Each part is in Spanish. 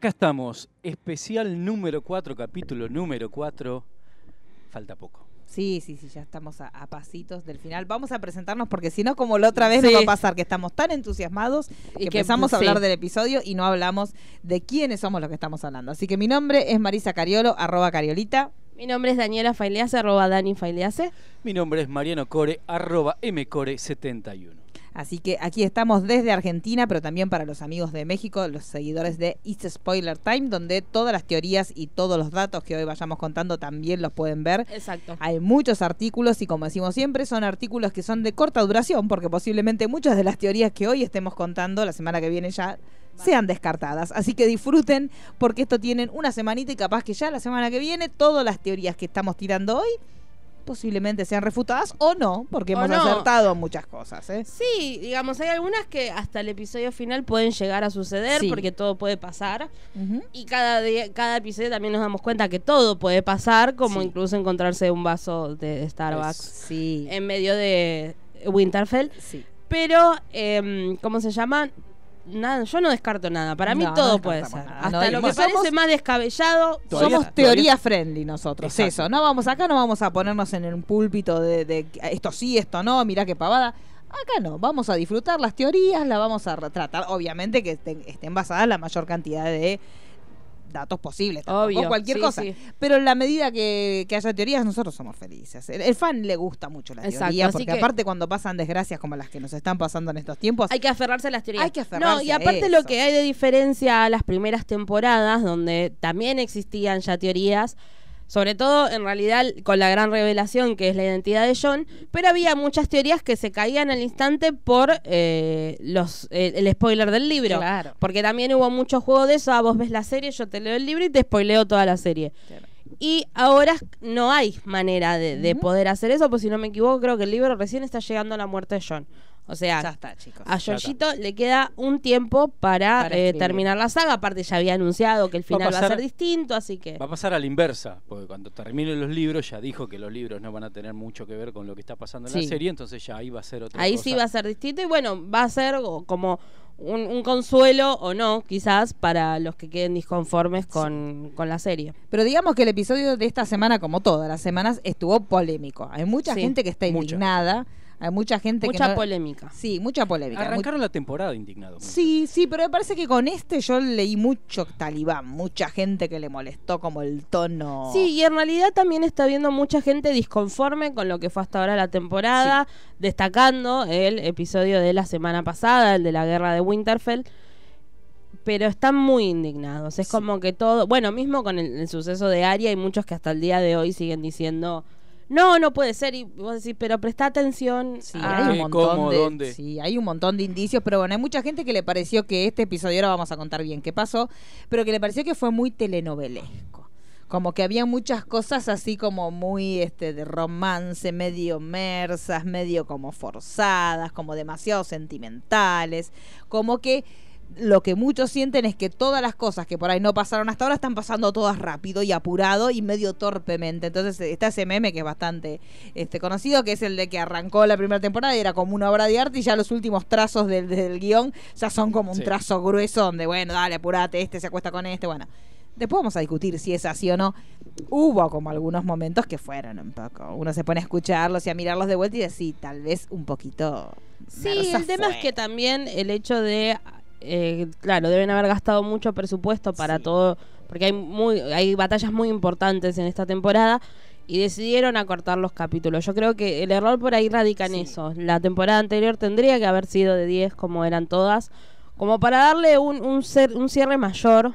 Y acá estamos, especial número 4, capítulo número 4. Falta poco. Sí, sí, sí, ya estamos a, a pasitos del final. Vamos a presentarnos porque si no, como la otra vez, nos Sí. va a pasar que estamos tan entusiasmados Y que que- empezamos a sí. hablar del episodio y no hablamos de quiénes somos los que estamos hablando. Así que mi nombre es Marisa Cariolo, arroba Cariolita. Mi nombre es Daniela Failease, arroba Dani Failease. Mi nombre es Mariano Core, arroba mcore71. Así que aquí estamos desde Argentina, pero también para los amigos de México, los seguidores de It's Spoiler Time, donde todas las teorías y todos los datos que hoy vayamos contando también los pueden ver. Exacto. Hay muchos artículos y como decimos siempre, son artículos que son de corta duración, porque posiblemente muchas de las teorías que hoy estemos contando, la semana que viene ya sean descartadas. Así que disfruten porque esto tienen una semanita y capaz que ya la semana que viene todas las teorías que estamos tirando hoy posiblemente sean refutadas o no, porque hemos no. acertado muchas cosas. ¿eh? Sí, digamos, hay algunas que hasta el episodio final pueden llegar a suceder Sí. porque todo puede pasar. Y cada día, cada episodio también nos damos cuenta que todo puede pasar, como Sí. incluso encontrarse un vaso de Starbucks Sí, en medio de Winterfell. sí. Pero, em, ¿cómo se llama? Nada, yo no descarto nada. Para mí No, no todo puede ser. nada. Hasta No, lo que parece más descabellado. Todavía- Somos todavía- teoría friendly nosotros, Exacto. eso. No vamos acá, no vamos a ponernos en un púlpito de, de esto sí, esto no, mirá qué pavada. Acá no, vamos a disfrutar las teorías, las vamos a retratar. Obviamente que estén, estén basadas la mayor cantidad de datos posibles. Obvio, cualquier sí, cosa. sí. Pero en la medida que, que haya teorías, nosotros somos felices. El, el fan le gusta mucho la Exacto, teoría, porque que- aparte cuando pasan desgracias como las que nos están pasando en estos tiempos, Hay que aferrarse a las teorías. Hay que aferrarse No, y a aparte eso. lo que hay de diferencia a las primeras temporadas, donde también existían ya teorías, sobre todo en realidad con la gran revelación que es la identidad de John, pero había muchas teorías que se caían al instante por eh, los eh, el spoiler del libro. Claro. Porque también hubo mucho juego de eso, ah, vos ves la serie, yo te leo el libro y te spoileo toda la serie. Claro. Y ahora no hay manera de, de poder hacer eso, pues si no me equivoco, creo que el libro recién está llegando a la muerte de John. O sea, ya está, chicos. a. Georgito le queda un tiempo para, Para eh, terminar la saga. Aparte, ya había anunciado que el Va a final va a, ser distinto, así que. Va a pasar a la inversa, porque cuando terminen los libros, ya dijo que los libros no van a tener mucho que ver con lo que está pasando en Sí. la serie, entonces ya ahí va a ser otra Ahí cosa. sí va a ser distinto. Y bueno, va a ser o- como un, un consuelo o no, quizás, para los que queden disconformes con, con la serie. Pero digamos que el episodio de esta semana, como todas las semanas, estuvo polémico. Hay mucha Sí. gente que está indignada. Hay mucha gente Mucha que. no- polémica. Sí, mucha polémica. Arrancaron la temporada indignado. Sí, sí, pero me parece que con este yo leí mucho talibán. Mucha gente que le molestó como el tono. Sí, y en realidad también está viendo mucha gente disconforme con lo que fue hasta ahora la temporada, destacando el episodio de la semana pasada, el de la guerra de Winterfell. Pero están muy indignados. Es Sí. como que todo. Bueno, mismo con el, el suceso de Aria, hay muchos que hasta el día de hoy siguen diciendo. No, no puede ser. Y vos decís, pero presta atención. Sí, hay un montón cómo, de, dónde. sí, hay un montón de indicios, pero bueno, hay mucha gente que le pareció que este episodio, ahora vamos a contar bien qué pasó, pero que le pareció que fue muy telenovelesco. Como que había muchas cosas así como muy este de romance, medio mersas, medio como forzadas, como demasiado sentimentales, como que lo que muchos sienten es que todas las cosas que por ahí no pasaron hasta ahora están pasando todas rápido y apurado y medio torpemente. Entonces está ese meme que es bastante este, conocido, que es el de que arrancó la primera temporada y era como una obra de arte y ya los últimos trazos del, del guion ya son como un Sí. trazo grueso donde, bueno, dale, apurate, este se acuesta con este, bueno. Después vamos a discutir si es así o no. Hubo como algunos momentos que fueron un poco. Uno se pone a escucharlos y a mirarlos de vuelta y decir, tal vez un poquito. Sí, el tema fue". es que también el hecho de, eh, claro, deben haber gastado mucho presupuesto para Sí. todo, porque hay muy, hay batallas muy importantes en esta temporada y decidieron acortar los capítulos. Yo creo que el error por ahí radica en Sí. eso. La temporada anterior tendría que haber sido de 10 como eran todas, como para darle un, un, cer- un cierre mayor.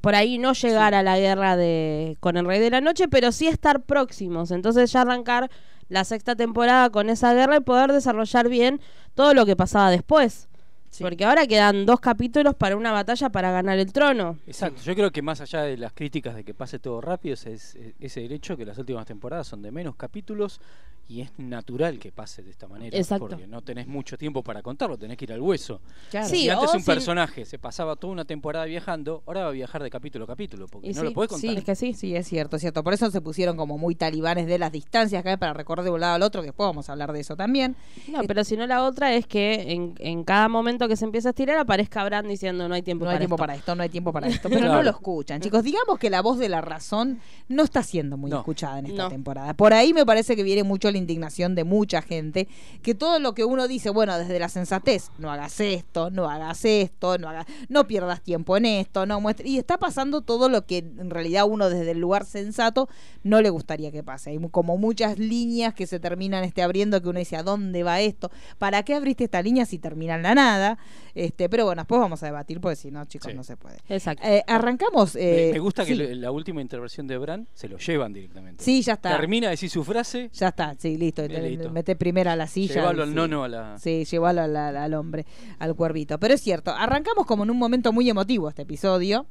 Por ahí no llegar a la guerra de con el Rey de la Noche, pero sí estar próximos. Entonces ya arrancar la sexta temporada con esa guerra y poder desarrollar bien todo lo que pasaba después. Sí. Porque ahora quedan dos capítulos para una batalla para ganar el trono. Exacto, yo creo que más allá de las críticas de que pase todo rápido, es, es- ese derecho que las últimas temporadas son de menos capítulos y es natural que pase de esta manera. Exacto. Porque no tenés mucho tiempo para contarlo, tenés que ir al hueso. Claro. Sí, si antes un si- personaje se pasaba toda una temporada viajando, ahora va a viajar de capítulo a capítulo, porque Y no sí, lo podés contar. sí, es que sí. Sí, es cierto, es cierto. Por eso se pusieron como muy talibanes de las distancias que hay para recorrer de un lado al otro, que después vamos a hablar de eso también. No, pero si no la otra es que en, en cada momento momento que se empieza a estirar aparezca Bran diciendo no hay tiempo No hay para tiempo esto". para esto, no hay tiempo para esto. Pero no lo escuchan, chicos. Digamos que la voz de la razón no está siendo muy No. escuchada en esta No. temporada. Por ahí me parece que viene mucho la indignación de mucha gente, que todo lo que uno dice, bueno, desde la sensatez, no hagas esto, no hagas esto, no hagas, no pierdas tiempo en esto, no muestres. Y está pasando todo lo que en realidad uno desde el lugar sensato no le gustaría que pase. Hay como muchas líneas que se terminan este, abriendo que uno dice, ¿a dónde va esto? ¿Para qué abriste esta línea si termina en la nada? Este, pero bueno, después vamos a debatir porque si no, chicos, Sí. no se puede. Exacto. Eh, arrancamos. Me, eh, me gusta que sí. la última intervención de Bran se lo llevan directamente. Sí, ya está. Termina de decir su frase, Ya está, sí, listo. Bien, Te- listo. Mete primero a la silla. llevarlo al sí. nono a la. Sí, llevarlo al, hombre, al cuervito. Pero es cierto, arrancamos como en un momento muy emotivo este episodio.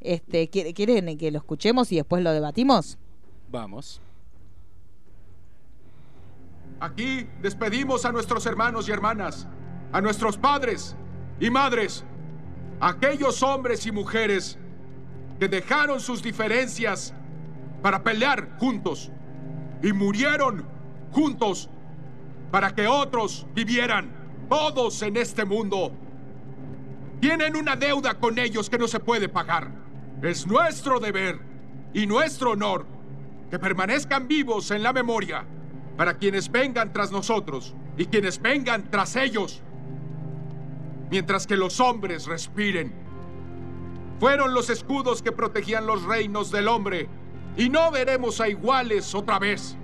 Este, ¿qui- ¿Quieren que lo escuchemos y después lo debatimos? Vamos. Aquí despedimos a nuestros hermanos y hermanas, a nuestros padres y madres, aquellos hombres y mujeres que dejaron sus diferencias para pelear juntos y murieron juntos para que otros vivieran todos en este mundo. Tienen una deuda con ellos que no se puede pagar. Es nuestro deber y nuestro honor que permanezcan vivos en la memoria para quienes vengan tras nosotros y quienes vengan tras ellos. Mientras que los hombres respiren. Fueron los escudos que protegían los reinos del hombre y no veremos a iguales otra vez.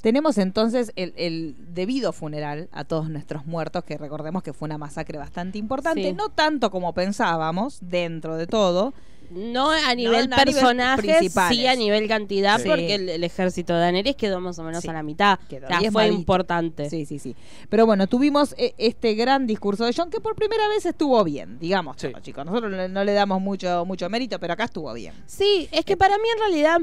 Tenemos entonces el, el debido funeral a todos nuestros muertos, que recordemos que fue una masacre bastante importante, Sí. no tanto como pensábamos, dentro de todo. No a nivel no principales. sí a nivel cantidad, Sí. porque el, el ejército de Daenerys quedó más o menos Sí. a la mitad. Quedó O sea, fue importante. Sí, sí, sí. Pero bueno, tuvimos eh, este gran discurso de John que por primera vez estuvo bien, digamos, Sí. chicos. Nosotros no, no le damos mucho, mucho mérito, pero acá estuvo bien. Sí, es que para mí en realidad,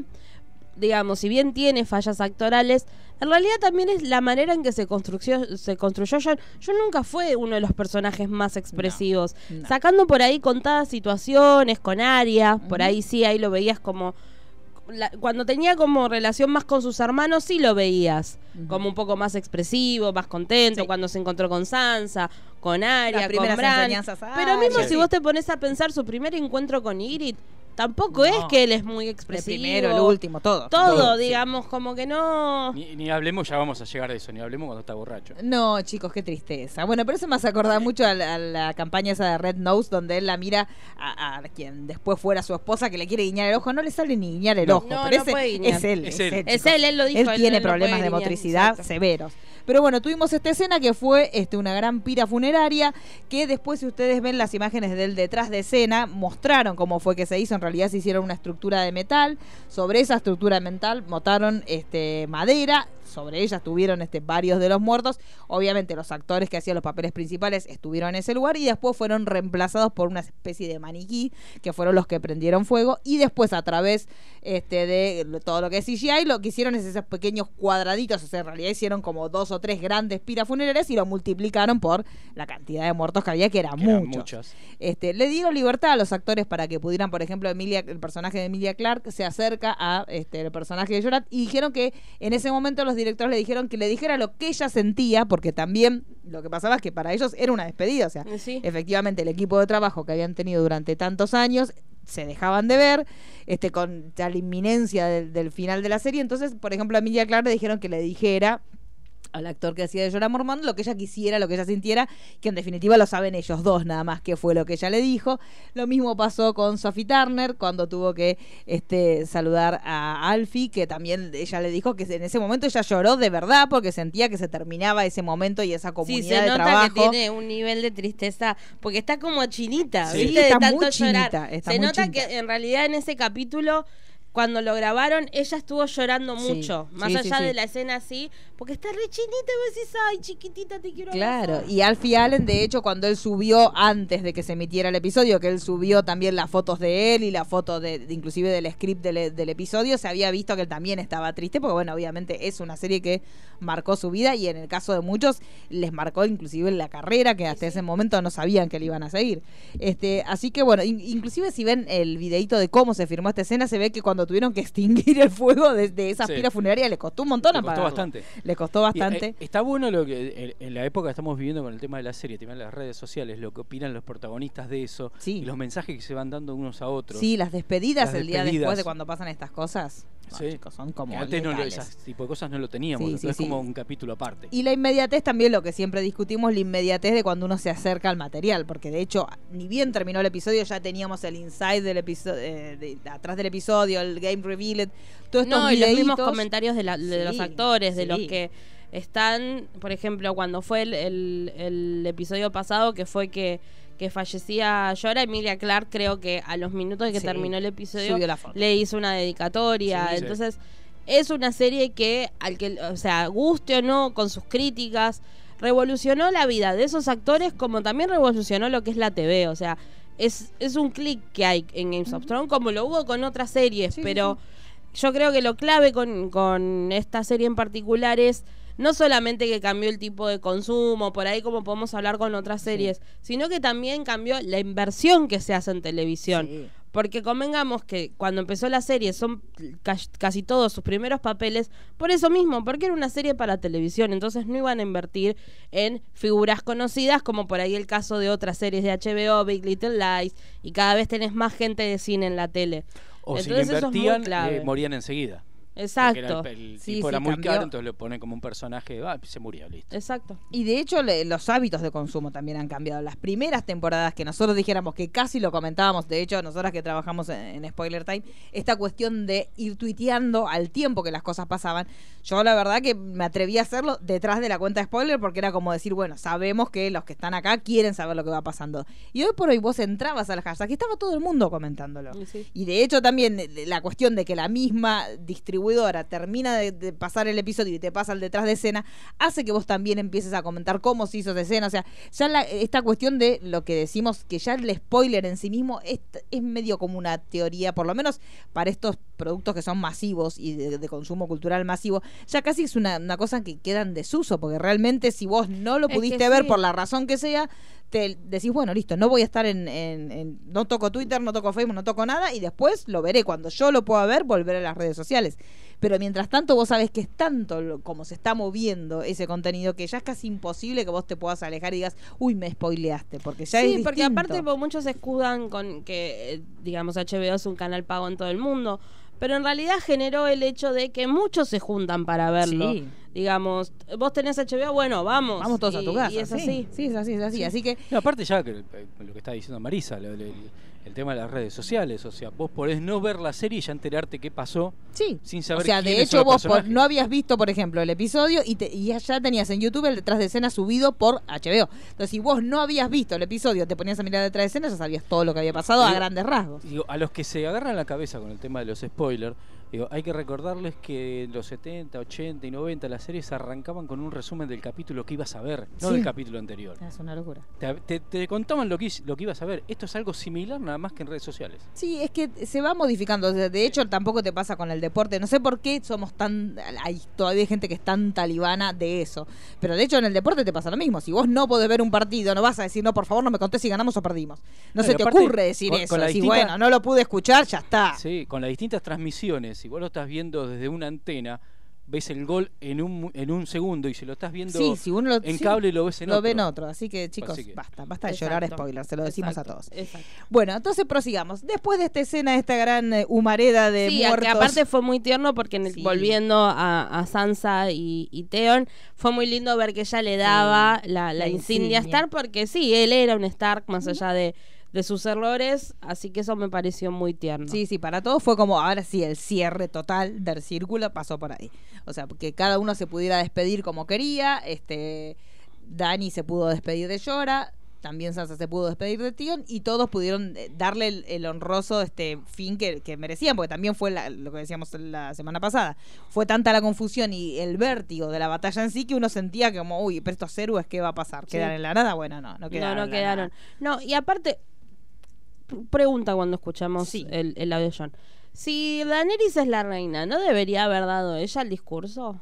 digamos, si bien tiene fallas actorales, en realidad también es la manera en que se construyó, se construyó John. John nunca fue uno de los personajes más expresivos. no. Sacando por ahí contadas situaciones con Aria, por ahí sí, ahí lo veías como... la- cuando tenía como relación más con sus hermanos, sí lo veías como un poco más expresivo, más contento, Sí. cuando se encontró con Sansa, con Las con Bran. Pero mismo Arya. si vos te pones a pensar su primer encuentro con Ygritte, tampoco No. es que él es muy El expresivo. primero, el último, todo. Todo, Todo, sí. digamos, como que no. Ni, ni hablemos, ya vamos a llegar de eso, ni hablemos cuando está borracho. No, chicos, qué tristeza. Bueno, pero eso me hace acordar mucho a la, a la campaña esa de Red Nose, donde él la mira a, a quien después fuera su esposa, que le quiere guiñar el ojo. No le sale ni guiñar el No. ojo. No, pero no ese puede guiñar. es él. Es Es, él. él, Es él, él lo dijo. Él tiene problemas de motricidad exacto. severos. Pero bueno, tuvimos esta escena que fue este, una gran pira funeraria, que después si ustedes ven las imágenes del detrás de escena, mostraron cómo fue que se hizo. En realidad se hicieron una estructura de metal. Sobre esa estructura de metal montaron este, madera. Sobre ella estuvieron este, varios de los muertos. Obviamente los actores que hacían los papeles principales estuvieron en ese lugar y después fueron reemplazados por una especie de maniquí que fueron los que prendieron fuego y después a través este, de todo lo que es CGI lo que hicieron es esos pequeños cuadraditos, o sea, en realidad hicieron como dos o tres grandes piras funerarias y lo multiplicaron por la cantidad de muertos que había, que era que eran mucho. muchas. Este, le dieron libertad a los actores para que pudieran, por ejemplo, Emilia, el personaje de Emilia Clark se acerca a este, el personaje de Jorat y dijeron que en ese momento los directores le dijeron que le dijera lo que ella sentía, porque también lo que pasaba es que para ellos era una despedida, o sea, Sí. efectivamente el equipo de trabajo que habían tenido durante tantos años se dejaban de ver este con la inminencia del, del final de la serie entonces por ejemplo a Emilia Clarke le dijeron que le dijera al actor que hacía de Jorah Mormont lo que ella quisiera, lo que ella sintiera, que en definitiva lo saben ellos dos nada más que fue lo que ella le dijo. Lo mismo pasó con Sophie Turner cuando tuvo que este, saludar a Alfie, que también ella le dijo que en ese momento ella lloró de verdad porque sentía que se terminaba ese momento y esa Sí, comunidad se de nota trabajo. que tiene un nivel de tristeza, porque está como chinita, Sí. ¿viste? Sí, está de tanto muy llorar. chinita, está se muy nota chinita. que en realidad en ese capítulo, cuando lo grabaron, ella estuvo llorando Sí, mucho. Más sí, allá sí, de la escena así, porque está re chinita y vos decís, ay, chiquitita, te quiero Claro, abrazar". y Alfie Allen, de hecho, cuando él subió, antes de que se emitiera el episodio, que él subió también las fotos de él y la foto de, de- inclusive del script del, del episodio, se había visto que él también estaba triste, porque bueno, obviamente es una serie que marcó su vida y en el caso de muchos les marcó inclusive la carrera, que hasta ese momento no sabían que le iban a seguir. Este, así que bueno, in- inclusive si ven el videito de cómo se firmó esta escena, se ve que cuando cuando tuvieron que extinguir el fuego desde esas Sí. pilas funerarias, le costó un montón Le costó bastante. Le costó Y, bastante. eh, está bueno lo que en, en la época que estamos viviendo con el tema de la serie, también las redes sociales, lo que opinan los protagonistas de eso Sí. y los mensajes que se van dando unos a otros. Sí, las despedidas Las el día despedidas. después de cuando pasan estas cosas. no, Sí. chicos, son como antes no esas tipo de cosas no lo teníamos, Sí, es sí, como un capítulo aparte. Y la inmediatez también, lo que siempre discutimos, la inmediatez de cuando uno se acerca al material, porque de hecho, ni bien terminó el episodio, ya teníamos el inside del episodio, de, atrás del episodio, el game revealed, todos estos No, y los mismos comentarios de, la- de los Sí, actores, de sí. los que están, por ejemplo, cuando fue el, el- el episodio pasado, que fue que, que fallecía Llora, Emilia Clark, creo que a los minutos de que Sí, terminó el episodio, subió la foto. le hizo una dedicatoria. Sí, sí. Entonces, es una serie que, al que, o sea, guste o no, con sus críticas, revolucionó la vida de esos actores como también revolucionó lo que es la TV. O sea, es, es un clic que hay en Games of Thrones, como lo hubo con otras series, Sí, sí, pero yo creo que lo clave con, con esta serie en particular es no solamente que cambió el tipo de consumo, por ahí como podemos hablar con otras series, sino que también cambió la inversión que se hace en televisión. Sí. Porque convengamos que cuando empezó la serie son ca- casi todos sus primeros papeles por eso mismo, porque era una serie para televisión, entonces no iban a invertir en figuras conocidas como por ahí el caso de otras series de HBO, Big Little Lies, y cada vez tenés más gente de cine en la tele. o si entonces eso es muy invertían, clave. eh, morían enseguida. Exacto. era el, el Sí, tipo sí, era muy cambió. caro, entonces lo ponen como un personaje, ah, se murió, listo. Exacto. Y de hecho le- los hábitos de consumo también han cambiado. Las primeras temporadas que nosotros dijéramos que casi lo comentábamos, de hecho nosotras que trabajamos en, en Spoiler Time, esta cuestión de ir tuiteando al tiempo que las cosas pasaban, yo la verdad que me atreví a hacerlo detrás de la cuenta de Spoiler porque era como decir, bueno, sabemos que los que están acá quieren saber lo que va pasando. Y hoy por hoy vos entrabas al hashtag y estaba todo el mundo comentándolo. Y sí. Y de hecho también la cuestión de que la misma distribuidora termina de, pasar el episodio y te pasa el detrás de escena, hace que vos también empieces a comentar cómo se hizo esa escena. O sea, ya la- esta cuestión de lo que decimos, que ya el spoiler en sí mismo es, es medio como una teoría, por lo menos para estos productos que son masivos y de, de consumo cultural masivo, ya casi es una, una cosa que queda en desuso, porque realmente si vos no lo Es que pudiste ver sí. por la razón que sea, te decís, bueno, listo, no voy a estar en, en- en- no toco Twitter, no toco Facebook, no toco nada, y después lo veré. Cuando yo lo pueda ver, volveré a las redes sociales. Pero mientras tanto, vos sabés que es tanto lo- como se está moviendo ese contenido que ya es casi imposible que vos te puedas alejar y digas, uy, me spoileaste, porque ya sí, es porque distinto. aparte muchos se escudan con que, eh, digamos, HBO es un canal pago en todo el mundo, pero en realidad generó el hecho de que muchos se juntan para verlo. Sí. Digamos, vos tenés HBO, bueno, vamos. Vamos todos a tu casa. Y es sí. así. Sí, es así, es así. Así que No, aparte ya que eh, lo que está diciendo Marisa, lo- el, el tema de las redes sociales, o sea, vos podés no ver la serie y ya enterarte qué pasó Sí. sin saber o sea, de hecho vos por- no habías visto, por ejemplo, el episodio y, te- y ya- tenías en YouTube el detrás de escena subido por HBO. Entonces, si vos no habías visto el episodio, te ponías a mirar detrás de escena, ya sabías todo lo que había pasado a grandes rasgos. Digo, a los que se agarran la cabeza con el tema de los spoilers, digo, hay que recordarles que en los 70, 80 y 90 las series arrancaban con un resumen del capítulo que ibas a ver, no Sí. del capítulo anterior. Es una locura. Te, te- te contaban lo que, lo que ibas a ver. Esto es algo similar nada más que en redes sociales. Sí, es que se va modificando. De hecho, tampoco te pasa con el deporte. No sé por qué somos tan. Hay todavía gente que es tan talibana de eso. Pero de hecho, en el deporte te pasa lo mismo. Si vos no podés ver un partido, no vas a decir, no, por favor, no me contés si ganamos o perdimos. No, No, se te ocurre decir con- eso. con la Si distinta- bueno, no lo pude escuchar, ya está. Sí, con las distintas transmisiones, si vos lo estás viendo desde una antena, ves el gol en un, en un segundo y si lo estás viendo Sí, si uno lo, en sí, cable lo ves en lo otro. ven otro. Así que, chicos, Así que- basta, basta de llorar spoilers, se lo decimos Exacto, a todos. exacto. Bueno, entonces prosigamos. Después de esta escena, esta gran eh, humareda de Sí, muertos. que aparte fue muy tierno porque en el- Sí. volviendo a, a Sansa y, y Theon, fue muy lindo ver que ella le daba la, la la insignia a insignia. Stark porque sí, él era un Stark más allá de, de sus errores, así que eso me pareció muy tierno. Sí, sí, para todos fue como ahora sí, el cierre total del círculo pasó por ahí. O sea, que cada uno se pudiera despedir como quería. Este, Dani se pudo despedir de Llora, también Sansa se pudo despedir de Tion y todos pudieron eh, darle el, el honroso este fin que, que merecían, porque también fue la- lo que decíamos la semana pasada. Fue tanta la confusión y el vértigo de la batalla en sí que uno sentía que como, uy, pero estos héroes, ¿qué va a pasar? ¿Quedan Sí. en la nada? Bueno, no, no quedaron. no, no quedaron. No, y aparte, pregunta cuando escuchamos Sí. el, el audio John. Si Daenerys es la reina, ¿no debería haber dado ella el discurso?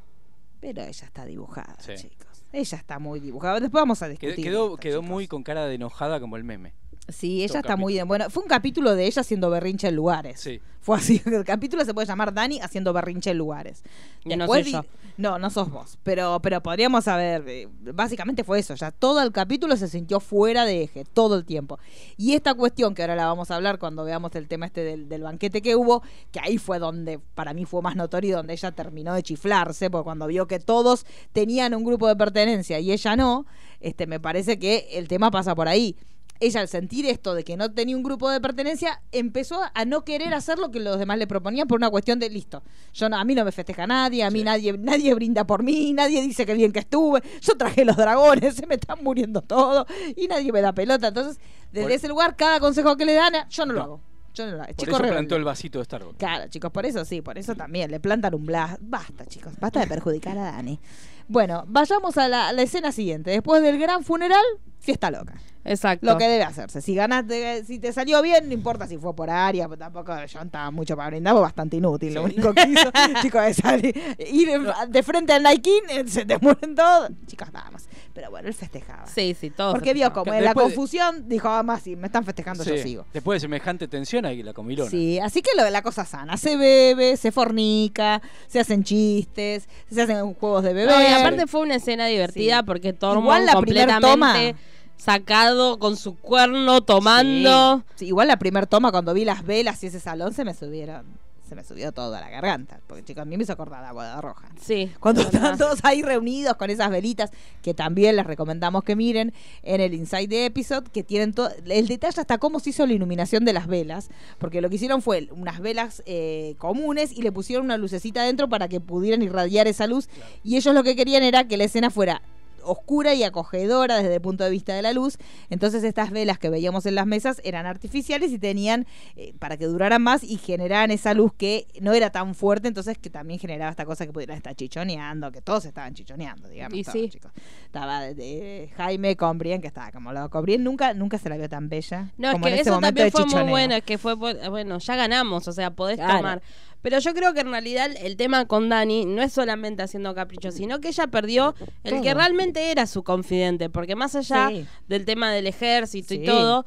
Pero ella está dibujada, Sí. chicos. Ella está muy dibujada. Después vamos a discutir. quedó, esto, quedó chicos. muy con cara de enojada como el meme. Sí, ella está muy bien. Bueno, fue un capítulo de ella haciendo berrinche en lugares. Sí. Fue así. El capítulo se puede llamar Dani haciendo berrinche en lugares. No Después soy yo. vi- No, no sos vos. Pero, pero podríamos saber. eh, básicamente fue eso. Ya todo el capítulo se sintió fuera de eje, todo el tiempo. Y esta cuestión, que ahora la vamos a hablar cuando veamos el tema este del, del banquete que hubo, que ahí fue donde para mí fue más notorio y donde ella terminó de chiflarse, porque cuando vio que todos tenían un grupo de pertenencia y ella no, este, me parece que el tema pasa por ahí ella al sentir esto de que no tenía un grupo de pertenencia, empezó a no querer hacer lo que los demás le proponían por una cuestión de listo. Yo no, a mí no me festeja nadie, a mí Sí. nadie, nadie brinda por mí, nadie dice que bien que estuve, yo traje los dragones, se me están muriendo todos y nadie me da pelota. Entonces, desde Por- ese lugar, cada consejo que le dan, yo no lo No. hago. Yo no lo hago. Por Chico eso plantó el vasito de Starbucks. Claro, chicos, por eso sí, por eso también le plantan un blas. Basta, chicos, basta de perjudicar a Dani. Bueno, vayamos a la, a la escena siguiente. Después del gran funeral, fiesta loca. Exacto. Lo que debe hacerse. Si ganaste, si te salió bien, no importa si fue por área, pero tampoco yo no estaba mucho para brindar, fue bastante inútil. Lo Sí. único que hizo, chicos, es salir, ir de frente al Nike, eh, se te mueren todos. Chicos, nada más. Pero bueno, él festejaba. Sí, sí, todo. Porque vio como en la confusión, dijo, ah, más si me están festejando, yo Sí. sigo. Después de semejante tensión, ahí la comilona. Sí, así que lo de la cosa sana. Se bebe, se fornica, se hacen chistes, se hacen juegos de bebé. No, y aparte fue una escena divertida Sí. porque Tormund Igual la primer completamente toma. Sacado con su cuerno tomando. Sí. Sí, igual la primer toma cuando vi las velas y ese salón se me subieron, se me subió todo a la garganta. Porque chicos, a mí me hizo acordar a Boda Roja. Sí. Cuando verdad. están todos ahí reunidos con esas velitas, que también les recomendamos que miren en el Inside the Episode, que tienen todo. El detalle hasta cómo se hizo la iluminación de las velas, porque lo que hicieron fue unas velas eh, comunes y le pusieron una lucecita adentro para que pudieran irradiar esa luz. Y ellos lo que querían era que la escena fuera oscura y acogedora desde el punto de vista de la luz. Entonces estas velas que veíamos en las mesas eran artificiales y tenían eh, para que duraran más y generaran esa luz que no era tan fuerte, entonces que también generaba esta cosa que pudieran estar chichoneando, que todos estaban chichoneando, digamos. Y todos, sí. chicos. Estaba de- de Jaime con que estaba como loco. Brienne nunca, nunca se la vio tan bella. No, es en que ese eso momento también fue muy bueno, es que fue, bueno, ya ganamos, o sea, podés Claro. tomar. Pero yo creo que en realidad el tema con Dani no es solamente haciendo caprichos, sino que ella perdió el que realmente era su confidente, porque más allá Sí. del tema del ejército y todo,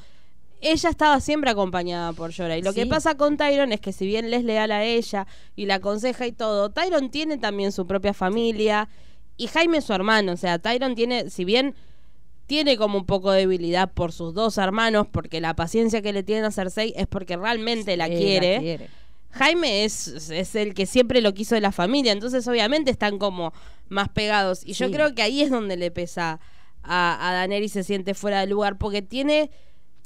ella estaba siempre acompañada por Jorah. Y lo que pasa con Tyron es que si bien le es leal a ella y la aconseja y todo, Tyron tiene también su propia familia y Jaime es su hermano, o sea, Tyron tiene, si bien tiene como un poco de debilidad por sus dos hermanos, porque la paciencia que le tiene a Cersei es porque realmente la quiere. Jaime es, es el que siempre lo quiso de la familia, entonces obviamente están como más pegados. Y yo Sí. creo que ahí es donde le pesa a, a Daenerys se siente fuera de lugar, porque tiene,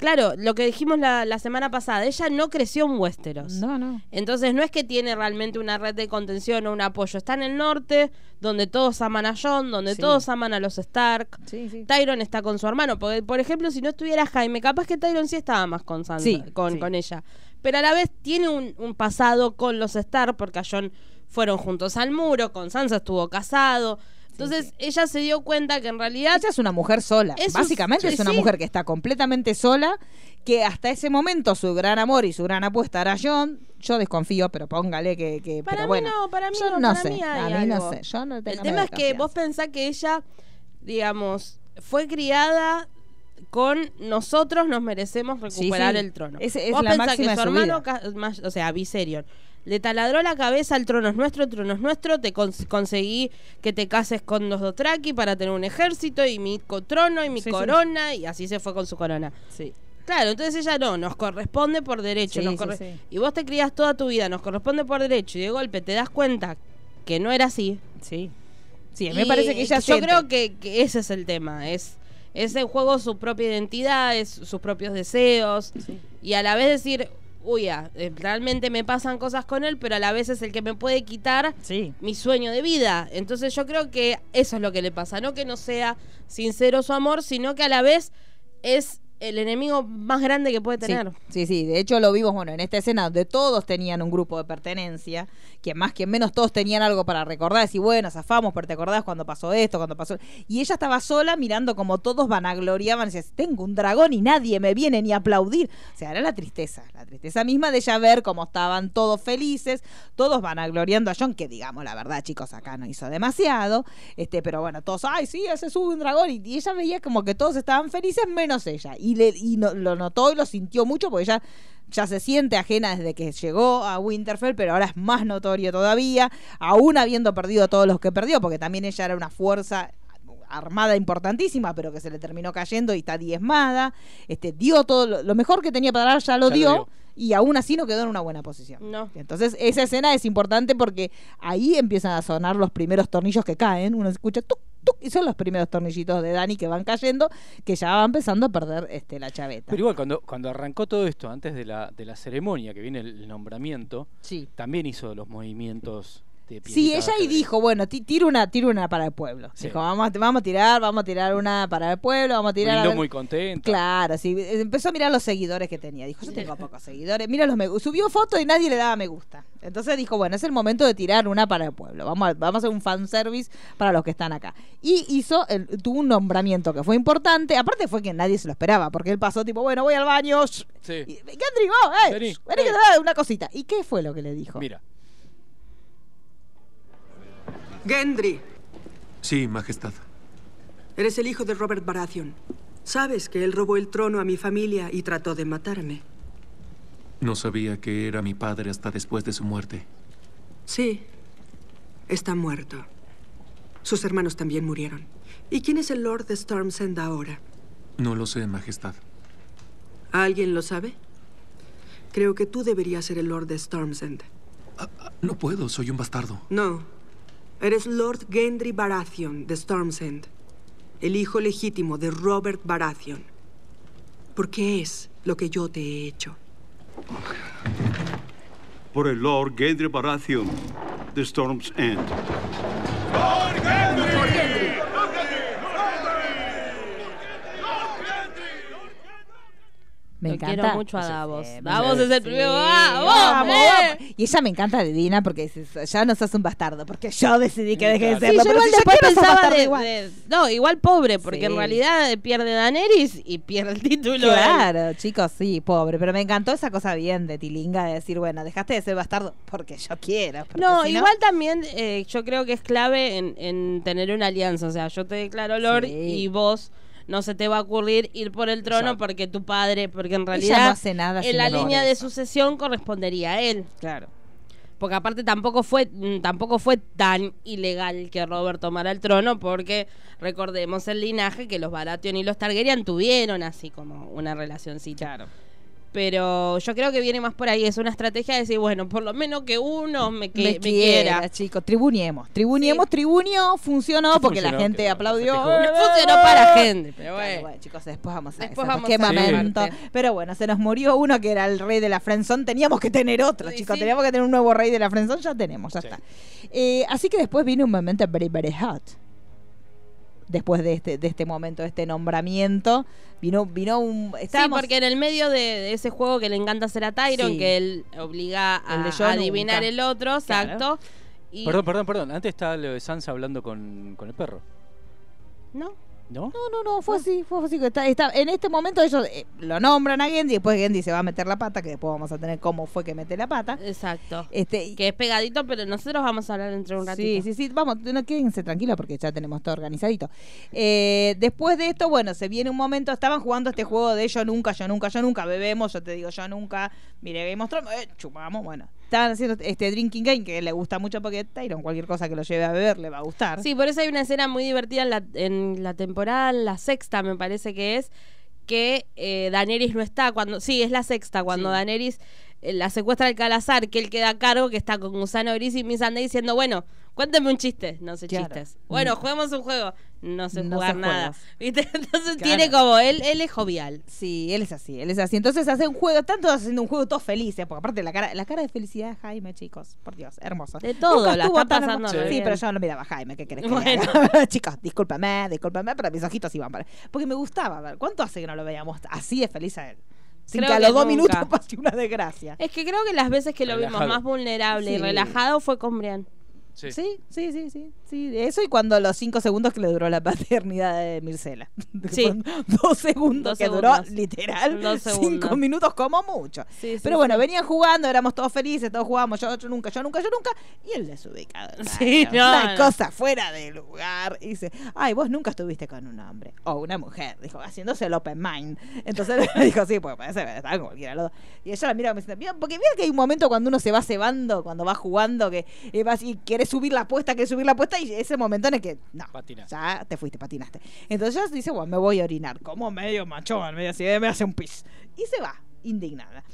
claro, lo que dijimos la, la semana pasada, ella no creció en Westeros. No, no. Entonces no es que tiene realmente una red de contención o un apoyo, está en el norte, donde todos aman a Jon, donde Sí. todos aman a los Stark. Sí, sí. Tyron está con su hermano. Porque, por ejemplo, si no estuviera Jaime, capaz que Tyron sí estaba más con Sansa, con, con ella. Pero a la vez tiene un, un pasado con los Stark, porque a Jon fueron juntos al muro, con Sansa estuvo casado. Entonces ella se dio cuenta que en realidad Ella es una mujer sola. Es un- Básicamente es una sí. mujer que está completamente sola, que hasta ese momento su gran amor y su gran apuesta era John. Yo desconfío, pero póngale que... que Para pero mí bueno, no, para mí yo no, no para sé. mí hay a mí no sé. Yo no El tema es que vos pensás que ella, digamos, fue criada con nosotros nos merecemos recuperar el trono. Es vos la pensás máxima que su hermano, o sea, Viserion, le taladró la cabeza al trono es nuestro, el trono es nuestro, te cons- conseguí que te cases con los Dothraki para tener un ejército y mi trono y mi Sí, sí. corona y así se fue con su corona. Sí. Claro, entonces ella no, nos corresponde por derecho. Sí, nos sí, corre- sí. Y vos te crías toda tu vida, nos corresponde por derecho y de golpe te das cuenta que no era así. Sí. Sí, a mí me parece que ella Yo siente- creo que, que ese es el tema. Es, es en juego su propia identidad, es sus propios deseos. Y a la vez decir, uy, ah, eh, realmente me pasan cosas con él, pero a la vez es el que me puede quitar Sí. mi sueño de vida. Entonces yo creo que eso es lo que le pasa. No que no sea sincero su amor, sino que a la vez es el enemigo más grande que puede tener. Sí, sí, de hecho lo vimos, bueno, en esta escena donde todos tenían un grupo de pertenencia, que más que menos todos tenían algo para recordar, decir, bueno, zafamos, pero te acordás cuando pasó esto, cuando pasó... Y ella estaba sola mirando como todos vanagloriaban, decía, tengo un dragón y nadie me viene ni a aplaudir. O sea, era la tristeza, la tristeza misma de ella ver cómo estaban todos felices, todos vanagloriando a John, que digamos la verdad, chicos, acá no hizo demasiado, este, pero bueno, todos, ay, sí, ese sube un dragón, y, y ella veía como que todos estaban felices menos ella. Y y, le, y no- lo notó y lo sintió mucho porque ya, ya se siente ajena desde que llegó a Winterfell, pero ahora es más notorio todavía, aún habiendo perdido todos los que perdió, porque también ella era una fuerza armada importantísima, pero que se le terminó cayendo y está diezmada. Este, dio todo lo, lo mejor que tenía para dar, ya lo Ya dio, y aún así no quedó en una buena posición. No. Entonces, esa escena es importante porque ahí empiezan a sonar los primeros tornillos que caen. Uno escucha tuc, tuc, y son los primeros tornillitos de Dani que van cayendo, que ya va empezando a perder este, la chaveta. Pero igual, cuando, cuando arrancó todo esto, antes de la, de la ceremonia, que viene el nombramiento, sí. también hizo los movimientos de Sí, ella y dijo, bueno, ti- tira una, tira una para el pueblo. Sí. Dijo, vamos, a- vamos a tirar, vamos a tirar una para el pueblo, vamos a tirar. a ver- muy contenta. Claro, sí. Empezó a mirar los seguidores que tenía. Dijo, yo tengo pocos seguidores. Mira los me Subió fotos y nadie le daba me gusta. Entonces dijo, bueno, es el momento de tirar una para el pueblo. Vamos a, vamos a hacer un fanservice para los que están acá. Y hizo, el- tuvo un nombramiento que fue importante. Aparte fue que nadie se lo esperaba, porque él pasó tipo, bueno, voy al baño. Sí. y, vos, eh, Vení, shh, vení que eh. te una cosita. ¿Y qué fue lo que le dijo? Mira, Gendry, Sí, Majestad. eres el hijo de Robert Baratheon. Sabes que él robó el trono a mi familia y trató de matarme. No sabía que era mi padre hasta después de su muerte. Sí, está muerto. Sus hermanos también murieron. ¿Y quién es el Lord de Storm's End ahora? No lo sé, Majestad. ¿Alguien lo sabe? Creo que tú deberías ser el Lord de Storm's End. No puedo, soy un bastardo. No, eres Lord Gendry Baratheon de Storm's End, el hijo legítimo de Robert Baratheon. Porque es lo que yo te he hecho. por el Lord Gendry Baratheon de Storm's End. Me Lo encanta. quiero mucho a Davos. sí, Davos es el primero. ¡Vamos! Vamos, ¡Eh! vamos. Y ella me encanta de Dina porque dice, ya no sos un bastardo, porque yo decidí que deje de Claro. Sí, serlo. yo pero igual si después pensaba bastardo de, igual. de- No, igual pobre, porque Sí. en realidad pierde Daenerys y pierde el título. Claro, chicos, sí, pobre. Pero me encantó esa cosa bien de Tilinga de decir, bueno, dejaste de ser bastardo porque yo quiero. porque No, si igual también eh, yo creo que es clave en, en tener una alianza. O sea, yo te declaro Lord Sí. y vos no se te va a ocurrir ir por el trono Exacto. porque tu padre, porque en realidad no hace nada en la línea de sucesión correspondería a él. Claro. Porque aparte tampoco fue mm, tampoco fue tan ilegal que Robert tomara el trono porque recordemos el linaje que los Baratheon y los Targaryen tuvieron así como una relacioncita. Claro. Pero yo creo que viene más por ahí, es una estrategia de decir, bueno, por lo menos que uno me, que, me, me quiera, quiera. chicos. Tribuniemos. Tribuniemos, Sí. tribunio, funcionó porque la gente aplaudió. festejó. ¡Eh, Funcionó para gente, pero Claro, bueno. chicos, después vamos a Después eso. vamos qué a momento. Pero bueno, se nos murió uno que era el rey de la Frenzón. Teníamos que tener otro, Sí, chicos. sí. Teníamos que tener un nuevo rey de la Frenzón. Ya tenemos, ya Sí. está. Eh, así que después vino un momento very, very hot. Después de este, de este momento, de este nombramiento, vino, vino un. Sí, porque en el medio de, de ese juego que le encanta hacer a Tyron, Sí. que él obliga a, El adivinar nunca. el otro, Claro. exacto. Y, perdón, perdón, perdón. Antes estaba lo de Sansa hablando con, con el perro. ¿No? ¿No? No, no, no, fue así, fue así. Está, está- en este momento ellos eh, lo nombran a Gendy, después Gendy se va a meter la pata, que después vamos a tener cómo fue que mete la pata. Exacto. Este, Que es pegadito, pero nosotros vamos a hablar dentro de un ratito. Sí, sí, sí, vamos, no quédense tranquilos porque ya tenemos todo organizadito. Eh, después de esto, bueno, se viene un momento, estaban jugando este juego de yo nunca, yo nunca, yo nunca, bebemos, yo te digo yo nunca, mire Game of Thrones, eh, chupamos, bueno. Estaban haciendo este drinking game que le gusta mucho porque Tyron, cualquier cosa que lo lleve a beber le va a gustar. Sí, por eso hay una escena muy divertida en la, en la temporada, la sexta me parece que es, que eh, Daenerys no está cuando... Sí, es la sexta, cuando Sí. Daenerys eh, la secuestra al Calazar, que él queda a cargo, que está con Gusano Gris y Missandei diciendo, bueno, cuéntame un chiste. No sé Claro. chistes. Bueno, Mm. juguemos un juego. No sé No jugar nada. ¿Viste? Entonces Claro. tiene como... Él, él es jovial. Sí, él es así, él es así. Entonces hace un juego, están todos haciendo un juego todos felices, porque aparte la cara, la cara de felicidad de Jaime, chicos, por Dios, hermoso. De todo, Nunca la está pasando Sí, bien. pero yo no miraba a Jaime, ¿qué querés que Bueno. chicos, discúlpame, discúlpame, pero mis ojitos iban para. Porque me gustaba ver, ¿cuánto hace que no lo veíamos así de feliz a él? Sin Creo que a los dos nunca. minutos pase una desgracia. Es que creo que las veces que lo vimos más vulnerable y relajado fue con Brian. Sí. Sí, sí, sí, sí, sí. Eso y cuando los cinco segundos que le duró la paternidad de Mircela. Sí. Dos segundos Dos que segundos. duró, literal, Dos cinco minutos como mucho. Sí, sí, Pero bueno, venían jugando, éramos todos felices, todos jugábamos, yo, yo nunca, yo nunca, yo nunca. Y él desubicado. Sí, no, Una no. cosa fuera de lugar. Y dice, ay, vos nunca estuviste con un hombre o una mujer. Dijo, haciéndose el open mind. Entonces le dijo, sí, pues puede ser, estaba con cualquiera los dos. Y ella la mira diciendo, "Mira", porque mira que hay un momento cuando uno se va cebando, cuando va jugando, que eh, vas y subir la apuesta, quieres subir la apuesta, y ese momento en el que, no, Patina. ya te fuiste, patinaste. Entonces dice, bueno, me voy a orinar. Como medio machón, medio así, me hace un pis. Y se va, indignada.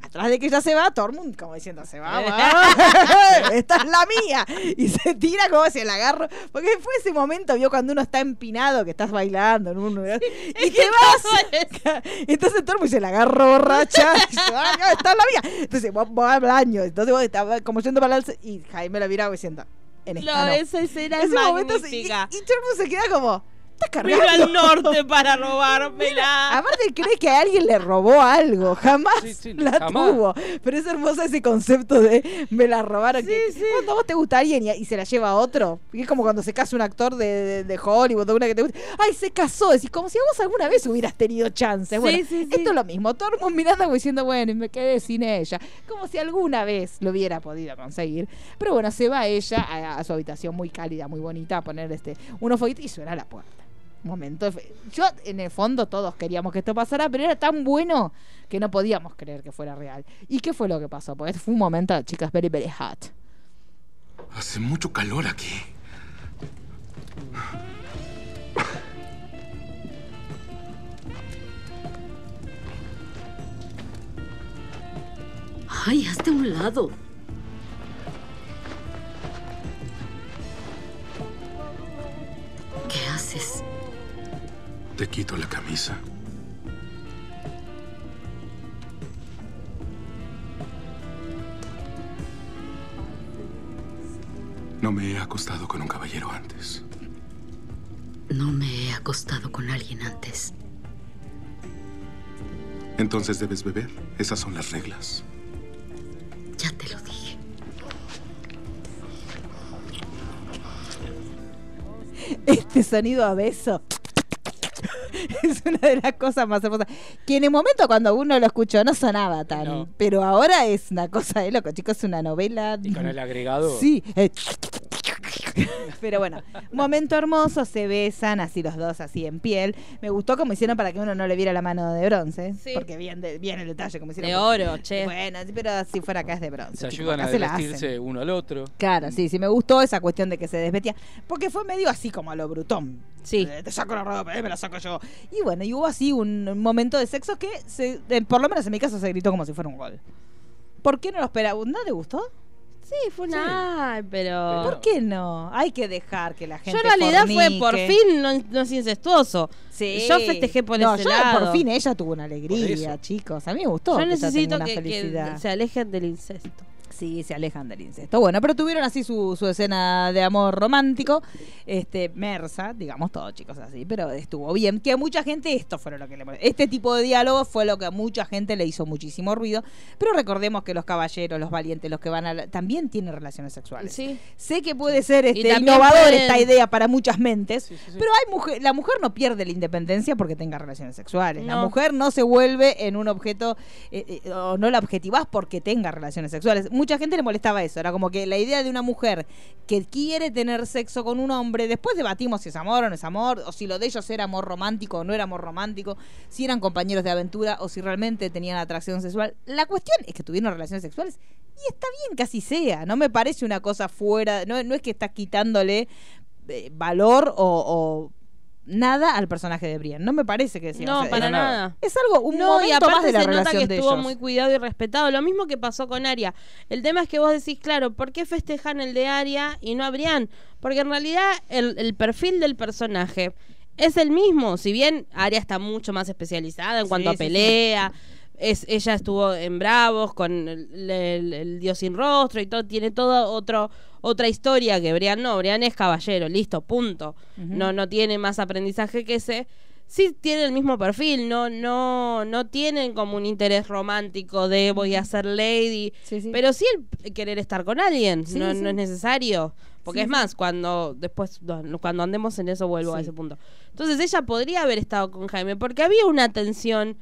Atrás de que ella se va, Tormund como diciendo, se va, va. esta es la mía. Y se tira como se la agarro. Porque fue ese momento, vio cuando uno está empinado, que estás bailando en uno, y te vas. Entonces Tormund se la agarró borracha. y dice, "Ah, no, esta es la mía. Entonces vos, vos al baño. Entonces vos estabas como yendo para el y Jaime la miraba diciendo, en esta No, no. esa escena es Ese momento se- y, magnífica. y Tormund se queda como, estás al norte para robármela. Aparte cree que a alguien le robó algo, jamás Sí, sí, la jamás. tuvo. Pero es hermoso ese concepto de me la robaron. que, sí. Cuando a vos te gusta alguien y, y se la lleva a otro, y es como cuando se casa un actor de, de- de Hollywood o una que te gusta, ay, se casó, es como si vos alguna vez hubieras tenido chances. Bueno, sí, sí. esto es lo mismo, Tormund mirando como diciendo, bueno, y me quedé sin ella, como si alguna vez lo hubiera podido conseguir. Pero bueno, se va ella a, a su habitación muy cálida, muy bonita, a poner este unos fueguitos y suena la puerta momento. de fe- Yo, en el fondo, todos queríamos que esto pasara, pero era tan bueno que no podíamos creer que fuera real. ¿Y qué fue lo que pasó? Porque fue un momento, chicas, very, very hot. Hace mucho calor aquí. Ay, hazte a un lado. ¿Qué haces? Te quito la camisa. No me he acostado con un caballero antes. No me he acostado con alguien antes. Entonces debes beber. Esas son las reglas. Ya te lo dije. Este sonido a beso. Es una de las cosas más hermosas. Que en el momento cuando uno lo escuchó no sonaba tan. No. Pero ahora es una cosa de loco, chicos. Es una novela. Y con el agregado. Sí. eh, Pero bueno, momento hermoso, se besan así los dos, así en piel. Me gustó como hicieron para que uno no le viera la mano de bronce. Sí. Porque bien, de- bien el detalle, como hicieron. De oro, che. Bueno, pero si fuera acá es de bronce. Se tipo, ayudan a vestirse uno al otro. Claro, sí, sí, me gustó esa cuestión de que se desvestía. Porque fue medio así como a lo brutón. Sí. Eh, Te saco la ropa, eh, me la saco yo. Y bueno, y hubo así un, un momento de sexo que, se, eh, por lo menos en mi caso, se gritó como si fuera un gol. ¿Por qué no lo esperaba? ¿No le gustó? Sí, fue una. Ay, pero. ¿Por qué no? Hay que dejar que la Yo gente. en realidad fue por fornique. fin, no, no es incestuoso. Sí. Yo festejé por no, ese yo lado. por fin ella tuvo una alegría, chicos. A mí me gustó. Yo que ella necesito tenga una que, felicidad. que se alejen del incesto. Sí, se alejan del incesto. Bueno, pero tuvieron así su, su escena de amor romántico. Este, Mersa, digamos todo, chicos, así, pero estuvo bien. Que a mucha gente esto fue lo que le. Este tipo de diálogo fue lo que a mucha gente le hizo muchísimo ruido. Pero recordemos que los caballeros, los valientes, los que van a la- también tienen relaciones sexuales. Sí. Sé que puede ser este, innovador pueden- esta idea para muchas mentes, Sí, sí, sí. pero hay mujer, la mujer no pierde la independencia porque tenga relaciones sexuales. La mujer no se vuelve en un objeto eh, eh, o no la objetivas porque tenga relaciones sexuales. Mucha gente le molestaba eso. Era como que la idea de una mujer que quiere tener sexo con un hombre, después debatimos si es amor o no es amor, o si lo de ellos era amor romántico o no era amor romántico, si eran compañeros de aventura o si realmente tenían atracción sexual. La cuestión es que tuvieron relaciones sexuales y está bien que así sea. No me parece una cosa fuera, no, es que estás quitándole eh, valor o nada al personaje de Brian. No me parece que sea. No, o sea, para es, nada. es algo, un no, y momento más aparte de la se nota que relación de estuvo ellos. muy cuidado y respetado. Lo mismo que pasó con Aria. El tema es que vos decís, claro, ¿por qué festejan el de Aria y no a Brian? Porque en realidad el, el perfil del personaje es el mismo. Si bien Aria está mucho más especializada en cuanto Sí, a sí, sí. Es, ella estuvo en Bravos con el, el- el Dios sin rostro y todo, tiene toda otro, otra historia que Brian no, Brian es caballero, listo, punto. No, no tiene más aprendizaje que ese. sí tienen el mismo perfil, no, no, no tienen como un interés romántico de voy a ser lady, Sí, sí. pero sí el querer estar con alguien, Sí, no, no es necesario. Porque Sí, es más, cuando después, cuando andemos en eso vuelvo a ese punto. Entonces ella podría haber estado con Jaime, porque había una tensión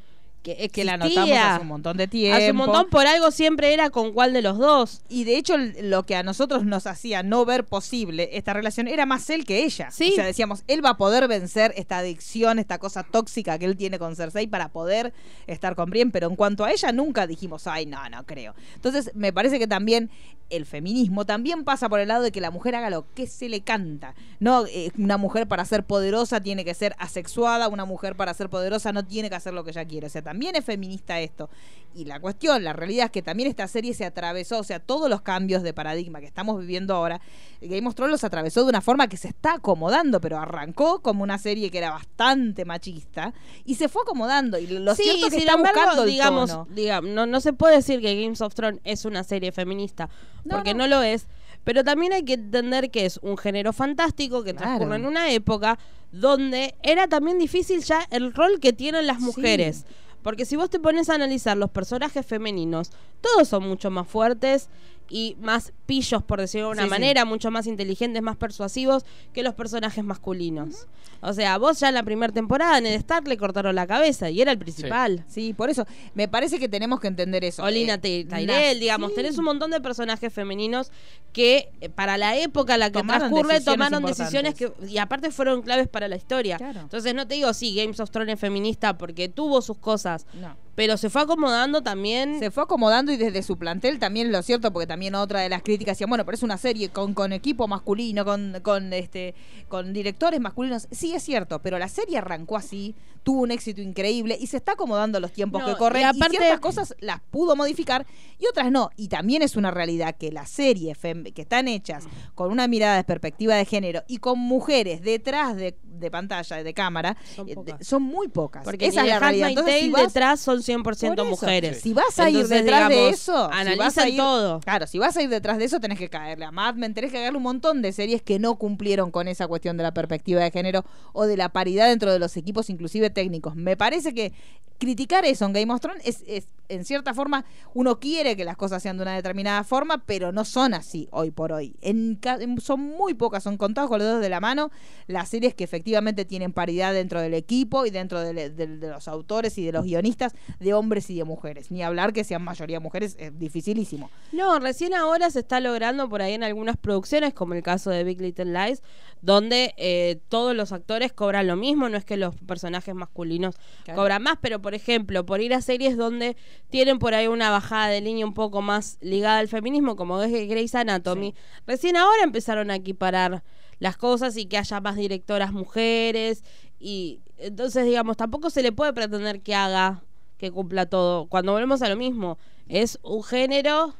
que que la existía notamos hace un montón de tiempo. Hace un montón, por algo siempre era con cuál de los dos. Y de hecho, lo que a nosotros nos hacía no ver posible esta relación era más él que ella. Sí. O sea, decíamos, él va a poder vencer esta adicción, esta cosa tóxica que él tiene con Cersei para poder estar con Brienne, pero en cuanto a ella nunca dijimos, ay, no, no creo. Entonces, me parece que también el feminismo también pasa por el lado de que la mujer haga lo que se le canta. No, eh, una mujer para ser poderosa tiene que ser asexuada, una mujer para ser poderosa no tiene que hacer lo que ella quiere. O sea, también es feminista esto. Y la cuestión, la realidad es que también esta serie se atravesó, o sea, todos los cambios de paradigma que estamos viviendo ahora, Game of Thrones los atravesó de una forma que se está acomodando, pero arrancó como una serie que era bastante machista y se fue acomodando. Y lo sí, cierto es que está embargo, buscando el digamos, tono. digamos no, no se puede decir que Games of Thrones es una serie feminista, No, porque no. no. lo es. Pero también hay que entender que es un género fantástico que Claro. transcurre en una época donde era también difícil ya el rol que tienen las Sí. mujeres. Porque si vos te pones a analizar los personajes femeninos, todos son mucho más fuertes y más pillos, por decirlo de una Sí, sí. manera, mucho más inteligentes, más persuasivos que los personajes masculinos. O sea, vos ya en la primera temporada en el Stark le cortaron la cabeza y era el principal. Sí, por eso me parece que tenemos que entender eso. Olina Eh, Tyrell, digamos, tenés un montón de personajes femeninos que eh, para la época en la que Tomaron transcurre decisiones tomaron decisiones que y aparte fueron claves para la historia. Claro. Entonces no te digo sí, Games of Thrones es feminista porque tuvo sus cosas, No. pero se fue acomodando también. Se fue acomodando y desde su plantel también lo cierto, porque también otra de las críticas decían, bueno, pero es una serie con, con equipo masculino, con, con este, con directores masculinos. Sí, es cierto, pero la serie arrancó así, tuvo un éxito increíble y se está acomodando a los tiempos No, que corren. y Y, aparte- ciertas cosas las pudo modificar y otras no. Y también es una realidad que las series que están hechas con una mirada de perspectiva de género y con mujeres detrás de, de pantalla, de cámara, Son eh, pocas. de- son muy pocas. porque Esa es la realidad. Entonces, si vas- detrás son 100% por eso, mujeres. Si vas a ir detrás de eso, si vas a analizan ir- todo. Claro, si vas a ir detrás de eso, tenés que caerle a Mad Men, tenés que caerle un montón de series que no cumplieron con esa cuestión de la perspectiva de género o de la paridad dentro de los equipos, inclusive técnicos. Me parece que criticar eso en Game of Thrones es, es, en cierta forma, uno quiere que las cosas sean de una determinada forma, pero no son así hoy por hoy. En, en- son muy pocas, son contados con los dedos de la mano las series que efectivamente tienen paridad dentro del equipo y dentro de, de- de los autores y de los guionistas de hombres y de mujeres. Ni hablar que sean mayoría mujeres es dificilísimo. No, recién ahora se está logrando por ahí en algunas producciones, como el caso de Big Little Lies, donde eh, todos los actores cobran lo mismo, no es que los personajes masculinos Claro. cobran más, pero por ejemplo, por ir a series donde tienen por ahí una bajada de línea un poco más ligada al feminismo, como es Grey's Anatomy, recién ahora empezaron a equiparar las cosas y que haya más directoras mujeres y entonces digamos, tampoco se le puede pretender que haga que cumpla todo. Cuando volvemos a lo mismo, es un género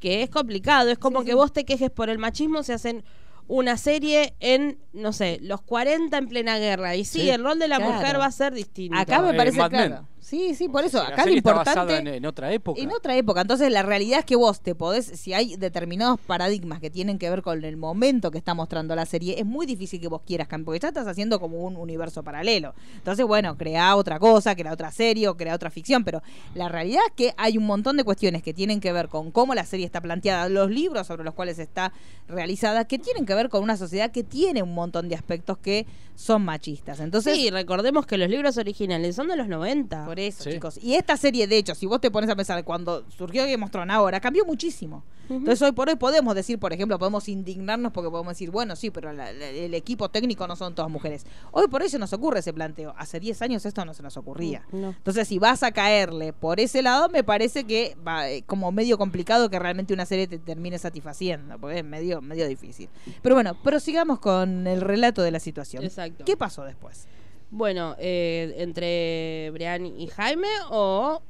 que es complicado. Es como Sí, que sí. vos te quejes por el machismo si hacen una serie en, no sé, los 40 en plena guerra. Y sí, Sí, el rol de la claro. mujer va a ser distinto. Acá me Eh, parece Mad Men. claro. Sí, sí, por eso. Acá lo está importante. basada en, en otra época. En otra época. Entonces, la realidad es que vos te podés, si hay determinados paradigmas que tienen que ver con el momento que está mostrando la serie, es muy difícil que vos quieras cambiar, porque ya estás haciendo como un universo paralelo. Entonces, bueno, crea otra cosa, crea otra serie o crea otra ficción, pero la realidad es que hay un montón de cuestiones que tienen que ver con cómo la serie está planteada, los libros sobre los cuales está realizada, que tienen que ver con una sociedad que tiene un montón de aspectos que son machistas. Entonces, sí, recordemos que los libros originales son de los 90. por eso, Sí. chicos. Y esta serie, de hecho, si vos te pones a pensar, cuando surgió Game of Thrones ahora, cambió muchísimo. Entonces, hoy por hoy podemos decir, por ejemplo, podemos indignarnos porque podemos decir, bueno, sí, pero la- la- el equipo técnico no son todas mujeres. Hoy por hoy se nos ocurre ese planteo. Hace 10 años esto no se nos ocurría. No. Entonces, si vas a caerle por ese lado, me parece que va eh, como medio complicado que realmente una serie te termine satisfaciendo, porque es medio, medio difícil. Pero bueno, prosigamos con el relato de la situación. Exacto. ¿Qué pasó después? Bueno, eh, entre Brian y Jaime o...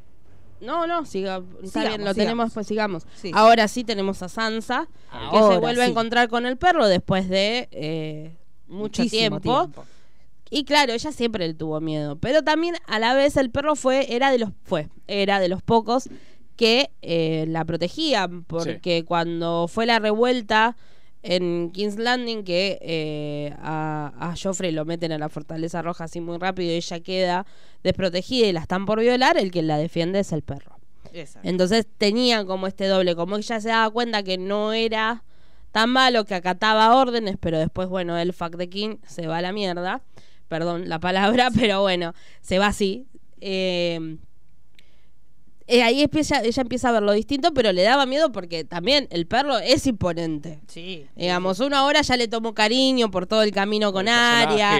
No, no, siga, está Sigamos, bien, lo sigamos. tenemos, pues sigamos. Sí. Ahora sí tenemos a Sansa, que Ahora se vuelve a sí. encontrar con el perro después de eh, mucho Muchísimo tiempo. Y claro, ella siempre le tuvo miedo, pero también a la vez el perro fue era de los fue era de los pocos que eh, la protegían porque cuando fue la revuelta en King's Landing que eh, a, a Joffrey lo meten a la fortaleza roja así muy rápido y ella queda desprotegida y la están por violar, el que la defiende es el perro. Exacto. Entonces tenía como este doble, como ella se daba cuenta que no era tan malo, que acataba órdenes, pero después, bueno, el fuck the king se va a la mierda. Perdón la palabra, pero bueno, se va así. Eh, eh, ahí empieza, ella empieza a ver lo distinto, pero le daba miedo porque también el perro es imponente. Sí. Digamos, uno ahora ya le tomó cariño por todo el camino con El Aria,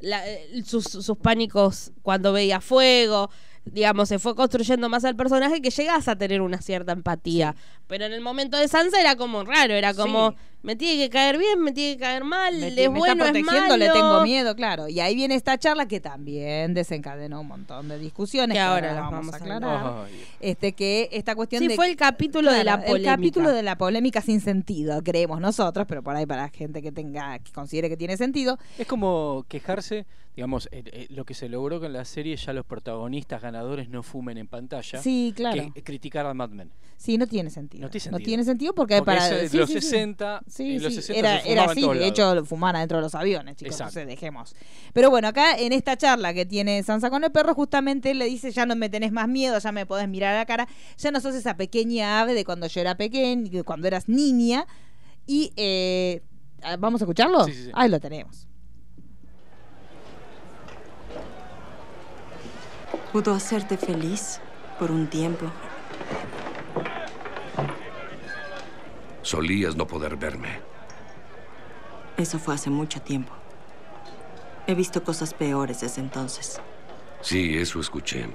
la- eh, sus, sus pánicos cuando veía fuego. Digamos, se fue construyendo más al personaje que llegas a tener una cierta empatía. Pero en el momento de Sansa era como raro, era como, Sí. me tiene que caer bien, me tiene que caer mal, Me, es me bueno, está es protegiendo, le malo. tengo miedo, claro. Y ahí viene esta charla que también desencadenó un montón de discusiones. Que ahora las vamos, vamos a aclarar. Ay, Este, que esta cuestión Sí, de. fue el capítulo de la Claro, polémica. El capítulo de la polémica sin sentido, creemos nosotros, pero por ahí para la gente que tenga, que considere que tiene sentido. Es como quejarse, digamos, eh, eh, lo que se logró con la serie, ya los protagonistas ganadores no fumen en pantalla. Sí, claro. Que criticar a Mad Men. Sí, no tiene sentido. No tiene sentido. sentido porque, Porque para. de sí, los sí, sí. 60, Sí, en los sí, 60 era, se era así, de hecho fumaban adentro de los aviones, chicos, Exacto. entonces dejemos. Pero bueno, acá en esta charla que tiene Sansa con el perro, justamente le dice, ya no me tenés más miedo, ya me podés mirar a la cara, ya no sos esa pequeña ave de cuando yo era pequeña, cuando eras niña, y eh, ¿vamos a escucharlo? Sí, sí, sí. Ahí lo tenemos. Pudo hacerte feliz por un tiempo. Solías no poder verme. Eso fue hace mucho tiempo. He visto cosas peores desde entonces. Sí, eso escuché.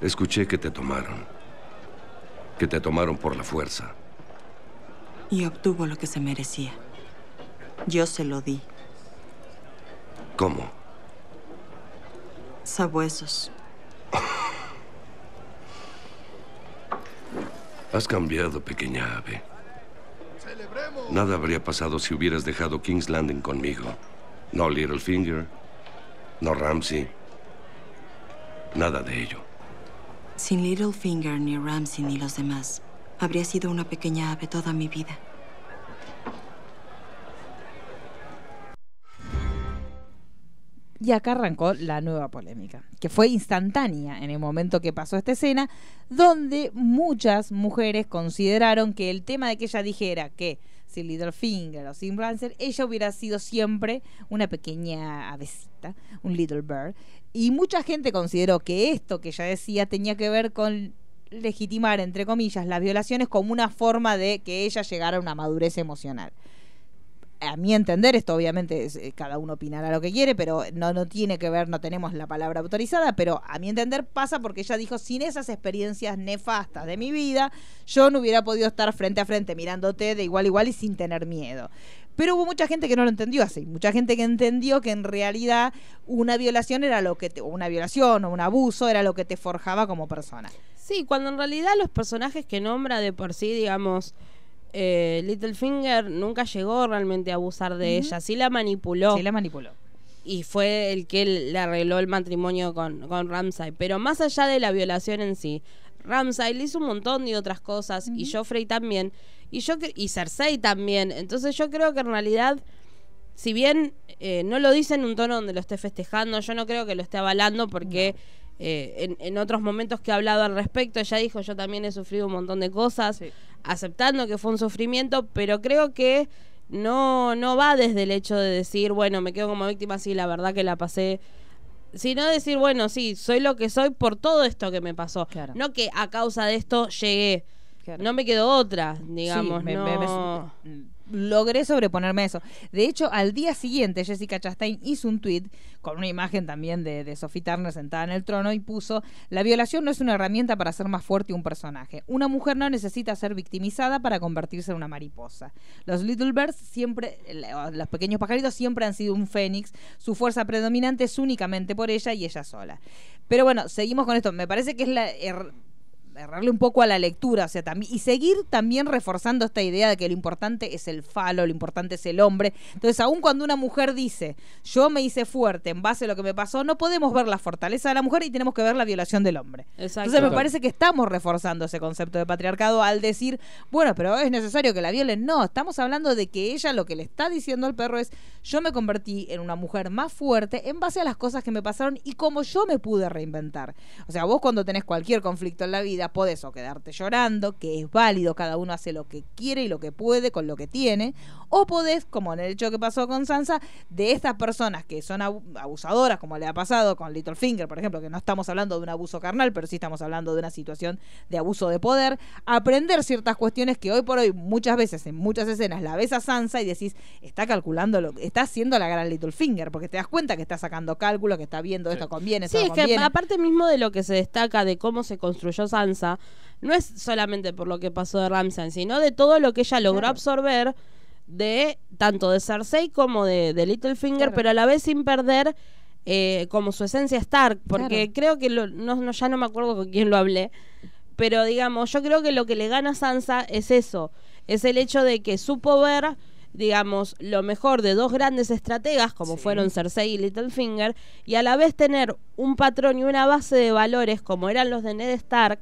Escuché que te tomaron. Que te tomaron por la fuerza. Y obtuvo lo que se merecía. Yo se lo di. ¿Cómo? Sabuesos. Has cambiado, pequeña ave. Nada habría pasado si hubieras dejado King's Landing conmigo. No Littlefinger, no Ramsey. Nada de ello. Sin Littlefinger, ni Ramsey, ni los demás, habría sido una pequeña ave toda mi vida. Y acá arrancó la nueva polémica, que fue instantánea en el momento que pasó esta escena, donde muchas mujeres consideraron que el tema de que ella dijera que sin Littlefinger o sin Rancer, ella hubiera sido siempre una pequeña avecita, un little bird. Y mucha gente consideró que esto que ella decía tenía que ver con legitimar, entre comillas, las violaciones como una forma de que ella llegara a una madurez emocional a mi entender, esto obviamente eh, cada uno opinará lo que quiere, pero no, no tiene que ver, no tenemos la palabra autorizada, pero a mi entender pasa porque ella dijo, sin esas experiencias nefastas de mi vida, yo no hubiera podido estar frente a frente mirándote de igual a igual y sin tener miedo. Pero hubo mucha gente que no lo entendió así, mucha gente que entendió que en realidad una violación era lo que te, una violación o un abuso era lo que te forjaba como persona. Sí, cuando en realidad los personajes que nombra de por sí, digamos, eh, Littlefinger nunca llegó realmente a abusar de ella, sí la manipuló. Sí, la manipuló. Y fue el que le arregló el matrimonio con, con Ramsay. Pero más allá de la violación en sí, Ramsay le hizo un montón de otras cosas y Joffrey también. Y, yo, y Cersei también. Entonces yo creo que en realidad, si bien eh, no lo dice en un tono donde lo esté festejando, yo no creo que lo esté avalando porque... eh, en, en otros momentos que ha hablado al respecto, ella dijo, yo también he sufrido un montón de cosas, aceptando que fue un sufrimiento, pero creo que no, no va desde el hecho de decir, bueno, me quedo como víctima, sí, la verdad que la pasé, sino decir, bueno, sí, soy lo que soy por todo esto que me pasó. No que a causa de esto llegué. No me quedó otra, digamos, Sí, me- no... me- me- logré sobreponerme a eso. De hecho, al día siguiente, Jessica Chastain hizo un tweet con una imagen también de, de Sophie Turner sentada en el trono y puso: La violación no es una herramienta para hacer más fuerte un personaje. Una mujer no necesita ser victimizada para convertirse en una mariposa. Los Little Birds siempre, los pequeños pajaritos siempre han sido un fénix. Su fuerza predominante es únicamente por ella y ella sola. Pero bueno, seguimos con esto. Me parece que es la. Errarle un poco a la lectura, o sea, también y seguir también reforzando esta idea de que lo importante es el falo, lo importante es el hombre. Entonces, aun cuando una mujer dice, "Yo me hice fuerte en base a lo que me pasó", no podemos ver la fortaleza de la mujer y tenemos que ver la violación del hombre. Exacto. Entonces, me parece que estamos reforzando ese concepto de patriarcado al decir, "Bueno, pero es necesario que la violen." No, estamos hablando de que ella lo que le está diciendo al perro es, "Yo me convertí en una mujer más fuerte en base a las cosas que me pasaron y como yo me pude reinventar." O sea, vos cuando tenés cualquier conflicto en la vida podés o quedarte llorando, que es válido, cada uno hace lo que quiere y lo que puede con lo que tiene, o podés, como en el hecho que pasó con Sansa, de estas personas que son abu- abusadoras, como le ha pasado con Littlefinger, por ejemplo, que no estamos hablando de un abuso carnal, pero sí estamos hablando de una situación de abuso de poder, aprender ciertas cuestiones que hoy por hoy muchas veces en muchas escenas la ves a Sansa y decís, está calculando lo está haciendo la gran Littlefinger, porque te das cuenta que está sacando cálculos, que está viendo esto conviene, Sí, esto es no que conviene. aparte mismo de lo que se destaca de cómo se construyó Sansa, no es solamente por lo que pasó de Ramsay, sino de todo lo que ella logró Claro. absorber de tanto de Cersei como de, de Littlefinger, Claro. pero a la vez sin perder eh, como su esencia Stark, porque Claro. creo que lo- no, no, ya no me acuerdo con quién lo hablé, pero digamos, yo creo que lo que le gana Sansa es eso, es el hecho de que supo ver digamos, lo mejor de dos grandes estrategas, como Sí. fueron Cersei y Littlefinger, y a la vez tener un patrón y una base de valores como eran los de Ned Stark,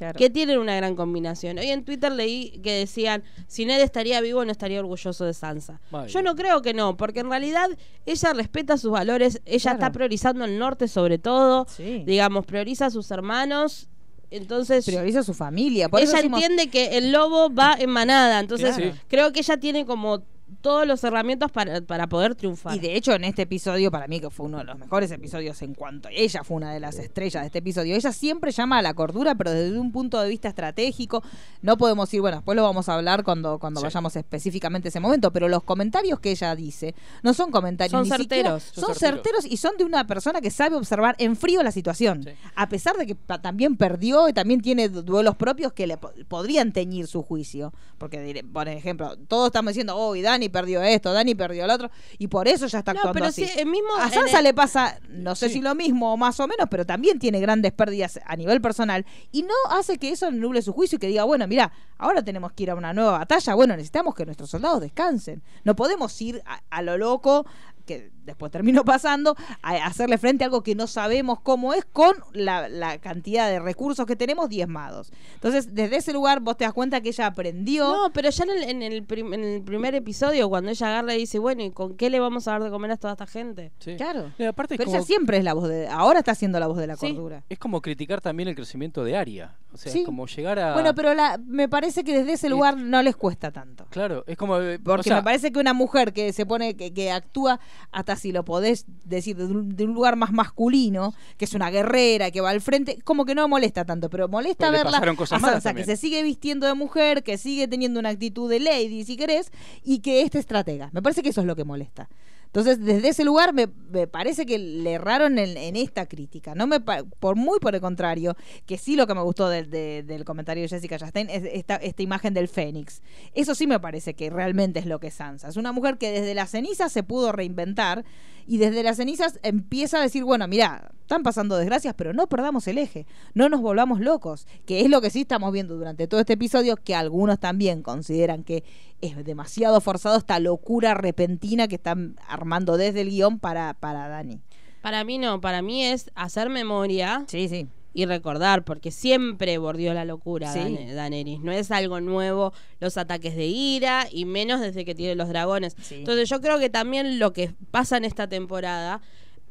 Claro. que tienen una gran combinación. Hoy en Twitter leí que decían, si Ned estaría vivo no estaría orgulloso de Sansa. Yo no creo que no, porque en realidad ella respeta sus valores, ella Claro. está priorizando el norte sobre todo, Sí. digamos, prioriza a sus hermanos, entonces... prioriza a su familia. Por eso ella decimos- entiende que el lobo va en manada, entonces Claro. creo que ella tiene como todos los herramientas para, para poder triunfar. Y de hecho, en este episodio, para mí que fue uno de los mejores episodios en cuanto ella fue una de las estrellas de este episodio, ella siempre llama a la cordura, pero desde un punto de vista estratégico. No podemos ir, bueno, después lo vamos a hablar cuando, cuando Sí. vayamos específicamente a ese momento, pero los comentarios que ella dice no son comentarios Son ni siquiera- certeros. son Son certeros y son de una persona que sabe observar en frío la situación. Sí. A pesar de que también perdió y también tiene du- duelos propios que le po- podrían teñir su juicio. Porque, por ejemplo, todos estamos diciendo, oh, y Dani perdió esto, Dani perdió lo otro, y por eso ya está No, actuando pero así. sí, el mismo a Sansa el- le pasa, no sé Sí. si lo mismo o más o menos, pero también tiene grandes pérdidas a nivel personal y no hace que eso nuble su juicio y que diga, bueno, mira, ahora tenemos que ir a una nueva batalla, bueno, necesitamos que nuestros soldados descansen. No podemos ir a, a lo loco que después terminó pasando, a hacerle frente a algo que no sabemos cómo es con la, la cantidad de recursos que tenemos diezmados. Entonces, desde ese lugar vos te das cuenta que ella aprendió. No, pero ya en el, en el prim- en el primer episodio, cuando ella agarra y dice, bueno, ¿y con qué le vamos a dar de comer a toda esta gente? Sí. Claro. Y aparte Pero como, ella siempre es la voz de... Ahora está siendo la voz de la Sí. cordura. es como criticar también el crecimiento de Aria. O sea, Sí. es como llegar a... Bueno, pero la, me parece que desde ese Es- lugar no les cuesta tanto. Claro, es como... eh, Porque o sea, me parece que una mujer que se pone, que, que actúa, hasta si lo podés decir, de un, de un lugar más masculino, que es una guerrera, que va al frente, como que no molesta tanto, pero molesta Pero verla a Sansa, que se sigue vistiendo de mujer, que sigue teniendo una actitud de lady, si querés, y que este estratega. Me parece que eso es lo que molesta. Entonces, desde ese lugar me, me parece que le erraron en, en esta crítica. No me por muy por el contrario, que sí lo que me gustó del, de- del comentario de Jessica Chastain es esta, esta imagen del Fénix. Eso sí me parece que realmente es lo que es Sansa. Es una mujer que desde las cenizas se pudo reinventar y desde las cenizas empieza a decir, bueno, mira, están pasando desgracias, pero no perdamos el eje, no nos volvamos locos, que es lo que sí estamos viendo durante todo este episodio, que algunos también consideran que es demasiado forzado esta locura repentina que están armando desde el guion para, para Dani. Para mí no, para mí es hacer memoria Sí, sí. Y recordar, porque siempre bordió la locura Sí. Dan- Daenerys. No es algo nuevo los ataques de ira y menos desde que tiene los dragones. Sí. Entonces yo creo que también lo que pasa en esta temporada,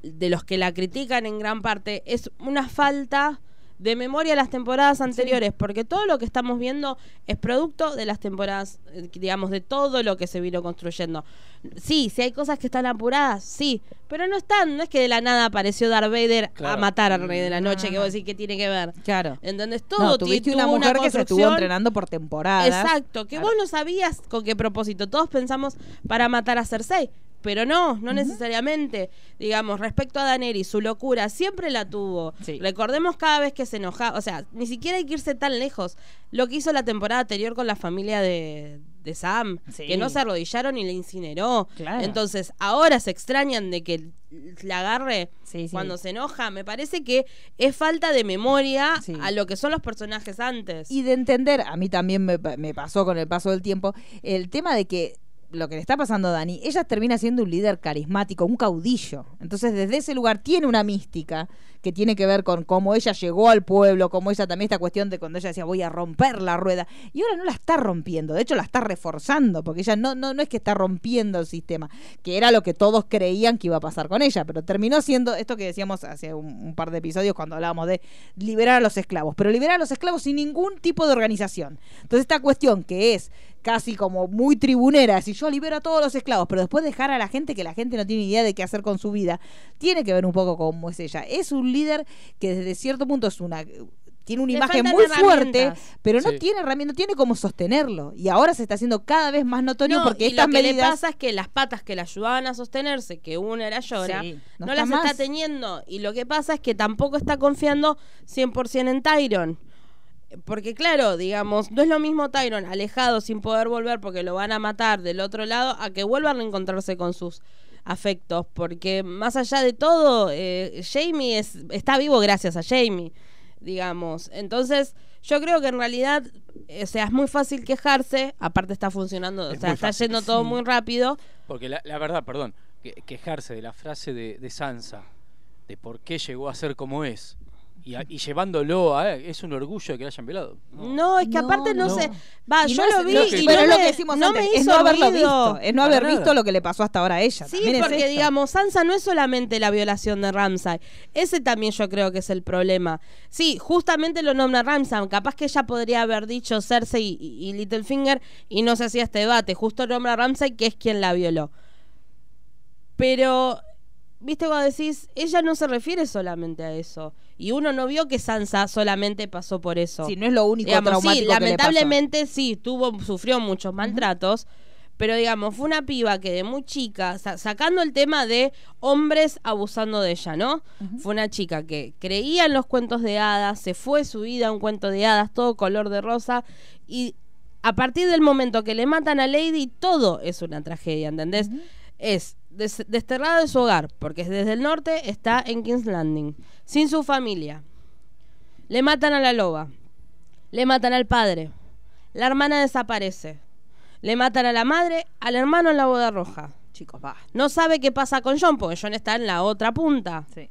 de los que la critican en gran parte, es una falta de memoria las temporadas anteriores, porque todo lo que estamos viendo es producto de las temporadas, eh, digamos, de todo lo que se vino construyendo. Sí, si hay cosas que están apuradas, sí, pero no están, no es que de la nada apareció Darth Vader a matar al Rey de la Noche, No, que vos decís que tiene que ver. Claro. ¿Entendés? Todo No, tuviste una mujer que se estuvo entrenando por temporadas. Exacto, que Claro. vos no sabías con qué propósito. Todos pensamos para matar a Cersei, pero no, no necesariamente. Digamos, respecto a Daenerys, su locura siempre la tuvo. Sí. Recordemos cada vez que se enojaba, o sea, ni siquiera hay que irse tan lejos. Lo que hizo la temporada anterior con la familia de, de Sam, Sí. que no se arrodillaron y le incineró. Claro. Entonces, ahora se extrañan de que la agarre Sí, cuando se enoja. Me parece que es falta de memoria a lo que son los personajes antes. Y de entender, a mí también me, me pasó con el paso del tiempo, el tema de que lo que le está pasando a Dani, ella termina siendo un líder carismático, un caudillo. Entonces, desde ese lugar tiene una mística que tiene que ver con cómo ella llegó al pueblo, cómo ella también esta cuestión de cuando ella decía voy a romper la rueda. Y ahora no la está rompiendo, de hecho la está reforzando, porque ella no, no, no es que está rompiendo el sistema, que era lo que todos creían que iba a pasar con ella, pero terminó siendo esto que decíamos hace un, un par de episodios cuando hablábamos de liberar a los esclavos, pero liberar a los esclavos sin ningún tipo de organización. Entonces esta cuestión que es casi como muy tribunera, si yo libero a todos los esclavos, pero después dejar a la gente que la gente no tiene idea de qué hacer con su vida, tiene que ver un poco con cómo es ella. Es un líder que desde cierto punto es una tiene una Le imagen muy fuerte, pero no Sí. tiene herramientas, no tiene cómo sostenerlo. Y ahora se está haciendo cada vez más notorio No, porque y estas lo que le pasa es que las patas que la ayudaban a sostenerse, que una era llora, Sí, no, no las está teniendo. Y lo que pasa es que tampoco está confiando 100% en Tyron. Porque claro, digamos, no es lo mismo Tyron alejado sin poder volver porque lo van a matar del otro lado a que vuelvan a reencontrarse con sus afectos. Porque más allá de todo, eh, Jamie es, está vivo gracias a Jamie, digamos. Entonces, yo creo que en realidad, eh, o sea, es muy fácil quejarse, aparte está funcionando, Es o sea, está fácil, yendo todo sí. muy rápido. Porque la, la verdad, perdón, que- quejarse de la frase de, de Sansa, de por qué llegó a ser como es, y, llevándolo a es un orgullo de que la hayan velado. No, es que No, aparte no, no. sé. Va, Y yo no lo es- vi lo y que- no pero es lo me- que decimos no antes, me es hizo no haberlo ruido. visto, es no haber nada. visto lo que le pasó hasta ahora a ella. Sí, es porque digamos, Sansa no es solamente la violación de Ramsay. Ese también yo creo que es el problema. Sí, justamente lo nombra Ramsay. Capaz que ella podría haber dicho Cersei y, y Littlefinger y no se hacía este debate. Justo nombra a Ramsay que es quien la violó. Pero, viste cuando decís, ella no se refiere solamente a eso. Y uno no vio que Sansa solamente pasó por eso. Sí, no es lo único Digamos, traumático sí, que le pasó. lamentablemente sí, tuvo, sufrió muchos maltratos, pero digamos, fue una piba que de muy chica, sa- sacando el tema de hombres abusando de ella, ¿no? Fue una chica que creía en los cuentos de hadas, se fue su vida a un cuento de hadas, todo color de rosa, y a partir del momento que le matan a Lady, todo es una tragedia, ¿entendés? Es des- desterrada de su hogar, porque desde el norte está en King's Landing, sin su familia. Le matan a la loba. Le matan al padre. La hermana desaparece. Le matan a la madre, al hermano en la boda roja. Chicos, va. No sabe qué pasa con John, porque John está en la otra punta. Sí.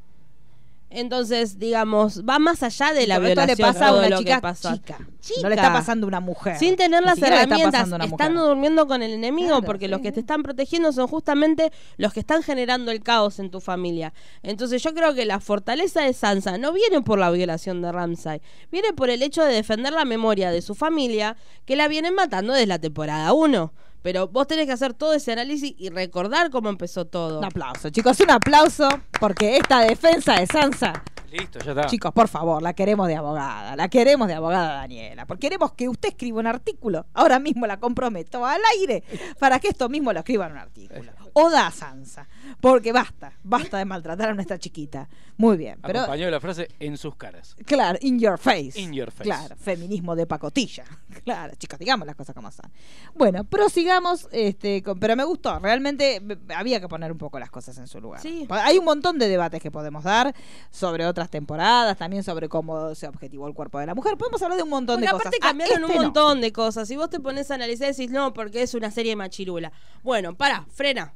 Entonces, digamos, va más allá de la Pero esto violación le pasa a una chica. No le está pasando a una mujer. Sin tener las herramientas, estando durmiendo con el enemigo, Claro, porque sí. los que te están protegiendo son justamente los que están generando el caos en tu familia. Entonces yo creo que la fortaleza de Sansa no viene por la violación de Ramsay, viene por el hecho de defender la memoria de su familia, que la vienen matando desde la temporada 1. Pero vos tenés que hacer todo ese análisis y recordar cómo empezó todo. Un aplauso, chicos, un aplauso porque esta defensa de Sansa, Listo, ya está. chicos, por favor, la queremos de abogada, la queremos de abogada Daniela, porque queremos que usted escriba un artículo. Ahora mismo la comprometo al aire para que esto mismo lo escriba en un artículo. Oda a Sansa, porque basta, basta de maltratar a nuestra chiquita. Muy bien, pero Acompañó de la frase en sus caras. Claro, in your face. In your face. Claro, feminismo de pacotilla. Claro, chicos, digamos las cosas como son. Bueno, prosigamos, este, con- pero me gustó. Realmente había que poner un poco las cosas en su lugar. Sí. Hay un montón de debates que podemos dar sobre otras temporadas, también sobre cómo se objetivó el cuerpo de la mujer. Podemos hablar de un montón Porque de cosas. aparte Ah, cambiaron este un no. montón de cosas. Si vos te pones a analizar, decís, no, porque es una serie machirula. Bueno, para, frena.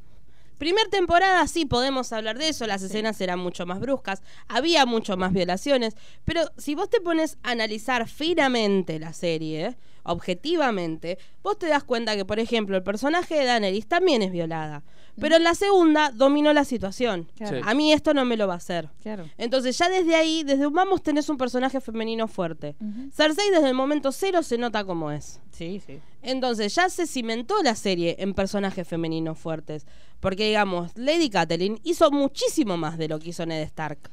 Primer temporada sí podemos hablar de eso, las escenas eran mucho más bruscas, había mucho más violaciones, pero si vos te pones a analizar finamente la serie, objetivamente, vos te das cuenta que, por ejemplo, el personaje de Daenerys también es violada, pero en la segunda dominó la situación. Claro. Sí. A mí esto no me lo va a hacer. Claro. Entonces ya desde ahí, desde un vamos tenés un personaje femenino fuerte. Cersei desde el momento cero se nota como es. Sí, sí. Entonces ya se cimentó la serie en personajes femeninos fuertes. Porque digamos, Lady Catelyn hizo muchísimo más de lo que hizo Ned Stark.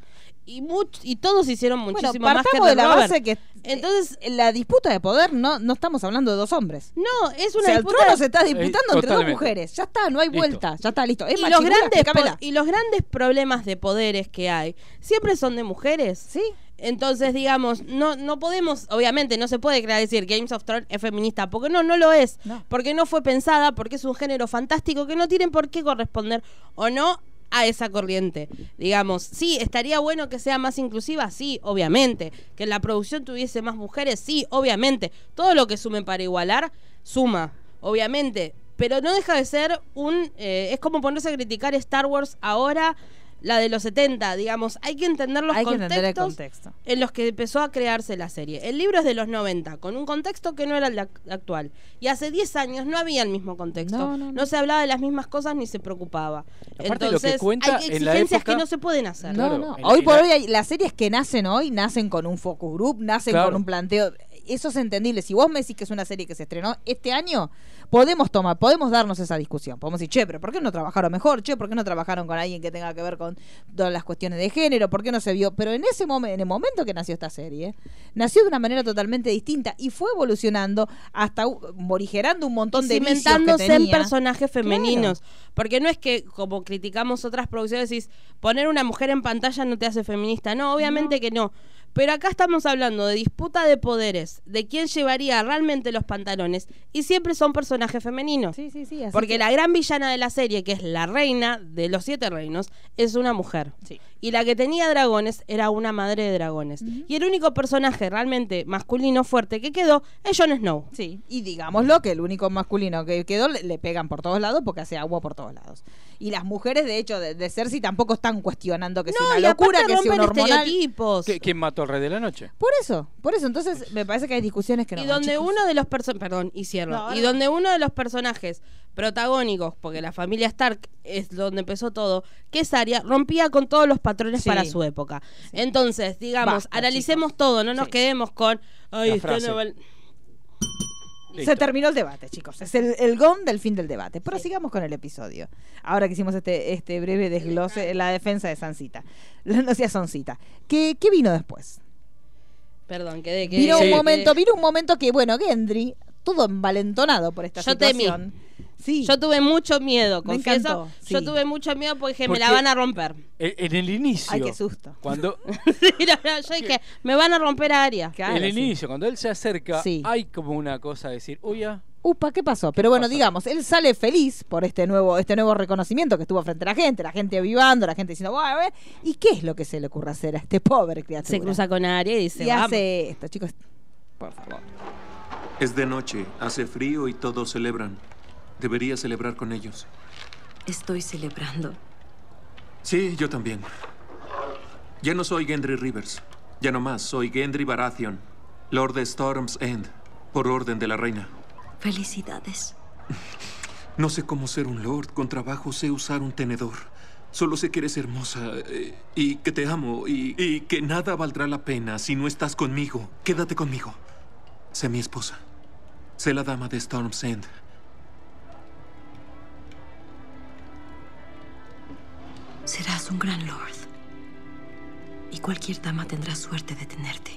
Y much- y todos hicieron Bueno, muchísimo más que de la Robert. base que Entonces, en la disputa de poder no, no estamos hablando de dos hombres. no, es O una sea, el disputa trono se está disputando entre dos mujeres. Ya está, no hay Listo. vuelta. Ya está, listo. Es y más, los, grandes y los grandes problemas de poderes que hay siempre son de mujeres. Sí. Entonces, digamos, no, no podemos, obviamente, no se puede crear decir Games of Thrones es feminista, porque no, no lo es. No. Porque no fue pensada, porque es un género fantástico que no tienen por qué corresponder o no a esa corriente. Digamos, sí, estaría bueno que sea más inclusiva, sí, obviamente. Que la producción tuviese más mujeres, sí, obviamente. Todo lo que sume para igualar, suma, obviamente. Pero no deja de ser un... eh, es como ponerse a criticar Star Wars ahora, la de los 70, digamos. Hay que entender los Hay que contextos entender el contexto. en los que empezó a crearse la serie. El libro es de los 90, con un contexto que no era el actual. Y hace 10 años no había el mismo contexto. No, No, no, no. se hablaba de las mismas cosas ni se preocupaba. Aparte de lo que Entonces, cuenta hay en la exigencias época- que no se pueden hacer. No, no. Hoy por hoy hay- las series que nacen hoy nacen con un focus group, nacen Claro. con un planteo. Eso es entendible. Si vos me decís que es una serie que se estrenó este año, podemos tomar, podemos darnos esa discusión. Podemos decir, che, pero ¿por qué no trabajaron mejor? Che, ¿por qué no trabajaron con alguien que tenga que ver con todas las cuestiones de género? ¿Por qué no se vio? Pero en ese momento, en el momento que nació esta serie, nació de una manera totalmente distinta y fue evolucionando hasta morigerando un montón de vicios que cimentándose en tenía. personajes femeninos. Porque no es que, como criticamos otras producciones, decís, poner una mujer en pantalla no te hace feminista. No, obviamente que no. Pero acá estamos hablando de disputa de poderes, de quién llevaría realmente los pantalones, y siempre son personajes femeninos. Sí, sí, sí. así Porque que- la gran villana de la serie, que es la reina de los siete reinos, es una mujer. Sí. Y la que tenía dragones era una madre de dragones. Y el único personaje realmente masculino fuerte que quedó es Jon Snow. Sí, y digámoslo que el único masculino que quedó le, le pegan por todos lados porque hace agua por todos lados. Y las mujeres, de hecho, de, de Cersei tampoco están cuestionando que sea No, una locura, que sea un hormonal. estereotipos. ¿Qui- ¿Quién mató al rey de la noche? Por eso, por eso. Entonces, me parece que hay discusiones que no. y donde chicos. uno de los personajes, perdón, y cierro, No, y no. donde uno de los personajes protagónicos, porque la familia Stark es donde empezó todo, que es Arya, rompía con todos los patrones Sí. para su época. Entonces, digamos, Basta, analicemos todo, no nos Sí. quedemos con, ay, La frase. novela- Se Listo. terminó el debate, chicos. Es el, el gon del fin del debate. Pero sigamos con el episodio. Ahora que hicimos este, este breve desglose, la defensa de Sancita. No sea Soncita. ¿Qué, ¿Qué vino después? Perdón, quedé, quedé- Vino Sí. un momento, vino un momento que, bueno, Gendry, todo envalentonado por esta Yo temí. Sí. Yo tuve mucho miedo, Me confieso. encantó, Yo tuve mucho miedo porque dije, Porque- me la van a romper. En, el inicio. Ay, qué susto. Cuando, Sí, no, no, yo dije, me van a romper a Aria. Claro, en el sí. inicio, cuando él se acerca, Sí. hay como una cosa de decir, uy, ya, Upa, ¿qué pasó? Pero bueno, pasó? digamos, él sale feliz por este nuevo, este nuevo reconocimiento que estuvo frente a la gente, la gente vivando, la gente diciendo, "Buah, a ver", ¿y qué es lo que se le ocurre hacer a este pobre criatura? Se cruza con Aria y dice, y vamos. hace esto, chicos. Por favor. Es de noche, hace frío y todos celebran. Debería celebrar con ellos. Estoy celebrando. Sí, yo también. Ya no soy Gendry Rivers. Ya no más, soy Gendry Baratheon, Lord de Storm's End, por orden de la reina. Felicidades. No sé cómo ser un lord, con trabajo sé usar un tenedor. Solo sé que eres hermosa eh, y que te amo y, y que nada valdrá la pena si no estás conmigo. Quédate conmigo. Sé mi esposa. Sé la dama de Storm's End. Serás un gran lord. Y cualquier dama tendrá suerte de tenerte.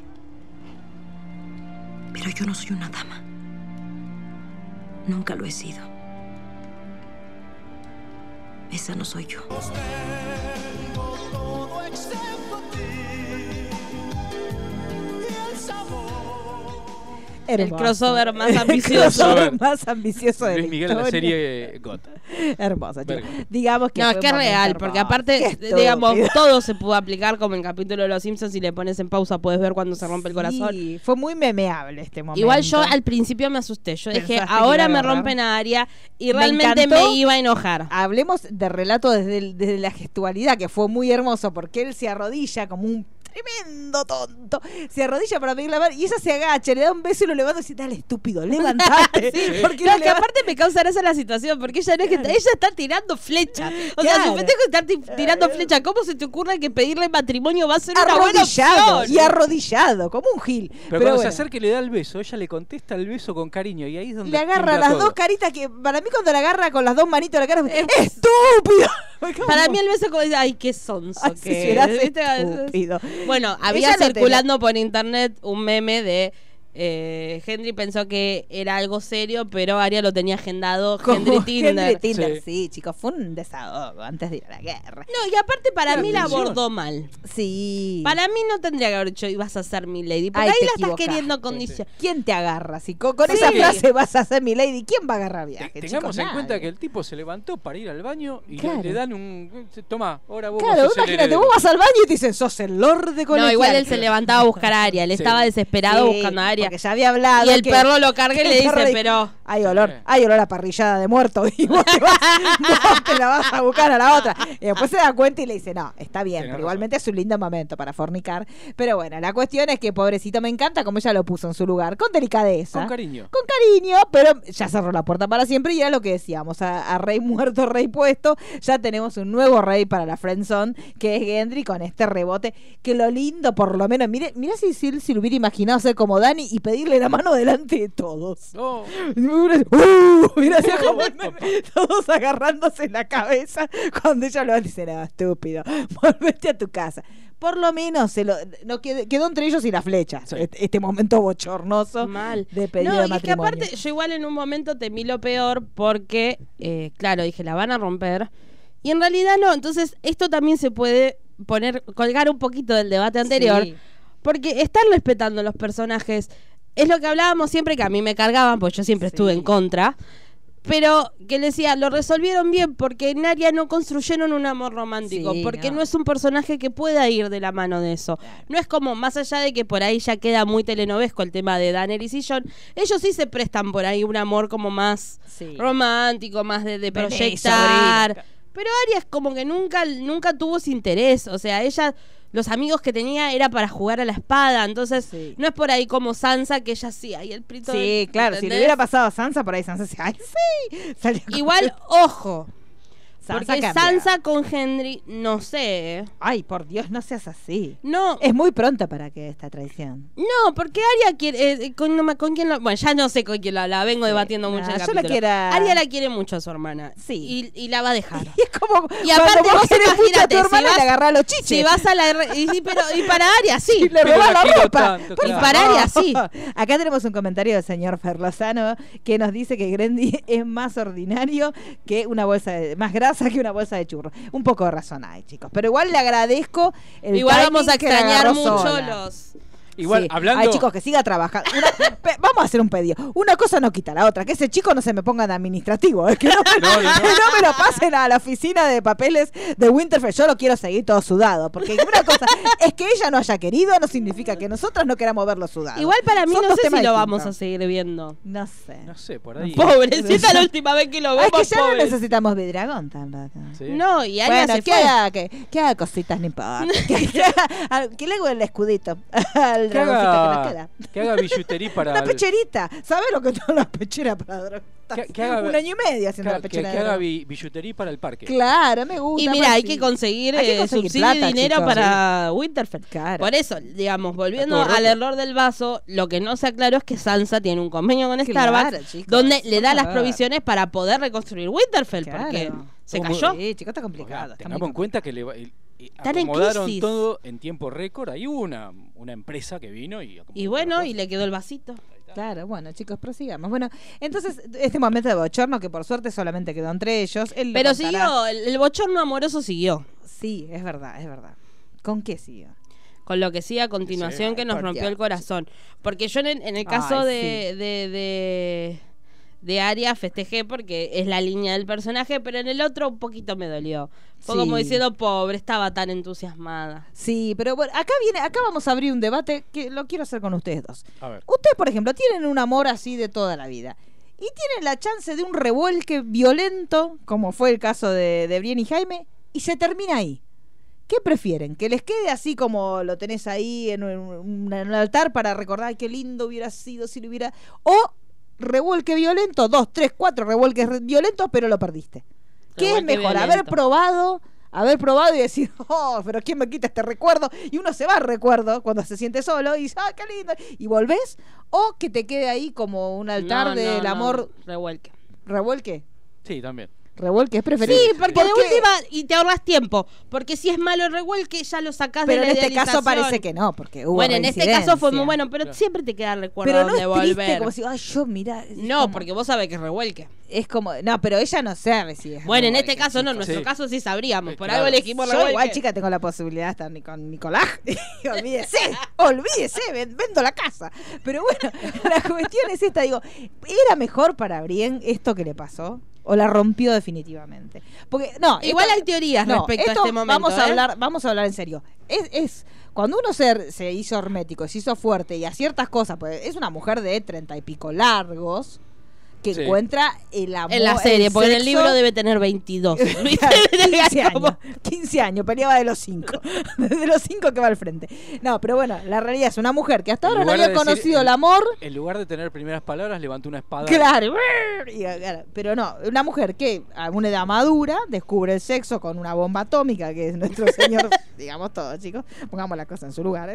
Pero yo no soy una dama. Nunca lo he sido. Esa no soy yo. El Hermoso. crossover más El ambicioso. crossover más ambicioso de Luis la Miguel de la historia. serie God. Hermoso, chicos. Verga. Digamos que No, es que es real, porque aparte, Qué digamos, todo se pudo aplicar como en el capítulo de Los Simpsons. Si le pones en pausa, puedes ver cuando se rompe el corazón. Sí, fue muy memeable este momento. Igual yo al principio me asusté. Yo dije, ahora me rompen a Aria y Me realmente encantó. me iba a enojar. Hablemos de relato desde, el- desde la gestualidad, que fue muy hermoso, porque él se arrodilla como un tremendo tonto. Se arrodilla para pedir la mano y ella se agacha, le da un beso y lo levanta y dice, dale, estúpido, levantate. Sí, Porque no, que levanta- aparte me causa gracia la situación, porque ella no es que ella está tirando flecha. O sea, Claro. su pendejo está ti- tirando flecha. ¿Cómo se te ocurre que pedirle matrimonio va a ser una buena arrodillado opción? y arrodillado, como un gil. Pero, Pero, cuando bueno, se acerca y le da el beso, ella le contesta el beso con cariño y ahí es donde le agarra las todo. dos caritas que para mí cuando le agarra con las dos manitos la cara, ¡estúpido! Para mí el beso como dice, ay, qué sonso Ay, si que serás es", ¿viste? estúpido. Bueno, había circulando por internet un meme de eh, Henry pensó que era algo serio, pero Aria lo tenía agendado Como Henry Tinder. Henry Tinder, Sí. sí. chicos, fue un desahogo antes de ir a la guerra. No, y aparte para mí la abordó mal. Sí. Para mí no tendría que haber dicho ibas a ser mi lady, porque Ay, ahí la estás queriendo condicionar. ¿Quién te agarra? Si con, con Sí. esa frase vas a ser mi lady, ¿quién va a agarrar Te- viaje? Tengamos chicos? en cuenta que el tipo se levantó para ir al baño y le- Claro. le dan un. Toma, ahora vos Claro, imagínate, heredero". vos vas al baño y te dicen, sos el lord de No, colegial. igual él se levantaba a buscar a Aria, él Sí. estaba desesperado Sí, buscando a Aria. Porque ya había hablado. Y el que- perro lo carga y le dice, pero... Hay olor, hay olor a parrillada de muerto. Y vos te, vas, vos te la vas a buscar a la otra. Y después se da cuenta y le dice, no, está bien, pero igualmente es un lindo momento para fornicar. Pero bueno, la cuestión es que pobrecito me encanta como ella lo puso en su lugar, con delicadeza. Con cariño. Con cariño, pero ya cerró la puerta para siempre y era lo que decíamos, a, a rey muerto, rey puesto, ya tenemos un nuevo rey para la friendzone, que es Gendry con este rebote, que lo lindo por lo menos, mire, mira si, si él se lo hubiera imaginado ser como Dani y pedirle la mano delante de todos. No. ¡Uh! Mira, como meme, todos agarrándose la cabeza cuando ella lo dice, no, estúpido, volvete a tu casa. Por lo menos se lo, no quedó, quedó entre ellos y la flecha. Sí. Este, este momento bochornoso Mal. de pedido No, de y es que matrimonio. aparte, yo igual en un momento temí lo peor porque, eh, claro, dije, la van a romper. Y en realidad no, entonces esto también se puede poner, colgar un poquito del debate anterior. Sí. Porque están respetando los personajes. Es lo que hablábamos siempre, que a mí me cargaban, pues yo siempre estuve en contra. Pero que le decía, lo resolvieron bien porque en Aria no construyeron un amor romántico. Sí, porque no. no. es un personaje que pueda ir de la mano de eso. No es como, más allá de que por ahí ya queda muy telenovesco el tema de Daenerys y Jon, ellos sí se prestan por ahí un amor como más Sí. romántico, más de, proyectar. Pero Aria es como que nunca, nunca tuvo ese interés. O sea, ella, los amigos que tenía era para jugar a la espada. Entonces, Sí. no es por ahí como Sansa, que ella sí, ahí el prito. Sí, claro, si le hubiera pasado a Sansa, por ahí Sansa decía, ¡ay, sí! Igual, ojo. Sansa porque cambia. Sansa con Henry, no sé. ¿eh? Ay, por Dios, no seas así. No, Es muy pronto para que esta traición. no, porque Aria quiere. eh, con, no me- con quién lo- bueno, ya no sé con quién la, la vengo Sí. debatiendo Nah, mucho. en el yo la quiero Aria la quiere mucho a su hermana. Sí. Y, y la va a dejar. Y es como Y aparte, vos vos querés mucho a tu hermana si vas- agarrás los chiches. Si vas a la. Y, pero, y para Aria, sí. y le robás la la ropa. tanto, Y claro. para Aria, sí. Acá tenemos un comentario del señor Ferlozano que nos dice que Grendy es más ordinario que una bolsa de, más grasa que una bolsa de churro. Un poco de razón hay, chicos. Pero igual le agradezco el Igual vamos a que extrañar mucho sola. los. Igual, Sí. hablando. Ay, chicos, que siga trabajando. Una- vamos a hacer un pedido. Una cosa no quita la otra. Que ese chico no se me ponga de administrativo. Es que no, me- No, no, no. que no me lo pasen a la oficina de papeles de Winterfell. Yo lo quiero seguir todo sudado. Porque una cosa es que ella no haya querido, no significa que nosotros no queramos verlo sudado. Igual para mí Son no sé si lo vamos a seguir viendo. No sé. No sé, por ahí. Pobrecita la última vez que lo vemos. que ya no necesitamos Vidragón tampoco. Sí. No, y Aria Bueno, se que fue. haga, que, que haga cositas, no importa. que, que haga- que le haga el escudito Que dragoncito que nos haga, queda. que haga billutería para. Una pecherita. ¿Sabes lo que son las pecheras para? Que- que haga- Un año y medio haciendo que, la pechera que haga billutería para el parque. Claro, me gusta. Y mira, hay sí. que conseguir, Hay que eh, conseguir subsidio plata, y dinero chicos. para Winterfell. Claro. Por eso, digamos, volviendo al error del vaso, lo que no se aclaró es que Sansa tiene un convenio con Claro, Starbucks chicos, donde le da las provisiones para poder reconstruir Winterfell, Claro. porque se cayó. Sí, chicos, está Oiga, complicado. está tengamos en cuenta que le, va- Están en acomodaron crisis. todo en tiempo récord. Ahí hubo una, una empresa que vino y acomodó Y bueno, y le quedó el vasito. Claro, bueno, chicos, prosigamos. Bueno, entonces, este momento de bochorno, que por suerte solamente quedó entre ellos. él Pero contará. siguió, el, el bochorno amoroso siguió. Sí, es verdad, es verdad. ¿Con qué siguió? Con lo que sí a continuación Sí, que nos rompió Dios. el corazón. Porque yo en, el- en el caso Ay, de, de, de, de Aria festejé porque es la línea del personaje, pero en el otro un poquito me dolió. Fue Sí. como diciendo, pobre, estaba tan entusiasmada. Sí, pero bueno, acá viene, acá vamos a abrir un debate que lo quiero hacer con ustedes dos. A ver. Ustedes, por ejemplo, tienen un amor así de toda la vida y tienen la chance de un revuelque violento, como fue el caso de, de Brienne y Jaime, y se termina ahí. ¿Qué prefieren? ¿Que les quede así como lo tenés ahí en un, en un altar para recordar "Ay, qué lindo hubiera sido si lo hubiera... O revuelque violento, dos, tres, cuatro revuelques re- violentos, pero lo perdiste. ¿Qué es mejor? Haber probado, haber probado y decir, oh, pero ¿quién me quita este recuerdo? Y uno se va al recuerdo cuando se siente solo y dice, ah, qué lindo. Y volvés, o que te quede ahí como un altar No, del no, amor revuelque. revuelque. Sí, también. Revuelque es preferible. Sí, porque, de última y te ahorras tiempo. Porque si es malo el revuelque, ya lo sacás Pero de en la este caso parece que no, porque hubo Bueno, en este caso fue muy bueno, pero siempre te queda el recuerdo Pero no de es volver. triste como si, ay, yo, mira. No, como- porque vos sabés que es revuelque. Es como, no, pero ella no sabe si es Bueno, en este caso no, en nuestro Sí. caso sí sabríamos. Por claro. algo elegimos Yo revuelque. igual, chica, tengo la posibilidad de estar ni con Nicolás. Y olvídese, olvídese, ven- vendo la casa. Pero bueno, la cuestión es esta, digo, ¿era mejor para Brien esto que le pasó? ¿O la rompió definitivamente? Porque, no, Igual esto- hay teorías no, respecto a esto este momento. Vamos a ¿eh? hablar, vamos a hablar en serio. Es, es cuando uno se, se hizo hermético, se hizo fuerte y a ciertas cosas, pues es una mujer de treinta y pico largos que Sí. encuentra el amor. En la serie, porque en el libro debe tener 22. ¿viste? Claro, 15 Como- años, 15 años, peleaba de los 5. De los 5 que va al frente. No, pero bueno, la realidad es una mujer que hasta ahora no había de decir conocido el- el amor. En lugar de tener primeras palabras, levantó una espada. Claro, y, pero no, una mujer que a una edad madura descubre el sexo con una bomba atómica, que es nuestro señor, digamos todo, chicos. Pongamos la cosa en su lugar.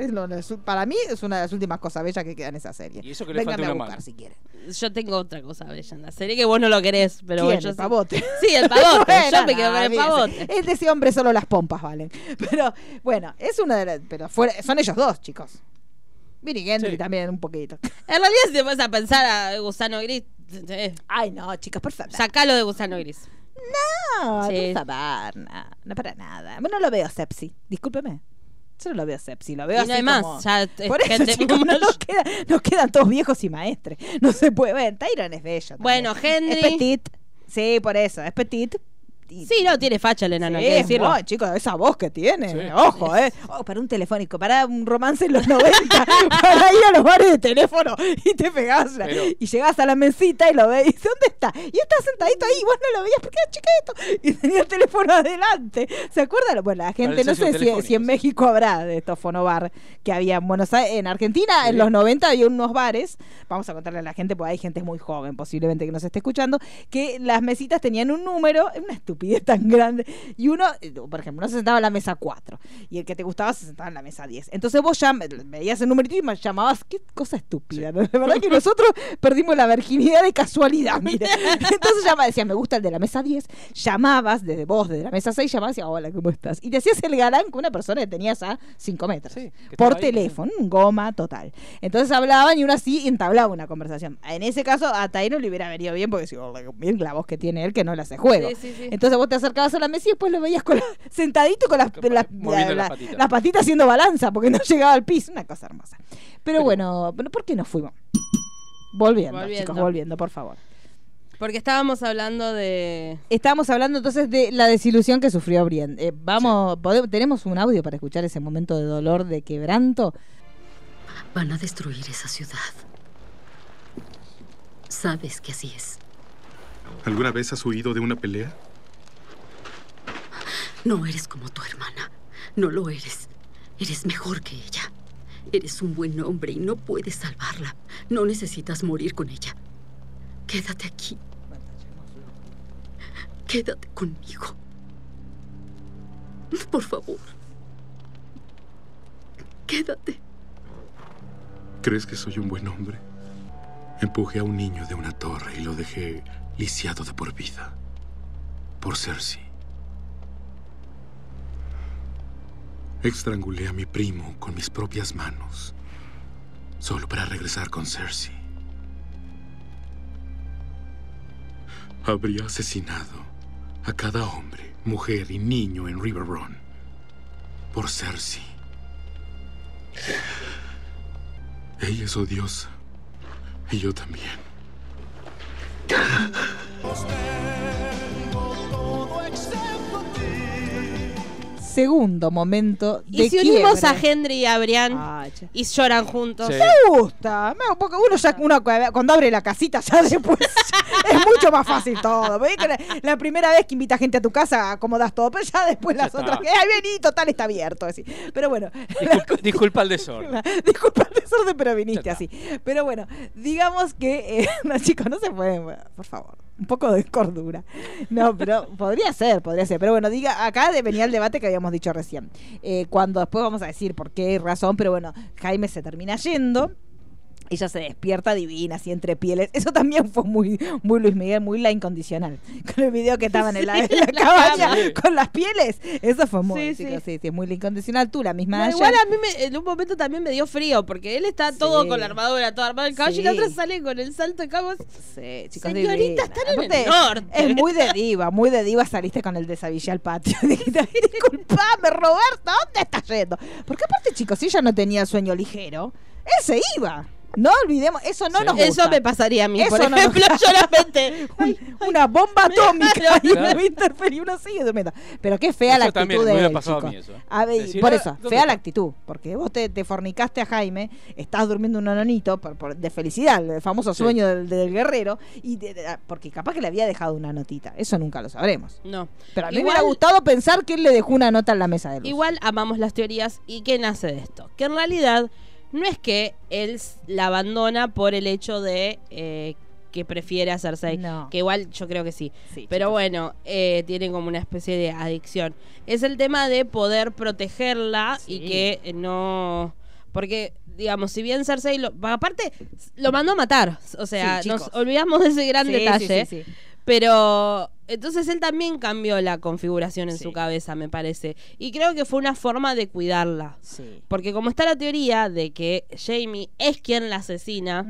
para mí es una de las últimas cosas bellas que quedan en esa serie. Y eso que le falta a una buscar mano. si quieren. Yo tengo otra cosa bella en la serie que vos no lo querés, pero ¿Quién? yo el pavote. Sí, el pavote. Bueno, yo me quedo con el pavote. Es de ese hombre solo las pompas valen. Pero bueno, es una de las. Pero fuera, son ellos dos, chicos. Vinny Gendry Sí. también un poquito. En realidad, si te vas a pensar a Gusano Gris, eh, Ay, no, chicos, por favor. sacalo de Gusano Gris. No, Sí. por favor, no, no para nada. Bueno, no lo veo sepsi, discúlpeme. Yo no lo veo sepsi, lo veo Y así no hay más. como- Ya es Por eso, gente chicos, no, nos, queda- nos quedan todos viejos y maestres. No se puede ver. Tyron es bello. también. Bueno, Henry. Es petit. Sí, por eso, es petit. Y- Sí, no, tiene facha el enano, hay Sí, que decirlo. no, chicos, esa voz que tiene. Sí. Ojo, ¿eh? Oh, para un telefónico, para un romance en los 90, para ir a los bares de teléfono y te Pero- y llegabas a la mesita y lo ves y dices, ¿dónde está? Y está sentadito ahí, y vos no lo veías porque era chiquito. Y tenía el teléfono adelante. ¿Se acuerdan? Bueno, la gente, no sé si, en. México habrá de estos fonobar que había en Buenos Aires. En Argentina, en los 90 había unos bares. Vamos a contarle a la gente, porque hay gente muy joven posiblemente que nos esté escuchando, que las mesitas tenían un número, una estupidez tan grande. Y uno, eh, por ejemplo, uno se sentaba en la mesa 4 y el que te gustaba se sentaba en la mesa 10. Entonces vos ya veías el numerito y me llamabas. Qué cosa estúpida. La verdad que nosotros perdimos la virginidad de casualidad, mira. Entonces llama, decías, me gusta el de la mesa 10. Llamabas desde vos, desde la mesa 6, llamabas y decías, hola, ¿cómo estás? Y te hacías el galán con una persona que tenías a 5 metros. Sí, por ahí, teléfono, goma total. Entonces hablaban y uno así entablaba una conversación. En ese caso, a Taino le hubiera venido bien porque decía, "Oh, bien la voz que tiene él que no juego. Sí, sí, sí. Entonces vos te acercabas a la mesa y después lo veías con la- sentadito con las, la- patitas. las patitas haciendo balanza porque no llegaba al piso. Una cosa hermosa. Pero, bueno, bueno, ¿por qué nos fuimos? Volviendo, Volviendo. chicos, volviendo, por favor. Porque estábamos hablando de. Estábamos hablando entonces de la desilusión que sufrió Brienne. Eh, vamos, podemos- tenemos un audio para escuchar ese momento de dolor, de quebranto. Van a destruir esa ciudad. Sabes que así es. ¿Alguna vez has huido de una pelea? No eres como tu hermana. No lo eres. Eres mejor que ella. Eres un buen hombre y no puedes salvarla. No necesitas morir con ella. Quédate aquí. Quédate conmigo. Por favor. Quédate. ¿Crees que soy un buen hombre? Empujé a un niño de una torre y lo dejé lisiado de por vida. Por Cersei. Estrangulé a mi primo con mis propias manos. Solo para regresar con Cersei. Habría asesinado a cada hombre, mujer y niño en River Run. Por Cersei. Ella es odiosa. Y yo también. Segundo momento de Y si unimos quiebre. a Henry y a Brian che. y lloran juntos. Sí. Me gusta, me- porque uno ya uno cuando abre la casita ya después es mucho más fácil todo. ¿Ves que La, la primera vez que invita gente a tu casa acomodas todo, pero ya después Ya las está. otras que ay vení, total está abierto, así. Pero bueno, Disculpa, disculpa el desorden. La- Disculpa el desorden, pero viniste así. Pero bueno, digamos que. eh, no, chicos, no se pueden. bueno, Por favor. Un poco de cordura. No, pero podría ser, podría ser. Pero bueno, diga, acá venía el debate que habíamos dicho recién. Eh, cuando después vamos a decir por qué razón, pero bueno, Jaime se termina yendo. Ella se despierta divina, así entre pieles. Eso también fue muy, muy Luis Miguel, muy la incondicional. Con el video que estaban en la, en la cabaña Sí. con las pieles. Eso fue muy, Sí, chicos, sí. sí, muy la incondicional. Tú, la misma No, igual a mí me- en un momento también me dio frío, porque él está todo con la armadura, todo armado el caballo, y la otra sale con el salto de cabos. Sí, chicos, Señorita, están en Aparte, el norte. Es muy de diva, muy de diva saliste con el desavillé al patio. Disculpame, Roberto, ¿dónde estás yendo? Porque aparte, chicos, si ella no tenía sueño ligero, él se iba. No olvidemos, eso no Sí. nos gusta. Eso me pasaría a mí, Eso por no nos- ejemplo, solamente. una bomba atómica y de y uno sigue durmiendo. Pero qué fea Eso la actitud también de él, pasado a mí eso. A ver, Decir, por ah, eso, ¿dónde fea está? la actitud. Porque vos te, te fornicaste a Jaime, estás durmiendo un nonito por, por- de felicidad, el famoso Sí. sueño del, del guerrero, y de- de- porque capaz que le había dejado una notita. Eso nunca lo sabremos. No. Pero a mí me hubiera gustado pensar que él le dejó una nota en la mesa de luz. Igual amamos las teorías y qué nace de esto. Que en realidad no es que él la abandona por el hecho de eh, que prefiere a Cersei. No. Que igual yo creo que sí. Sí, Pero chicos. bueno, eh, tiene como una especie de adicción. Es el tema de poder protegerla y que eh, no... Porque, digamos, si bien Cersei... Lo, aparte, lo mandó a matar. O sea, Sí, nos olvidamos de ese gran detalle. sí, sí, sí. Pero entonces él también cambió la configuración en Sí. su cabeza, me parece. Y creo que fue una forma de cuidarla. Sí. Porque como está la teoría de que Jamie es quien la asesina,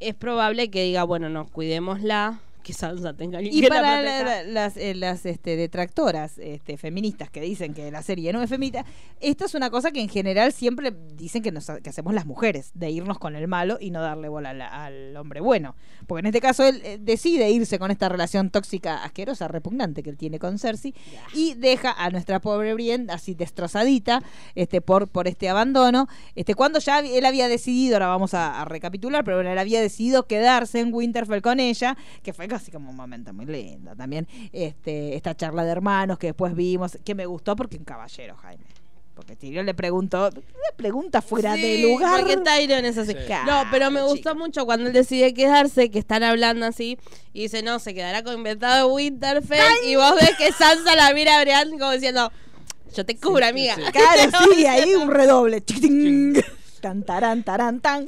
es probable que diga, bueno, no, cuidémosla, que Sansa tenga Y que para la la- las, eh, las este, detractoras este, feministas que dicen que la serie no es feminista, esto es una cosa que en general siempre dicen que, nos, que hacemos las mujeres, de irnos con el malo y no darle bola al, al hombre bueno. Porque en este caso él eh, decide irse con esta relación tóxica, asquerosa, repugnante que él tiene con Cersei y deja a nuestra pobre Brienne así destrozadita este, por, por este abandono. Este, cuando ya él había decidido, ahora vamos a, a recapitular, pero él había decidido quedarse en Winterfell con ella, que fue casi como un momento muy lindo también. Este, esta charla de hermanos que después vimos, que me gustó porque un caballero, Jaime. Porque Tyrion le preguntó, una pregunta fuera Sí, de lugar. Porque Tyrion es así. Sí. No, pero me gustó chica. mucho cuando él decide quedarse, que están hablando así, y dice, no, se quedará con inventado de Winterfell, y vos ves que Sansa la mira a Brian como diciendo, yo te cubro, amiga. sí. Claro, sí, ahí un redoble. Chiquitín. Tan, tarán, tarán, tan.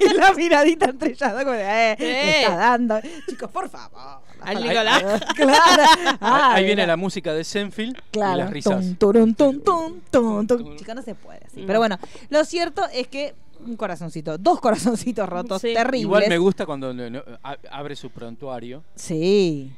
Y la miradita estrellada como de, eh, me Eh. está dando. Chicos, por favor. Al Nicolás. Claro. Ahí- Ah, ahí viene la música de Senfield y Claro. las risas. Tum, turun, tum, tum, tum, tum. Chicos, no se puede así. Pero bueno, lo cierto es que un corazoncito, dos corazoncitos rotos Sí. terribles. Igual me gusta cuando abre su prontuario. Sí.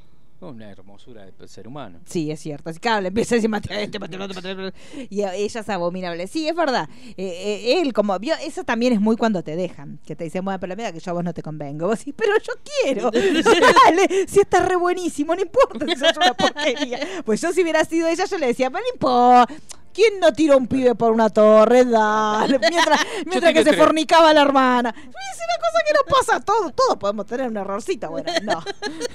Una hermosura de ser humano. Sí, es cierto. Así, claro, le empieza a decir mate a este, mate al otro, mate al otro. Y a- ella es abominable. Sí, es verdad. Eh, eh, él, como vio, eso también es muy cuando te dejan. Que te dicen, bueno, pero mira que yo a vos no te convengo. Vos decís, pero yo quiero. Dale, si está re buenísimo, no importa si sos una porquería. Pues yo si hubiera sido ella, yo le decía, pero no importa. ¿Quién no tiró un pibe por una torre? Dale. Mientras, que se tres. fornicaba la hermana. Es una cosa que nos pasa a todos. Todos podemos tener un errorcito. Bueno, no.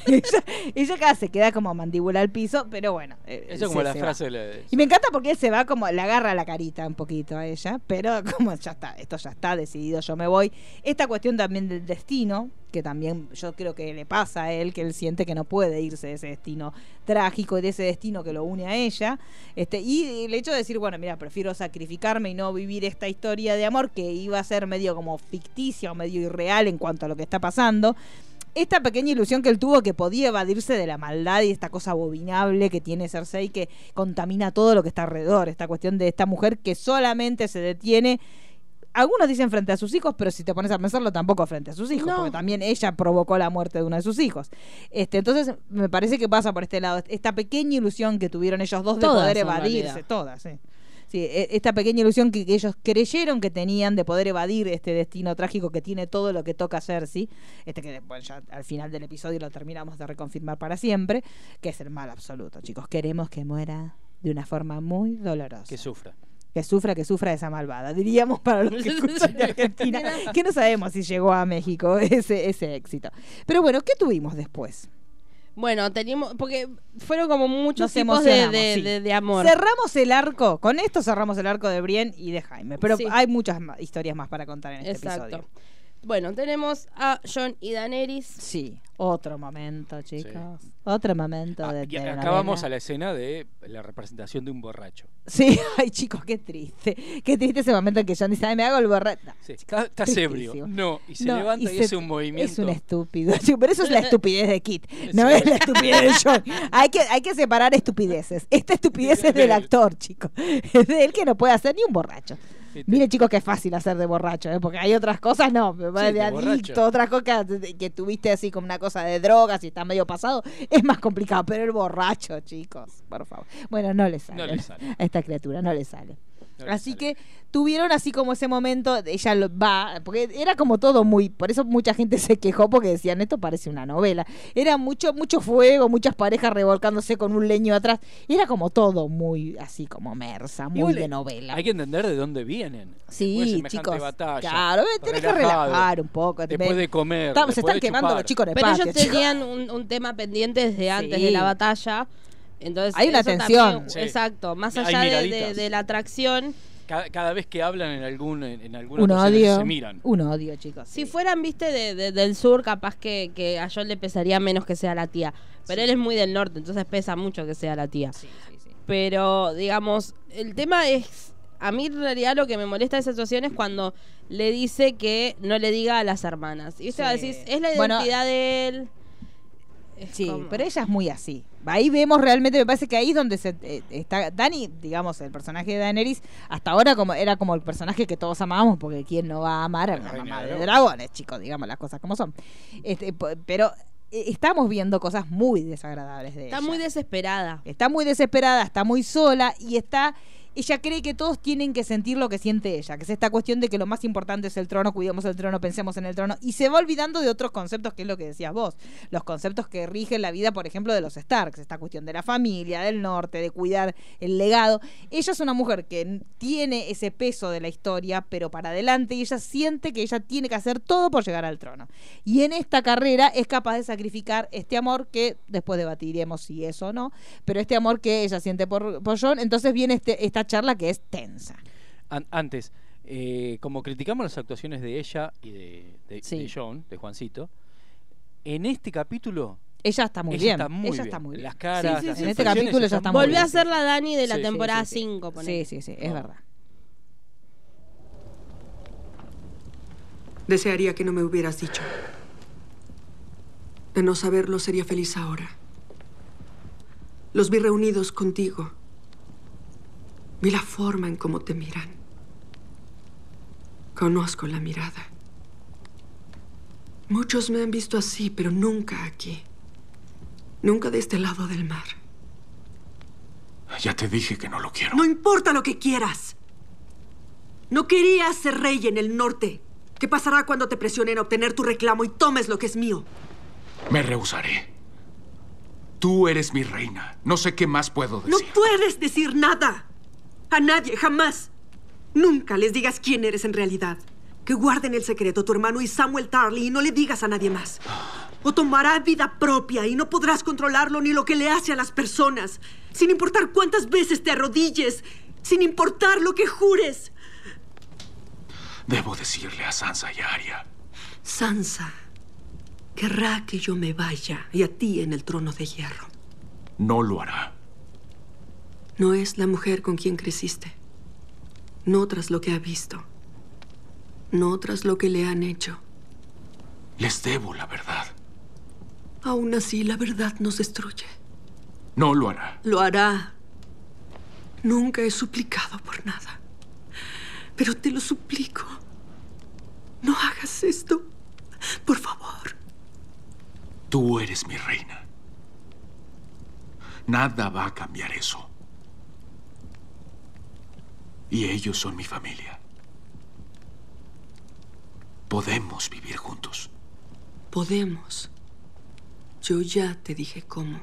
ella, ella acá se queda como mandíbula al piso, pero bueno. eh, Eso como se- la se frase de la- Y me encanta porque él se va como, le agarra la carita un poquito a ella, pero como ya está, esto ya está decidido, yo me voy. Esta cuestión también del destino, que también yo creo que le pasa a él, que él siente que no puede irse de ese destino trágico y de ese destino que lo une a ella. Este, y el hecho de decir, bueno, mira, prefiero sacrificarme y no vivir esta historia de amor que iba a ser medio como ficticia o medio irreal en cuanto a lo que está pasando esta pequeña ilusión que él tuvo que podía evadirse de la maldad y esta cosa abominable que tiene Cersei que contamina todo lo que está alrededor. Esta cuestión de esta mujer que solamente se detiene. Algunos dicen frente a sus hijos, pero si te pones a pensarlo, tampoco frente a sus hijos, No. porque también ella provocó la muerte de uno de sus hijos. Este, entonces, me parece que pasa por este lado. Esta pequeña ilusión que tuvieron ellos dos de Todas, poder en evadirse, realidad. todas, sí. Sí, e- esta pequeña ilusión que, que ellos creyeron que tenían de poder evadir este destino trágico que tiene todo lo que toca Cersei, este que bueno, ya al final del episodio lo terminamos de reconfirmar para siempre, que es el mal absoluto, chicos. Queremos que muera de una forma muy dolorosa. Que sufra. Que sufra, que sufra esa malvada. Diríamos para los que escuchan de Argentina, que no sabemos si llegó a México ese, ese éxito. Pero bueno, ¿qué tuvimos después? Bueno, teníamos, porque fueron como muchos tipos de, de- sí. de- de amor. Cerramos el arco, con esto cerramos el arco de Brienne y de Jaime, pero Sí. hay muchas historias más para contar en este Exacto. episodio. Bueno, tenemos a John y Daenerys. Sí. Otro momento, chicos. Otro momento Ah, de, y telenovela. acá vamos a la escena de la representación de un borracho. Sí, ay chicos, qué triste. Qué triste ese momento en que John dice, ay, me hago el borracho. No, Sí, está- estás ebrio. No, y se No, levanta y, se- hace un movimiento. Es un estúpido. Pero eso es la estupidez de Kit. No Sí. es la estupidez de John. Hay que, hay que separar estupideces. Esta estupidez es del actor, chicos. Es de él que no puede hacer ni un borracho. Miren, chicos, que es fácil hacer de borracho, ¿eh? porque hay otras cosas, no, de, de adicto, otras cosas que, que tuviste así como una cosa de drogas y está medio pasado, es más complicado, pero el borracho, chicos, por favor. Bueno, no le sale. No le sale. A esta criatura no le sale. Así que tuvieron así como ese momento, ella lo- va, porque era como todo muy, por eso mucha gente se quejó porque decían, esto parece una novela. Era mucho, mucho fuego, muchas parejas revolcándose con un leño atrás. Era como todo muy así como mersa, muy Igual, de eh, novela. Hay que entender de dónde vienen. Después Sí, chicos. batalla, claro, tenés que relajar un poco. Después de comer. Estamos- se después están de quemando chupar. los chicos en el Pero patio, ellos chicos. tenían un, un tema pendiente desde antes Sí. de la batalla. Entonces, Hay una tensión. también- Sí. Exacto. Más Hay allá de, de- miraditas. de la atracción. Cada, cada vez que hablan en algún en, en alguna Un odio. se miran. Un odio, chicos. Si fueran, viste, de, de- del sur, capaz que, que a John le pesaría menos que sea la tía. Pero él es muy del norte, entonces pesa mucho que sea la tía. Pero, digamos, el tema es. A mí, en realidad, lo que me molesta de esa situación es cuando le dice que no le diga a las hermanas. Y usted va a decir, es la Bueno, identidad de él. Es Sí, como- pero ella es muy así. Ahí vemos realmente, me parece que ahí es donde se eh, está Dani, digamos, el personaje de Daenerys, hasta ahora como era como el personaje que todos amábamos, porque quién no va a amar a La mamá de de dragones. chicos, digamos las cosas como son. Este, pero eh, estamos viendo cosas muy desagradables de Está ella. muy desesperada. Está muy desesperada, está muy sola y está. Ella cree que todos tienen que sentir lo que siente ella, que es esta cuestión de que lo más importante es el trono, cuidemos el trono, pensemos en el trono, y se va olvidando de otros conceptos, que es lo que decías vos, los conceptos que rigen la vida, por ejemplo, de los Starks, esta cuestión de la familia, del norte, de cuidar el legado. Ella es una mujer que tiene ese peso de la historia, pero para adelante, y ella siente que ella tiene que hacer todo por llegar al trono. Y en esta carrera es capaz de sacrificar este amor que después debatiremos si es o no, pero este amor que ella siente por, por John, entonces viene este, esta charla que es tensa. An- antes, eh, como criticamos las actuaciones de ella y de, de, Sí. de John, de Juancito, en este capítulo Ella está muy ella bien. está muy ella bien. está muy bien. Las caras, Sí, sí, las sí, En este capítulo ella está muy Volvió a bien. ser la Dani de la temporada sí, sí. 5. Sí, sí, sí, es verdad. Desearía que no me hubieras dicho. De no saberlo, sería feliz ahora. Los vi reunidos contigo. Vi la forma en cómo te miran. Conozco la mirada. Muchos me han visto así, pero nunca aquí. Nunca de este lado del mar. Ya te dije que no lo quiero. No importa lo que quieras. No querías ser rey en el norte. ¿Qué pasará cuando te presionen a obtener tu reclamo y tomes lo que es mío? Me rehusaré. Tú eres mi reina. No sé qué más puedo No decir. puedes decir nada. A nadie, jamás. Nunca les digas quién eres en realidad. Que guarden el secreto tu hermano y Samuel Tarly y no le digas a nadie más. O tomará vida propia y no podrás controlarlo ni lo que le hace a las personas. Sin importar cuántas veces te arrodilles. Sin importar lo que jures. Debo decirle a Sansa y a Arya. Sansa querrá que yo me vaya y a ti en el trono de hierro. No lo hará. No es la mujer con quien creciste. No tras lo que ha visto. No tras lo que le han hecho. Les debo la verdad. Aún así, la verdad nos destruye. No lo hará. Lo hará. Nunca he suplicado por nada. Pero te lo suplico. No hagas esto. Por favor. Tú eres mi reina. Nada va a cambiar eso. Y ellos son mi familia. Podemos vivir juntos. Podemos. Yo ya te dije cómo.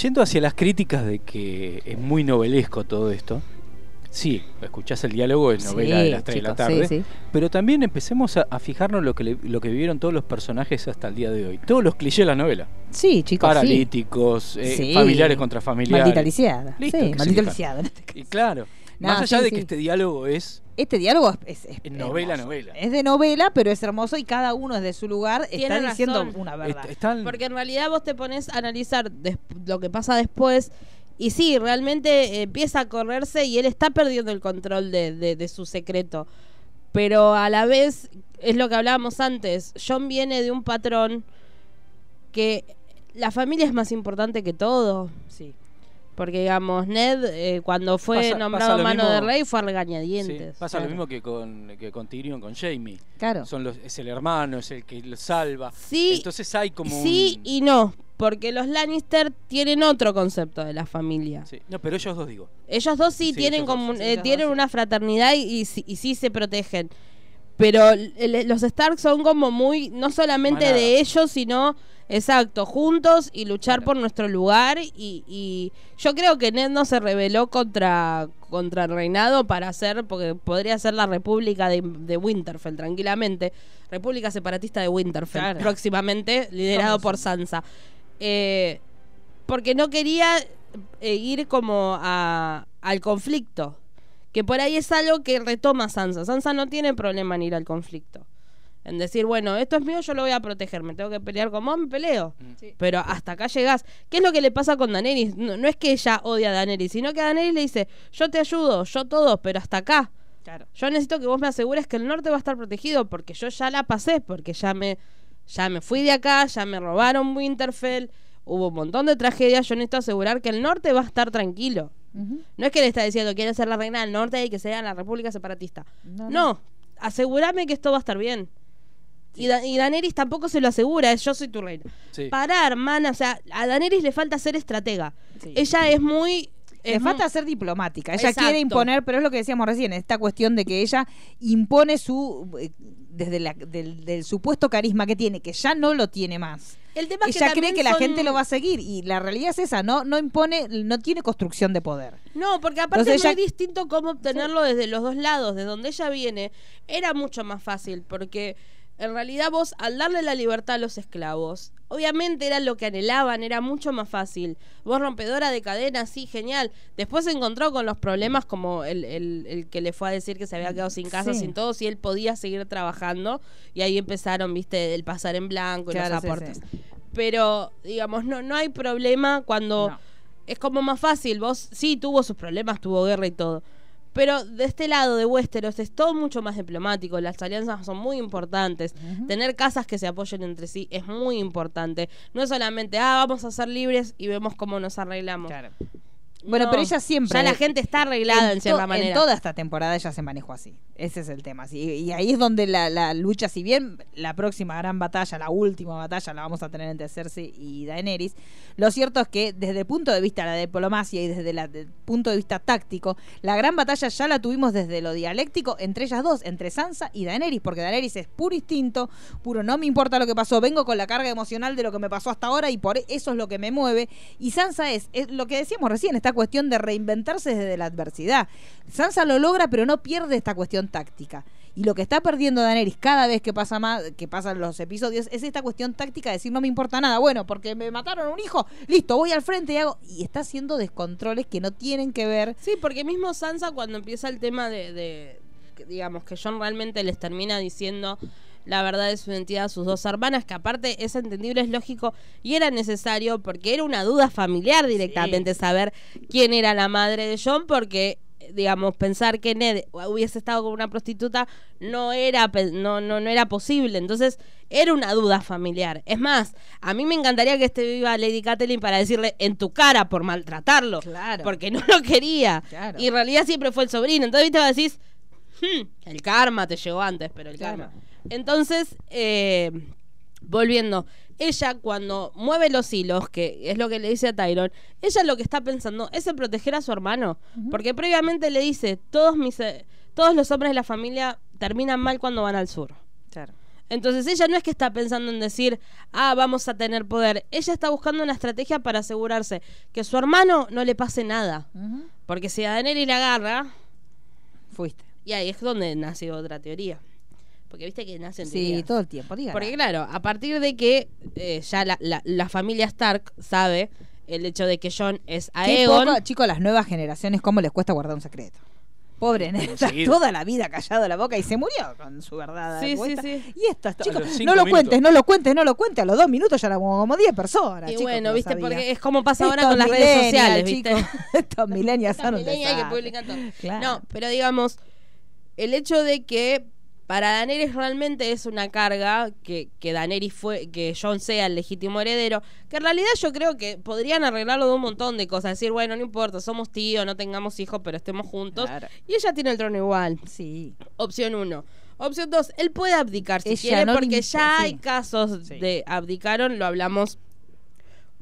Yendo hacia las críticas de que es muy novelesco todo esto, sí, escuchás el diálogo, es novela Sí, de las 3 de la chicos, sí, tarde, sí. pero también empecemos a, a fijarnos lo que, le- lo que vivieron todos los personajes hasta el día de hoy. Todos los clichés de la novela. Sí, chicos, sí. Paralíticos, eh, Sí. familiares contra familiares. Maldita lisiada. Listo, Sí, ¿qué maldita significa? lisiada en este caso. Y claro, No, más allá sí, de sí. que este diálogo es Este diálogo es, es- es Es novela, hermoso. novela. Es de novela, pero es hermoso y cada uno desde su lugar está diciendo una verdad. Est- están- Porque en realidad vos te pones a analizar des- lo que pasa después y sí, realmente eh, empieza a correrse y él está perdiendo el control de, de- de su secreto. Pero a la vez, es lo que hablábamos antes, John viene de un patrón que la familia es más importante que todo. Sí. Porque, digamos, Ned, eh, cuando fue Pasa- nombrado pasa mano mismo- de rey, fue a Sí, regañadientes. pasa Claro. lo mismo que con, que con Tyrion, con Jamie. Claro. Son los, es el hermano, es el que lo salva. Sí, Entonces hay como sí un- y no. Porque los Lannister tienen otro concepto de la familia. Sí. No, pero ellos dos digo. Ellos dos sí, Sí, tienen como sí, eh, tienen dos, una fraternidad y, y, sí- y sí se protegen. Pero los Stark son como muy, no solamente Manada. de ellos, sino, exacto, juntos y luchar Claro. por nuestro lugar. Y, y yo creo que Ned no se rebeló contra, contra el reinado para hacer, porque podría ser la República de, de Winterfell tranquilamente. República separatista de Winterfell, Claro. próximamente, liderado por Sansa. Eh, porque no quería eh, ir como a, al conflicto. Que por ahí es algo que retoma Sansa. Sansa no tiene problema en ir al conflicto. En decir, bueno, esto es mío, yo lo voy a proteger. Me tengo que pelear con vos, me peleo. Pero hasta acá llegás. ¿Qué es lo que le pasa con Daenerys? No, no es que ella odia a Daenerys, sino que a Daenerys le dice, yo te ayudo, yo todo, pero hasta acá. Claro. Yo necesito que vos me asegures que el norte va a estar protegido porque yo ya la pasé, porque ya me, ya me fui de acá, ya me robaron Winterfell, hubo un montón de tragedias, yo necesito asegurar que el norte va a estar tranquilo. No es que le está diciendo quiere ser la reina del norte y que sea la república separatista. No, No, no. asegúrame que esto va a estar bien. Y, Da- y Daenerys tampoco se lo asegura, es yo soy tu reina. Sí. Pará, hermana, o sea, a Daenerys le falta ser estratega. Sí. Ella es muy... Le es falta ser diplomática. Ella Exacto. quiere imponer, pero es lo que decíamos recién, esta cuestión de que ella impone su eh, desde la- del, del supuesto carisma que tiene, que ya no lo tiene más. El tema es que Ella cree que la son- gente lo va a seguir y la realidad es esa, no no impone, no tiene construcción de poder. No, porque aparte Entonces es muy ella- distinto cómo obtenerlo desde los dos lados. De donde ella viene, era mucho más fácil, porque en realidad vos, al darle la libertad a los esclavos, obviamente era lo que anhelaban, era mucho más fácil. Vos, rompedora de cadenas, sí, genial. Después se encontró con los problemas como el, el- el que le fue a decir que se había quedado sin casa, Sí. sin todo, si él podía seguir trabajando. Y ahí empezaron, viste, el pasar en blanco y Claro, los sí, aportes. sí. Pero, digamos, no, no hay problema cuando No. es como más fácil. Vos sí tuvo sus problemas, tuvo guerra y todo. Pero de este lado de Westeros es todo mucho más diplomático. Las alianzas son muy importantes. Tener casas que se apoyen entre sí es muy importante. No es solamente, ah, vamos a ser libres y vemos cómo nos arreglamos. Bueno, No, pero ella siempre. Ya la gente está arreglada en, to- cierta manera. En toda esta temporada ella se manejó así. Ese es el tema. sí. Y ahí es donde la, la lucha, si bien la próxima gran batalla, la última batalla, la vamos a tener entre Cersei y Daenerys, lo cierto es que desde el punto de vista de la diplomacia y desde el punto de vista táctico, la gran batalla ya la tuvimos desde lo dialéctico entre ellas dos, entre Sansa y Daenerys, porque Daenerys es puro instinto, puro no me importa lo que pasó, vengo con la carga emocional de lo que me pasó hasta ahora y por eso es lo que me mueve. Y Sansa es, es lo que decíamos recién, cuestión de reinventarse desde la adversidad. Sansa lo logra, pero no pierde esta cuestión táctica. Y lo que está perdiendo Daenerys cada vez que pasa más, que pasan los episodios, es esta cuestión táctica de decir no me importa nada. Bueno, porque me mataron un hijo, listo, voy al frente y hago. Y está haciendo descontroles que no tienen que ver. Sí, porque mismo Sansa cuando empieza el tema de, de- digamos, que John realmente les termina diciendo la verdad de su identidad a sus dos hermanas, que aparte es entendible, es lógico y era necesario porque era una duda familiar directamente saber quién era la madre de John, porque digamos pensar que Ned hubiese estado con una prostituta no era no no no era posible entonces era una duda familiar es más a mí me encantaría que esté viva Lady Catelyn para decirle en tu cara por maltratarlo Claro. porque no lo quería Claro. y en realidad siempre fue el sobrino entonces viste decís "Hmm, el karma te llegó antes pero el Claro. karma entonces eh, volviendo ella cuando mueve los hilos, que es lo que le dice a Tyron, ella lo que está pensando es en proteger a su hermano, porque previamente le dice, todos mis eh, todos los hombres de la familia terminan mal cuando van al sur. Claro. Entonces ella no es que está pensando en decir, ah, vamos a tener poder. Ella está buscando una estrategia para asegurarse que a su hermano no le pase nada. Porque si a Daenerys la agarra, Fuiste. y ahí es donde nace otra teoría. Porque viste que nacen Sí, teorías. todo el tiempo. dígala. Porque claro, a partir de que eh, ya la, la- la familia Stark sabe el hecho de que John es Aegon. poco, chicos, las nuevas generaciones, cómo les cuesta guardar un secreto. Pobre Enseguida. toda la vida callado la boca y se murió con su verdad. Sí, sí, sí. Y estos A chicos, no lo minutos. cuentes, no lo cuentes, no lo cuentes. A los dos minutos ya éramos como 10 personas. Y chicos, bueno, viste, porque es como pasa ahora Estos con las redes sociales, ¿viste? chicos. Estos millennials son un que publican todo. Claro. No, pero digamos, el hecho de que para Daenerys realmente es una carga que, que Daenerys fue, que Jon sea el legítimo heredero, que en realidad yo creo que podrían arreglarlo de un montón de cosas, decir, bueno, no importa, somos tíos, no tengamos hijos, pero estemos juntos. Claro. Y ella tiene el trono igual. Sí. Opción uno. Opción dos, él puede abdicar si Ella quiere, no porque ya sí. hay casos Sí. de abdicaron, lo hablamos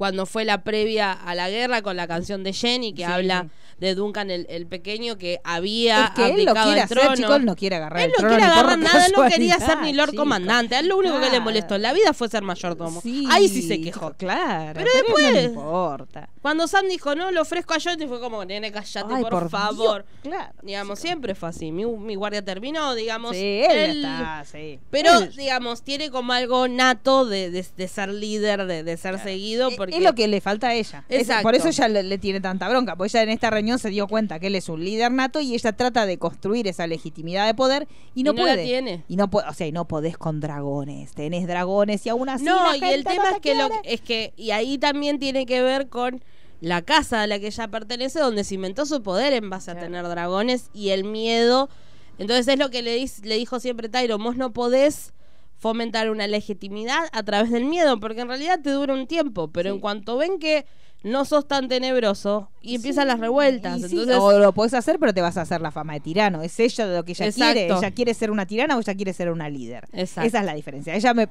cuando fue la previa a la guerra con la canción de Jenny, que Sí. habla de Duncan el, el pequeño que había Es que él lo el hacer, él no quiere agarrar Él el no trono quiere agarrar nada, él no quería ser ni Lord chicos. Comandante. Él lo único que le molestó en la vida fue ser mayordomo. Sí, Ahí sí se quejó. Claro. Pero después- No importa. Cuando Sam dijo, no, lo ofrezco a Johnny, fue como, nene, callate, Ay, por, por favor. Dios, claro, digamos, siempre fue así. Mi, mi guardia terminó, digamos. Sí, él ya está, sí. Pero, Él- digamos, tiene como algo nato de, de- de ser líder, de, de ser seguido. Porque Es lo que le falta a ella. Es- Exacto. por eso ella le, le tiene tanta bronca. Porque ella en esta reunión se dio cuenta que él es un líder nato y ella trata de construir esa legitimidad de poder y no Y no la puede. tiene. Y no puede, o sea, y no podés con dragones. Tenés dragones y aún así. No, la y el tema no es que, lo, es que, y ahí también tiene que ver con la casa a la que ella pertenece, donde cimentó su poder en base a tener dragones y el miedo. Entonces es lo que le, le dijo siempre Tyro, vos no podés fomentar una legitimidad a través del miedo, porque en realidad te dura un tiempo, pero en cuanto ven que no sos tan tenebroso y empiezan las revueltas, sí, entonces o lo podés hacer, pero te vas a hacer la fama de tirano. Es ella lo que ella Exacto. quiere. Ella quiere ser una tirana o ella quiere ser una líder. Exacto. Esa es la diferencia. Ella me,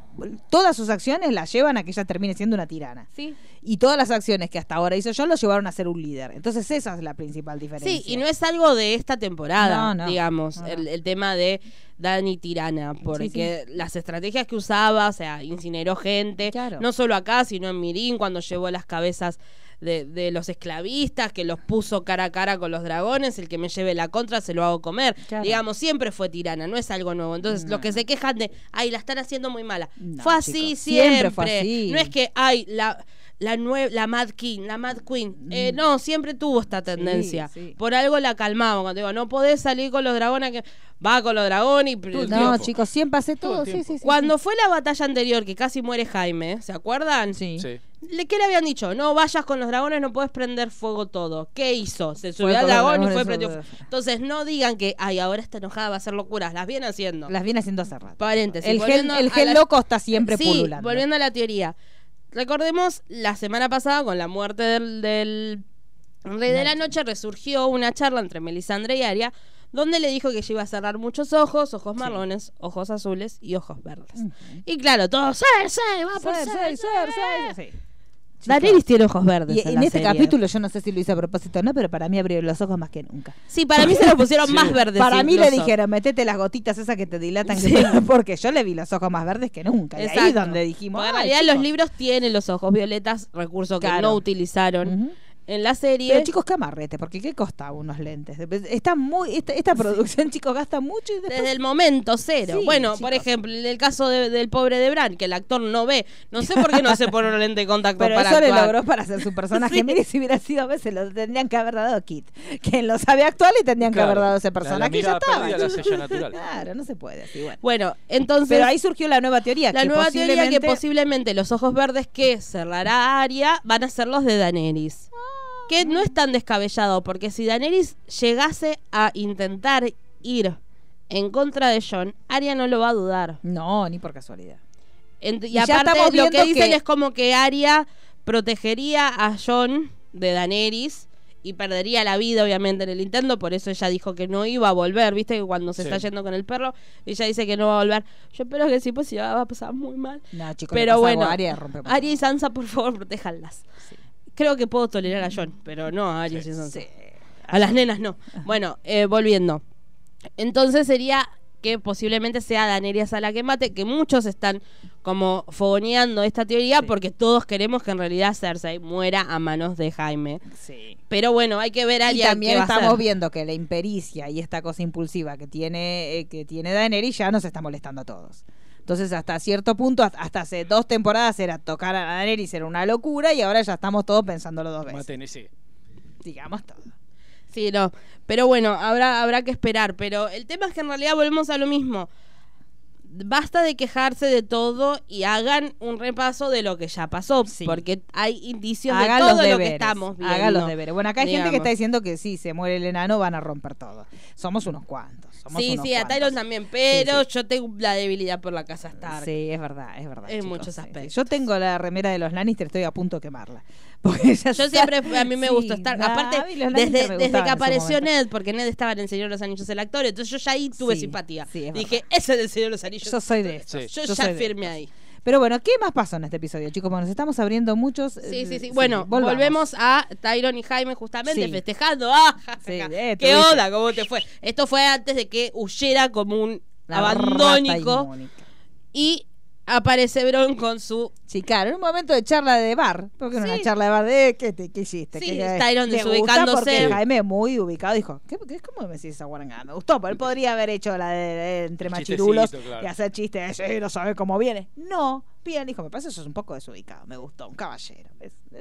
todas sus acciones la llevan a que ella termine siendo una tirana. Sí. Y todas las acciones que hasta ahora hizo yo lo llevaron a ser un líder. Entonces esa es la principal diferencia. Sí, y no es algo de esta temporada, No, no. digamos, No, no. El, el tema de Dani Tirana, porque las estrategias que usaba, o sea, incineró gente, Claro. no solo acá, sino en Mirín, cuando llevó las cabezas de, de los esclavistas, que los puso cara a cara con los dragones, el que me lleve la contra se lo hago comer. Claro. Digamos, siempre fue tirana, no es algo nuevo. Entonces, los que se quejan de, ay, la están haciendo muy mala. No, fue así chicos, siempre. siempre fue así. No es que, ay, la... La, nue- la Mad King, la Mad Queen. Eh, no, siempre tuvo esta tendencia. Mm. sí. Por algo la calmaba. Cuando digo, no podés salir con los dragones, que va con los dragones. Y... No, chicos, siempre hace todo. Sí, sí, sí, Cuando sí. fue la batalla anterior, que casi muere Jaime, ¿se acuerdan? Sí. Sí. ¿Qué le habían dicho? No vayas con los dragones, no puedes prender fuego todo. ¿Qué hizo? Se Fue subió al dragón y fue prendió fue- fuego. Entonces, no digan que, ay, ahora está enojada, va a hacer locuras. Las viene haciendo. Las viene haciendo hace rato. Paréntesis. El gen, el a gen la- loco está siempre sí, pululando. volviendo a la teoría. Recordemos, la semana pasada, con la muerte del, del Rey de la Noche, resurgió una charla entre Melisandre y Arya, donde le dijo que ella iba a cerrar muchos ojos, ojos marrones, ojos azules y ojos verdes. Y claro, todos, Cersei, va por Cersei, Cersei, Cersei, sí. Daenerys tiene ojos verdes Y en, en la este serie. capítulo yo no sé si lo hice a propósito o no, pero para mí abrió los ojos más que nunca. Sí, para mí se lo pusieron más verdes. Para mí le dijeron, metete las gotitas esas que te dilatan, que Sí. te- porque yo le vi los ojos más verdes que nunca. Y ahí es Exacto. donde dijimos, en "Ay, realidad chicos". los libros tienen los ojos violetas, recurso que Claro. no utilizaron en la serie. Pero chicos, qué amarrete, porque qué costaba unos lentes. Está muy, esta, esta producción, chicos, gasta mucho y después... Desde el momento cero. Sí, bueno, chicos. por ejemplo, en el caso de- del pobre de Bran, que el actor no ve. No sé por qué no se pone un lente de contacto Pero para eso le logró para hacer su personaje. Sí. Mire, si hubiera sido a veces lo tendrían que haber dado Kit. Quien lo sabe actuar y tendrían que haber dado ese La- la personaje y ya estaba. la natural. Claro, no se puede así, bueno. Bueno, entonces... Pero ahí surgió la nueva teoría. La que nueva teoría que posiblemente- posiblemente los ojos verdes que cerrará Aria van a ser los de Daenerys. Que no es tan descabellado, porque si Daenerys llegase a intentar ir en contra de Jon, Arya no lo va a dudar. No, ni por casualidad. Ent- y, aparte lo que dicen que- es como que Arya protegería a Jon de Daenerys y perdería la vida obviamente en el intento, por eso ella dijo que no iba a volver, viste que cuando se Sí. está yendo con el perro, ella dice que no va a volver. Yo espero que sí, pues sí va a pasar muy mal. No, chicos, Pero bueno, algo a Arya, rompemos Arya y Sansa, por favor, protéjanlas. Creo que puedo tolerar a Jon, pero no a Arya y Sansa. A las nenas no. Bueno, eh, volviendo. Entonces sería que posiblemente sea Daenerys a la que mate, que muchos están como fogoneando esta teoría porque todos queremos que en realidad Cersei muera a manos de Jaime. Sí. Pero bueno, hay que ver a Y también estamos viendo que la impericia y esta cosa impulsiva que tiene, eh, que tiene Daenerys ya nos está molestando a todos. Entonces, hasta cierto punto, hasta- hace dos temporadas era tocar a Daenerys era una locura y ahora ya estamos todos pensándolo dos veces. Maten ese. Digamos todo. Sí, no. Pero bueno, habrá, habrá que esperar. Pero el tema es que en realidad volvemos a lo mismo. Basta de quejarse de todo y hagan un repaso de lo que ya pasó. Porque hay indicios Hagan de los todo lo deberes. que estamos viendo. Hagan los deberes. Bueno, acá hay gente que está diciendo que sí, se muere el enano, van a romper todo. Somos unos cuantos. somos Sí, unos sí, a. Tyron también, pero yo tengo la debilidad por la casa Stark. Sí, es verdad, es verdad. En chicos, muchos sí, sí. aspectos. Yo tengo la remera de los Lannister, estoy a punto de quemarla. Porque ya Yo está- siempre, a mí me Sí, gustó estar. Aparte, desde, desde que apareció. Ned, porque Ned estaba en El Señor de los Anillos el actor, entonces yo ya ahí tuve Sí, simpatía. sí, es Dije, ese es el Señor de los Anillos. Yo soy de esos. Yo, Yo ya firme ahí. Pero bueno, ¿qué más pasó en este episodio, chicos? Bueno, nos estamos abriendo muchos. Sí, eh, sí, sí. Bueno, volvamos. volvemos a Tyron y Jaime justamente Sí. festejando. ¡Ah, Sí, eh, ¿Qué onda? ¿Cómo te fue? Esto fue antes de que huyera como un La abandónico. Y aparece Bron con su Sí, claro, en un momento de charla de bar. Porque en una Sí. charla de bar de ¿qué, te, qué hiciste? Sí, ¿Qué- Tyron desubicándose. Porque Jaime muy ubicado dijo, ¿qué, qué, ¿cómo me decís esa guarangada? Me gustó, pero él podría haber hecho la de, de entre machirulos claro. y hacer chistes, sí, no sabe cómo viene. No, bien, dijo, me parece eso es un poco desubicado, me gustó, un caballero.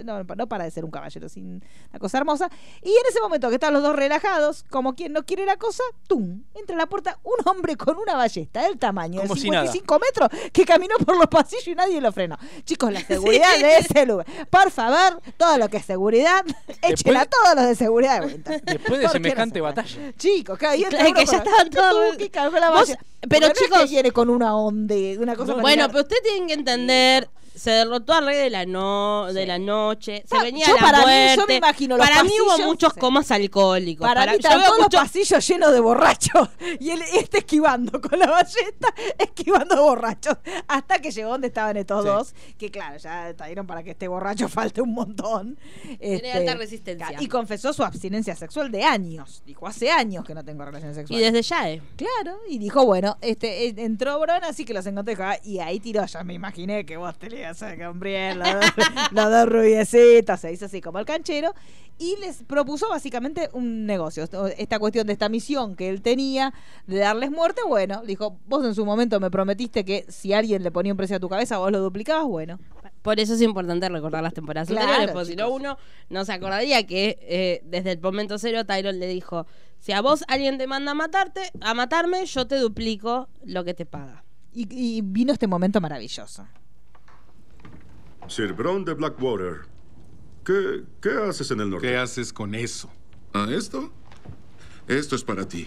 No, no para de ser un caballero sin una cosa hermosa. Y en ese momento que están los dos relajados, como quien no quiere la cosa, ¡tum! Entra a la puerta un hombre con una ballesta del tamaño Como de si nada. 55 metros que caminó por los pasillos y nadie lo frenó. Chicos, la seguridad de ese lugar. Por favor, todo lo que es seguridad, échela a todos los de seguridad de vuelta. Después de ¿Por qué no semejante se batalla. Chicos, cada día Claro, que ya estaban todos- Que la Vos- pero es chicos- que viene con una onda, una cosa Bueno, pero ustedes tienen que entender. Se derrotó al rey de la, no, de la noche. Se venía yo la para mí, muerte. yo me imagino los para mí hubo pasillos, muchos sí. comas alcohólicos. Para, mí yo veo todos los pasillos llenos de borrachos. Y él este esquivando con la ballesta, esquivando borrachos. Hasta que llegó donde estaban estos Sí. dos. Que claro, ya dieron para que este borracho falte un montón. Este, alta resistencia. Y confesó su abstinencia sexual de años. Dijo, hace años que no tengo relaciones Y sexuales. desde ya, eh. Claro, y dijo, bueno, este eh, entró Bron, así que los encontré. dijo, ah, Y ahí tiró, ya me imaginé que vos te le a comprar los, dos- los dos rubiecitos, se hizo así como el canchero. Y les propuso básicamente un negocio. Esta cuestión de esta misión que él tenía de darles muerte, bueno, dijo, vos en su momento me prometiste que si alguien le ponía un precio a tu cabeza, vos lo duplicabas, bueno. Por eso es importante recordar las temporadas Claro, anteriores, porque si no uno no se acordaría que eh, desde el momento cero Tyron le dijo, si a vos alguien te manda a matarte, a matarme, yo te duplico lo que te paga. Y, y vino este momento maravilloso. Sir Bron de Blackwater. ¿Qué, ¿Qué haces en el norte? ¿Qué haces con eso? ¿A esto? Esto es para ti.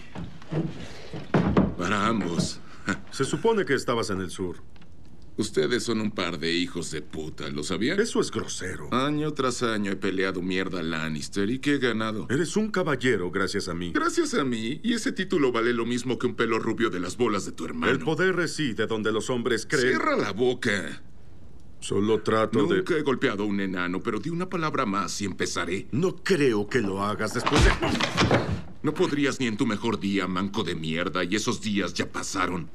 Para ambos. Se supone que estabas en el sur. Ustedes son un par de hijos de puta, ¿lo sabían? Eso es grosero. Año tras año he peleado mierda a Lannister y ¿qué he ganado? Eres un caballero gracias a mí. Gracias a mí, y ese título vale lo mismo que un pelo rubio de las bolas de tu hermano. El poder reside donde los hombres creen. Cierra la boca. Solo trato Nunca de. he golpeado a un enano, pero di una palabra más y empezaré. No creo que lo hagas después de. No podrías ni en tu mejor día, manco de mierda, y esos días ya pasaron.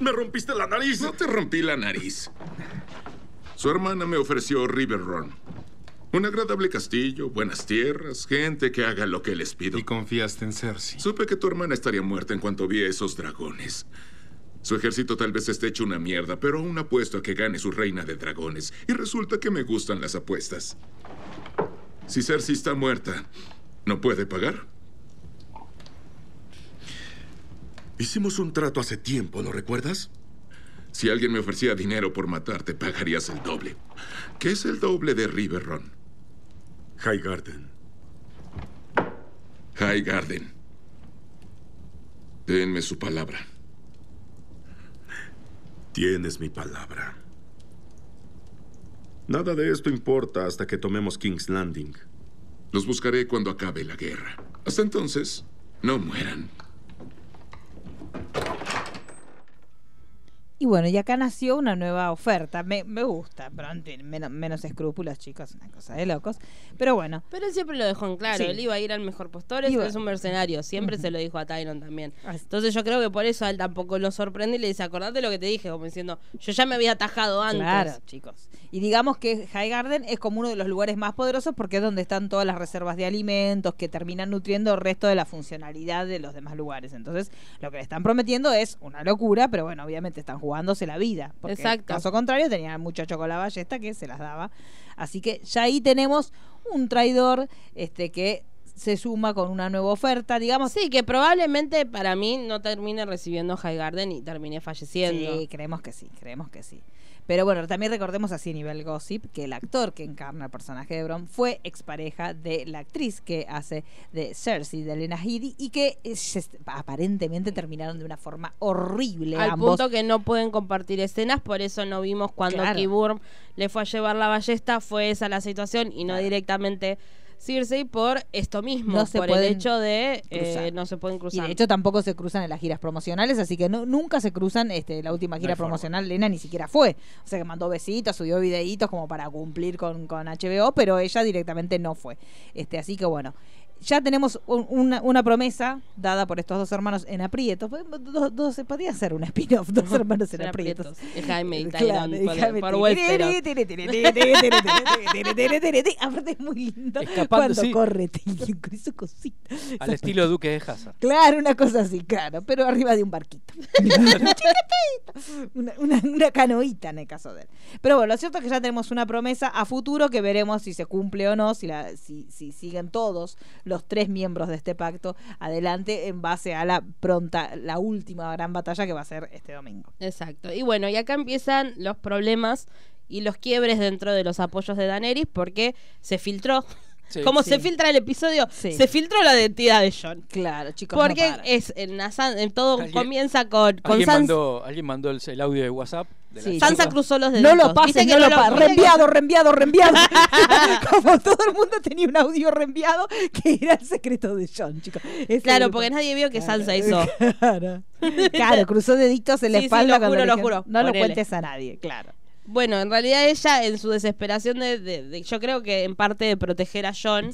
¡Me rompiste la nariz! No te rompí la nariz. Su hermana me ofreció River Run. Un agradable castillo, buenas tierras, gente que haga lo que les pido. Y confiaste en Cersei. Supe que tu hermana estaría muerta en cuanto vi a esos dragones. Su ejército tal vez esté hecho una mierda, pero aún apuesto a que gane su reina de dragones. Y resulta que me gustan las apuestas. Si Cersei está muerta, ¿no puede pagar? Hicimos un trato hace tiempo, ¿lo recuerdas? Si alguien me ofrecía dinero por matarte, pagarías el doble. ¿Qué es el doble de River Run? High Garden. High Garden. Denme su palabra. Tienes mi palabra. Nada de esto importa hasta que tomemos King's Landing. Los buscaré cuando acabe la guerra. Hasta entonces, no mueran. Y bueno, y acá nació una nueva oferta. Me, me gusta, pero antes, menos, menos escrúpulos, chicos, una cosa de locos. Pero bueno, Pero él siempre lo dejó en claro. Sí. Él iba a ir al mejor postor, Iba- es un mercenario. Siempre se lo dijo a Tyron también. Entonces yo creo que por eso a él tampoco lo sorprende y le dice, acordate lo que te dije, como diciendo, yo ya me había atajado antes. Claro, chicos. Y digamos que High Garden es como uno de los lugares más poderosos porque es donde están todas las reservas de alimentos que terminan nutriendo el resto de la funcionalidad de los demás lugares. Entonces, lo que le están prometiendo es una locura, pero bueno, obviamente están jugándose la vida. Porque Exacto. Caso contrario, tenía al muchacho con la ballesta que se las daba. Así que ya ahí tenemos un traidor este que se suma con una nueva oferta, digamos. Sí, que probablemente para mí no termine recibiendo High Garden y termine falleciendo. Sí, creemos que sí, creemos que sí. Pero bueno, también recordemos así a nivel gossip que el actor que encarna el personaje de Bron fue expareja de la actriz que hace de Cersei, de Elena Headey, y que eh, aparentemente terminaron de una forma horrible Al ambos. punto que no pueden compartir escenas, por eso no vimos cuando Claro. Le fue a llevar la ballesta, fue esa la situación y no directamente Cersei por esto mismo, No se por el hecho de eh, no se pueden Y cruzar. de hecho tampoco se cruzan en las giras promocionales, así que no, nunca se cruzan. Este, la última gira forma. promocional, Lena ni siquiera fue. O sea que mandó besitos, subió videitos como para cumplir con, con HBO, pero ella directamente no fue. Este, así que bueno ya tenemos un, una, una, promesa dada por estos dos hermanos en aprietos. Dos, dos podría ser un spin-off, dos hermanos en aprietos. Jaime y Tyrone claro, por, Aparte es muy lindo cuando sí. corre su cosita. Al estilo Duque de Haza. Claro, una cosa así, claro, pero arriba de un barquito. una, una, una canoita en el caso de él. Pero bueno, lo cierto es que ya tenemos una promesa a futuro que veremos si se cumple o no, si, la, si, si siguen todos los tres miembros de este pacto adelante en base a la pronta, la última gran batalla que va a ser este domingo. Exacto. Y bueno, y acá empiezan los problemas y los quiebres dentro de los apoyos de Daenerys porque se filtró. Sí. Como Sí. se filtra el episodio, Sí. se filtró la identidad de John. Claro, chicos. no Porque es en, la en todo Alguien- comienza con, con ¿Alguien Sansa. mandó, alguien mandó el, el audio de WhatsApp. De la Sí, Sansa cruzó los No deditos. lo pases, no lo lo- pases. Reenviado, reenviado, reenviado. Como todo el mundo tenía un audio reenviado que era el secreto de John, chicos. Claro, grupo. porque nadie vio que Claro, Sansa hizo. Claro. Claro, cruzó deditos en la Sí, sí, espalda. lo cuando juro, lo juro. No lo cuentes a nadie, claro. Bueno, en realidad ella, en su desesperación de, de- de- yo creo que en parte de proteger a John,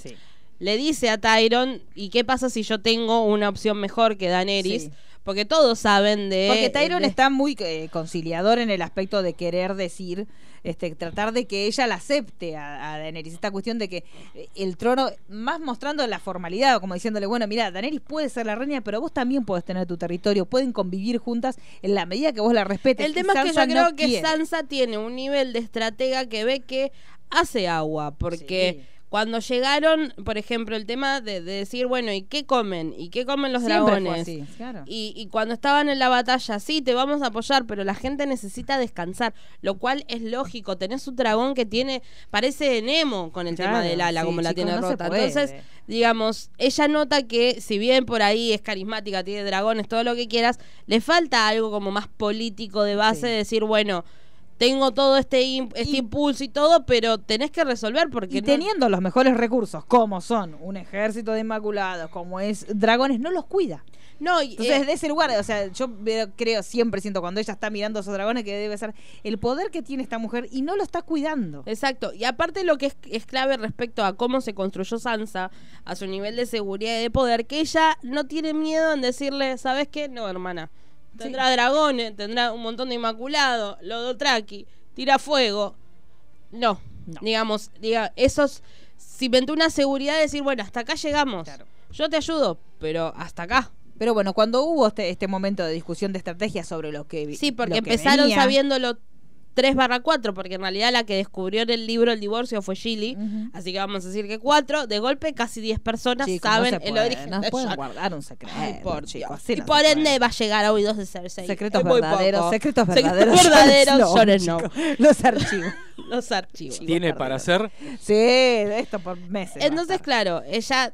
le dice a Tyron, ¿y qué pasa si yo tengo una opción mejor que Daenerys? Sí. Porque todos saben de... Porque Tyron de- está muy eh, conciliador en el aspecto de querer decir, este, tratar de que ella la acepte a, a Daenerys. Esta cuestión de que eh, el trono, más mostrando la formalidad, como diciéndole, bueno, mira, Daenerys puede ser la reina, pero vos también podés tener tu territorio, pueden convivir juntas en la medida que vos la respetes. El tema es que yo creo no que quiere. Sansa tiene un nivel de estratega que ve que hace agua, porque cuando llegaron, por ejemplo, el tema de, de decir, bueno, ¿y qué comen? ¿Y qué comen los Siempre fue dragones? así, claro. Y, y cuando estaban en la batalla, sí, te vamos a apoyar, pero la gente necesita descansar, lo cual es lógico. Tenés un dragón que tiene, parece Nemo con el tema del ala, sí, como la chicos, tiene no rota. Entonces, digamos, ella nota que si bien por ahí es carismática, tiene dragones, todo lo que quieras, le falta algo como más político de base, de decir, bueno, tengo todo este, este impulso y todo, pero tenés que resolver porque Y no- teniendo los mejores recursos, como son un ejército de inmaculados, como es dragones, no los cuida. No, y, Entonces, eh, de ese lugar, o sea, yo creo, siempre siento cuando ella está mirando a esos dragones que debe ser el poder que tiene esta mujer y no lo está cuidando. Exacto, y aparte lo que es, es clave respecto a cómo se construyó Sansa, a su nivel de seguridad y de poder, que ella no tiene miedo en decirle, ¿sabes qué? No, hermana. Tendrá dragones, tendrá un montón de inmaculado, Lodotraki, tira fuego. No, digamos, diga, esos cimentó una seguridad de decir, bueno, hasta acá llegamos. Yo te ayudo, pero hasta acá. Pero bueno, cuando hubo este, este momento de discusión de estrategia sobre lo que Sí, porque empezaron venía, sabiéndolo 3 barra 4, porque en realidad la que descubrió en el libro el divorcio fue Gilly. Así que vamos a decir que 4. De golpe, casi 10 personas Chicos, no saben se el origen no de pueden guardar un secreto, Ay, por chicos, Dios. así y no por puede. ende va a llegar a oídos de Cersei. Secretos Es muy verdaderos, secretos Secretos verdaderos. verdaderos, Snow. chicos. Los archivos. Los archivos. Tiene para hacer. Sí, esto por meses. Entonces, claro, ella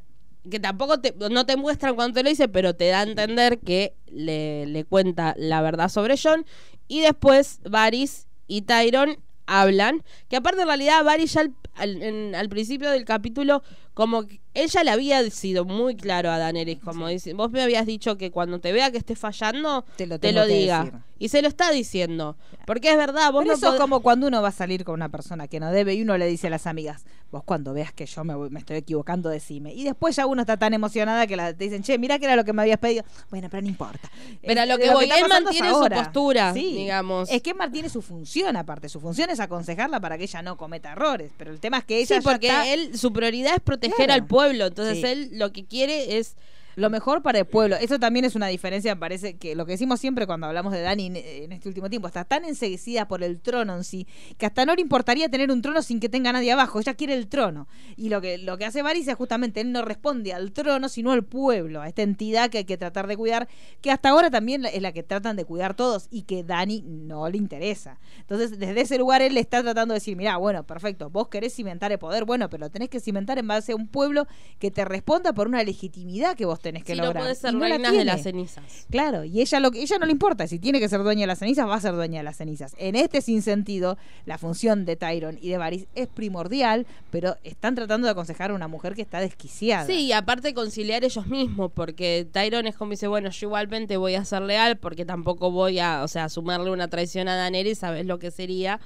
que tampoco te, no te muestran cuando te lo dice, pero te da a entender que le, le cuenta la verdad sobre John. Y después Varys y Tyron hablan. Que aparte, en realidad, Varys ya al, al- en- al principio del capítulo, como que ella le había sido muy claro a Daenerys. Como dice, vos me habías dicho que cuando te vea que esté fallando, te lo, tengo que diga. decir. Y se lo está diciendo. Porque es verdad, vos Pero no eso es como cuando uno va a salir con una persona que no debe y uno le dice a las amigas, vos cuando veas que yo me, voy- me estoy equivocando, decime. Y después ya uno está tan emocionada que la, te dicen, che, mira que era lo que me habías pedido. Bueno, pero no importa. Pero a lo que lo voy, está él mantiene su postura, Sí. digamos. Es que Mar tiene su función aparte. Su función es aconsejarla para que ella no cometa errores. Pero el tema es que ella Sí, porque está- él, su prioridad es proteger Claro. al pueblo. Entonces Sí. él lo que quiere es Lo mejor para el pueblo. Eso también es una diferencia, me parece que lo que decimos siempre cuando hablamos de Dani en, este último tiempo, está tan enseguecida por el trono en sí, que hasta no le importaría tener un trono sin que tenga nadie abajo. Ella quiere el trono. Y lo que, lo que hace Varys es justamente, él no responde al trono, sino al pueblo, a esta entidad que hay que tratar de cuidar, que hasta ahora también es la que tratan de cuidar todos y que Dani no le interesa. Entonces, desde ese lugar él le está tratando de decir, mira, bueno, perfecto, vos querés cimentar el poder, bueno, pero lo tenés que cimentar en base a un pueblo que te responda por una legitimidad que vos tenés que Si no podés ser no la de las cenizas. Claro, y ella lo que ella no le importa, si tiene que ser dueña de las cenizas, va a ser dueña de las cenizas. En este sinsentido, la función de Tyron y de Varys es primordial, pero están tratando de aconsejar a una mujer que está desquiciada. Sí, y aparte conciliar ellos mismos, porque Tyron es como dice, bueno, yo igualmente voy a ser leal, porque tampoco voy a, o sea, sumarle una traición a Daenerys, sabes lo que sería.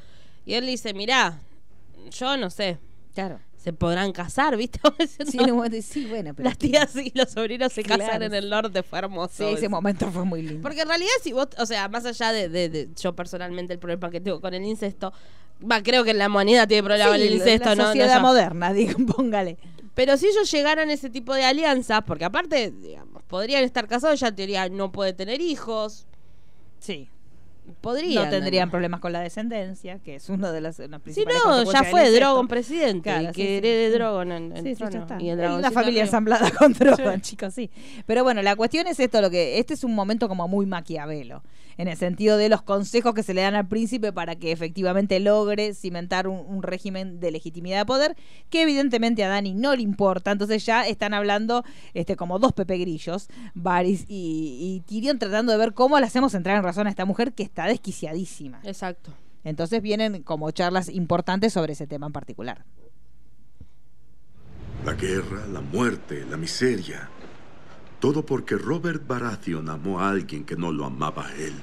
Y él dice, mirá, yo no sé. Claro. Se podrán casar, ¿viste? Sí, bueno, pero Las tías y los sobrinos se Claro. casan en el norte, fue hermoso. Sí, ese momento fue muy lindo. Porque en realidad, si vos, o sea, más allá de, de- de- yo personalmente el problema que tengo con el incesto, va, creo que la humanidad tiene problema con Sí, el incesto, la ¿no? sociedad No, moderna, digan, póngale. Pero si ellos llegaran a ese tipo de alianza, porque aparte, digamos, podrían estar casados, ya en teoría no puede tener hijos. Sí. Podrían. no tendrían problemas con la descendencia, que es uno de las, principales no, ya fue. Drogon presidente. Claro, y sí, que sí. herede Drogon en el Sí, sí, trono. Y el una familia ensamblada con Drogon, chicos, sí. Pero bueno, la cuestión es esto, lo que este es un momento como muy maquiavelo, en el sentido de los consejos que se le dan al príncipe para que efectivamente logre cimentar un, un régimen de legitimidad de poder, que evidentemente a Dani no le importa, entonces ya están hablando este como dos Pepe Grillos, Varys y, y Tyrion tratando de ver cómo le hacemos entrar en razón a esta mujer que está desquiciadísima. Exacto. Entonces vienen como charlas importantes sobre ese tema en particular. La guerra, la muerte, la miseria. Todo porque Robert Baratheon amó a alguien que no lo amaba a él.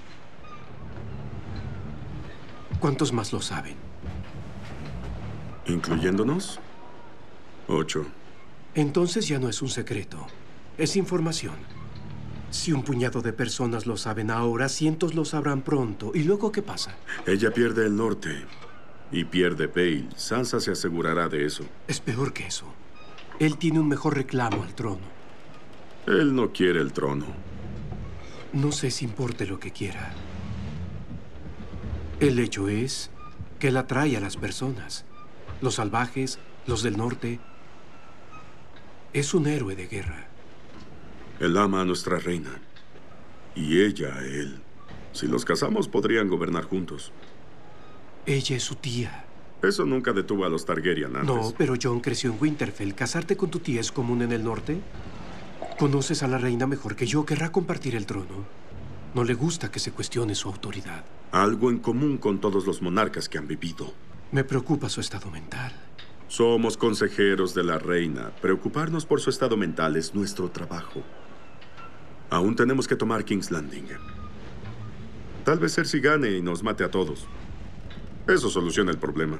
¿Cuántos más lo saben? ¿Incluyéndonos? Ocho. Entonces ya no es un secreto. Es información. Si un puñado de personas lo saben ahora, cientos lo sabrán pronto. ¿Y luego qué pasa? Ella pierde el norte y pierde Bale. Sansa se asegurará de eso. Es peor que eso. Él tiene un mejor reclamo al trono. Él no quiere el trono. No sé si importe lo que quiera. El hecho es que él atrae a las personas. Los salvajes, los del norte. Es un héroe de guerra. Él ama a nuestra reina. Y ella a él. Si los casamos, podrían gobernar juntos. Ella es su tía. Eso nunca detuvo a los Targaryen antes. No, pero John creció en Winterfell. ¿Casarte con tu tía es común en el norte? Conoces a la reina mejor que yo. Querrá compartir el trono. No le gusta que se cuestione su autoridad. Algo en común con todos los monarcas que han vivido. Me preocupa su estado mental. Somos consejeros de la reina. Preocuparnos por su estado mental es nuestro trabajo. Aún tenemos que tomar King's Landing. Tal vez Cersei gane y nos mate a todos. Eso soluciona el problema.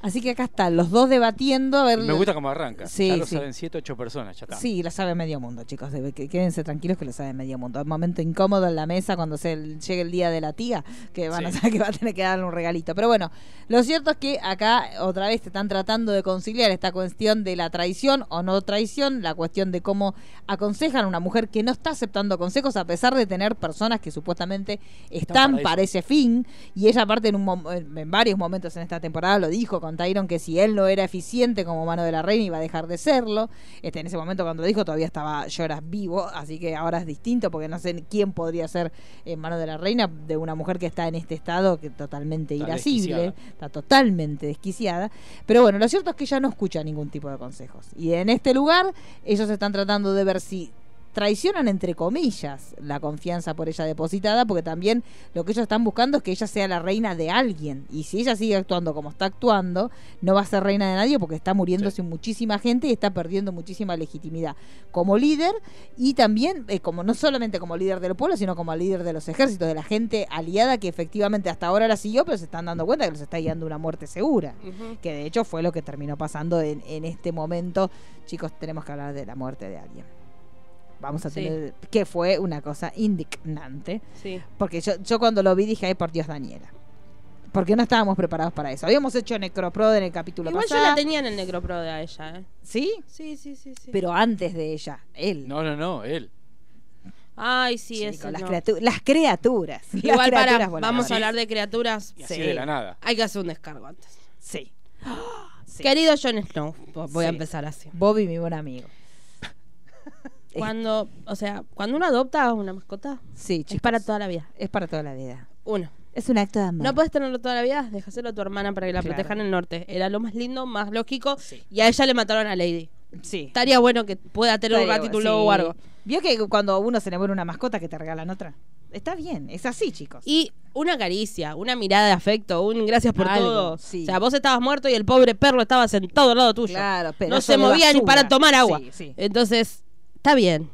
Así que acá están los dos debatiendo. A ver, Me gusta cómo arranca. Sí, ya lo sí. saben 7, 8 personas, ya está. Sí, lo sabe medio mundo, chicos. Quédense tranquilos que lo sabe medio mundo. Un momento incómodo en la mesa cuando se llegue el día de la tía, que van a Sí. saber que va a tener que darle un regalito. Pero bueno, lo cierto es que acá otra vez están tratando de conciliar esta cuestión de la traición o no traición, la cuestión de cómo aconsejan a una mujer que no está aceptando consejos a pesar de tener personas que supuestamente están para para, ese fin. Y ella aparte en, un en varios momentos en esta temporada lo dijo con Tyron que si él no era eficiente como mano de la reina iba a dejar de serlo. Este, en ese momento cuando lo dijo todavía estaba Lloras vivo, así que ahora es distinto porque no sé quién podría ser en mano de la reina de una mujer que está en este estado que totalmente Está irascible, desquiciada. está totalmente desquiciada. Pero bueno, lo cierto es que ella no escucha ningún tipo de consejos. Y en este lugar ellos están tratando de ver si traicionan entre comillas la confianza por ella depositada, porque también lo que ellos están buscando es que ella sea la reina de alguien. Y si ella sigue actuando como está actuando, no va a ser reina de nadie porque está muriéndose muchísima gente y está perdiendo muchísima legitimidad como líder y también eh, como no solamente como líder del pueblo, sino como líder de los ejércitos, de la gente aliada que efectivamente hasta ahora la siguió, pero se están dando cuenta que los está guiando una muerte segura. Que de hecho fue lo que terminó pasando en, en este momento. Chicos, tenemos que hablar de la muerte de alguien. Vamos a Sí. tener. que fue una cosa indignante. Sí. Porque yo, yo cuando lo vi dije, ay, por Dios, Daniela. Porque no estábamos preparados para eso. Habíamos hecho Necroprod en el capítulo Igual yo pasado. la tenía en el Necroprode a ella, ¿eh? ¿Sí? Sí, sí, sí, sí. Pero antes de ella, él. No, no, no, él. Ay, sí, Chicos, eso las, no. criatu- las criaturas. las Igual para, criaturas voladoras. vamos a hablar de criaturas. Y así de la nada. Hay que hacer un descargo antes. Sí. Querido Jon Snow, voy a Sí. empezar así. Bobby, mi buen amigo. Cuando, o sea, cuando uno adopta una mascota, Sí, es chicos. para toda la vida. Es para toda la vida. Uno. Es un acto de amor. No puedes tenerlo toda la vida, déjaselo a tu hermana para que la Claro. proteja en el norte. Era lo más lindo, más lógico. Y a ella le mataron a Lady. Sí. Estaría bueno que pueda tener un Estaría ratito un bueno, lobo sí. o algo. ¿Vio que cuando uno se le muere una mascota que te regalan otra? Está bien, es así, chicos. Y una caricia, una mirada de afecto, un gracias por Algo, todo. sí. O sea, vos estabas muerto y el pobre perro estaba sentado al lado tuyo. Claro, no se movía ni para tomar agua. Sí, sí. Entonces, está bien.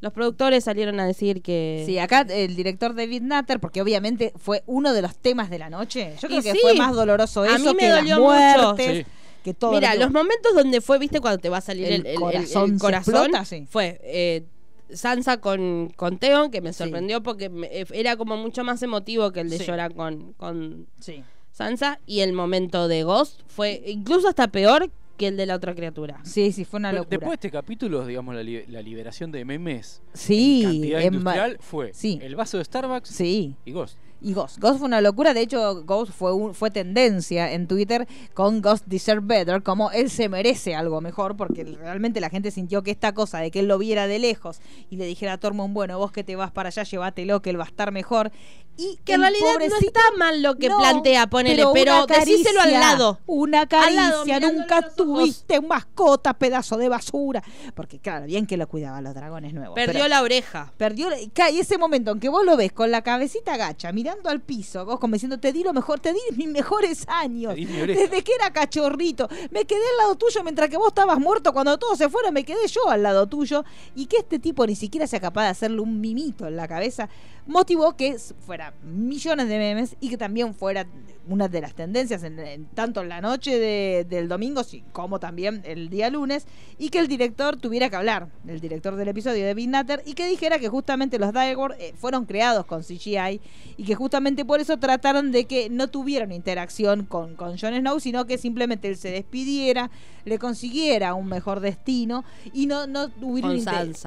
Los productores salieron a decir que. Sí, acá el director David Nutter, porque obviamente fue uno de los temas de la noche. Yo creo Y que sí. fue más doloroso A eso mí me que dolió las muertes, mucho. que todo. Mira, lo los momentos donde fue, viste, cuando te va a salir El el, el- el- corazón el se corazón, explota, sí. fue eh, Sansa con, con Theon, que me sorprendió porque me- eh, era como mucho más emotivo que el de Sí. llorar con, con Sí. Sansa. Y el momento de Ghost fue incluso hasta peor que el de la otra criatura. Sí, sí, fue una Pero locura. Después de este capítulo, digamos, la, li- la liberación de memes sí, en cantidad en ma- industrial fue sí. el vaso de Starbucks Sí. y Ghost. Y Ghost. Ghost fue una locura. De hecho, Ghost fue, un- fue tendencia en Twitter con Ghost Deserve Better, como él se merece algo mejor, porque realmente la gente sintió que esta cosa de que él lo viera de lejos y le dijera a Tormund, bueno, vos que te vas para allá, llévatelo, que él va a estar mejor. Y Que en realidad no está mal lo que No, plantea, ponele, pero, una decíselo al caricia, lado. Una Al caricia, lado, nunca tuviste mascota, pedazo de basura. Porque claro, bien que lo cuidaban los dragones nuevos. Perdió pero- la oreja. Perdió la- y ese momento en que vos lo ves con la cabecita gacha, mirando al piso, vos como diciendo, te di lo mejor, te di mis mejores años. Te di mi oreja. Desde que era cachorrito. Me quedé al lado tuyo mientras que vos estabas muerto. Cuando todos se fueron, me quedé yo al lado tuyo. Y que este tipo ni siquiera sea capaz de hacerle un mimito en la cabeza, motivó que fuera millones de memes y que también fuera una de las tendencias en, en- tanto en la noche de- del domingo como también el día lunes y que el director tuviera que hablar, el director del episodio de Big Nutter y que dijera que justamente los Direwolf eh, fueron creados con CGI y que justamente por eso trataron de que no tuvieran interacción con, con Jon Snow, sino que simplemente él se despidiera, le consiguiera un mejor destino y no, no hubiera Con.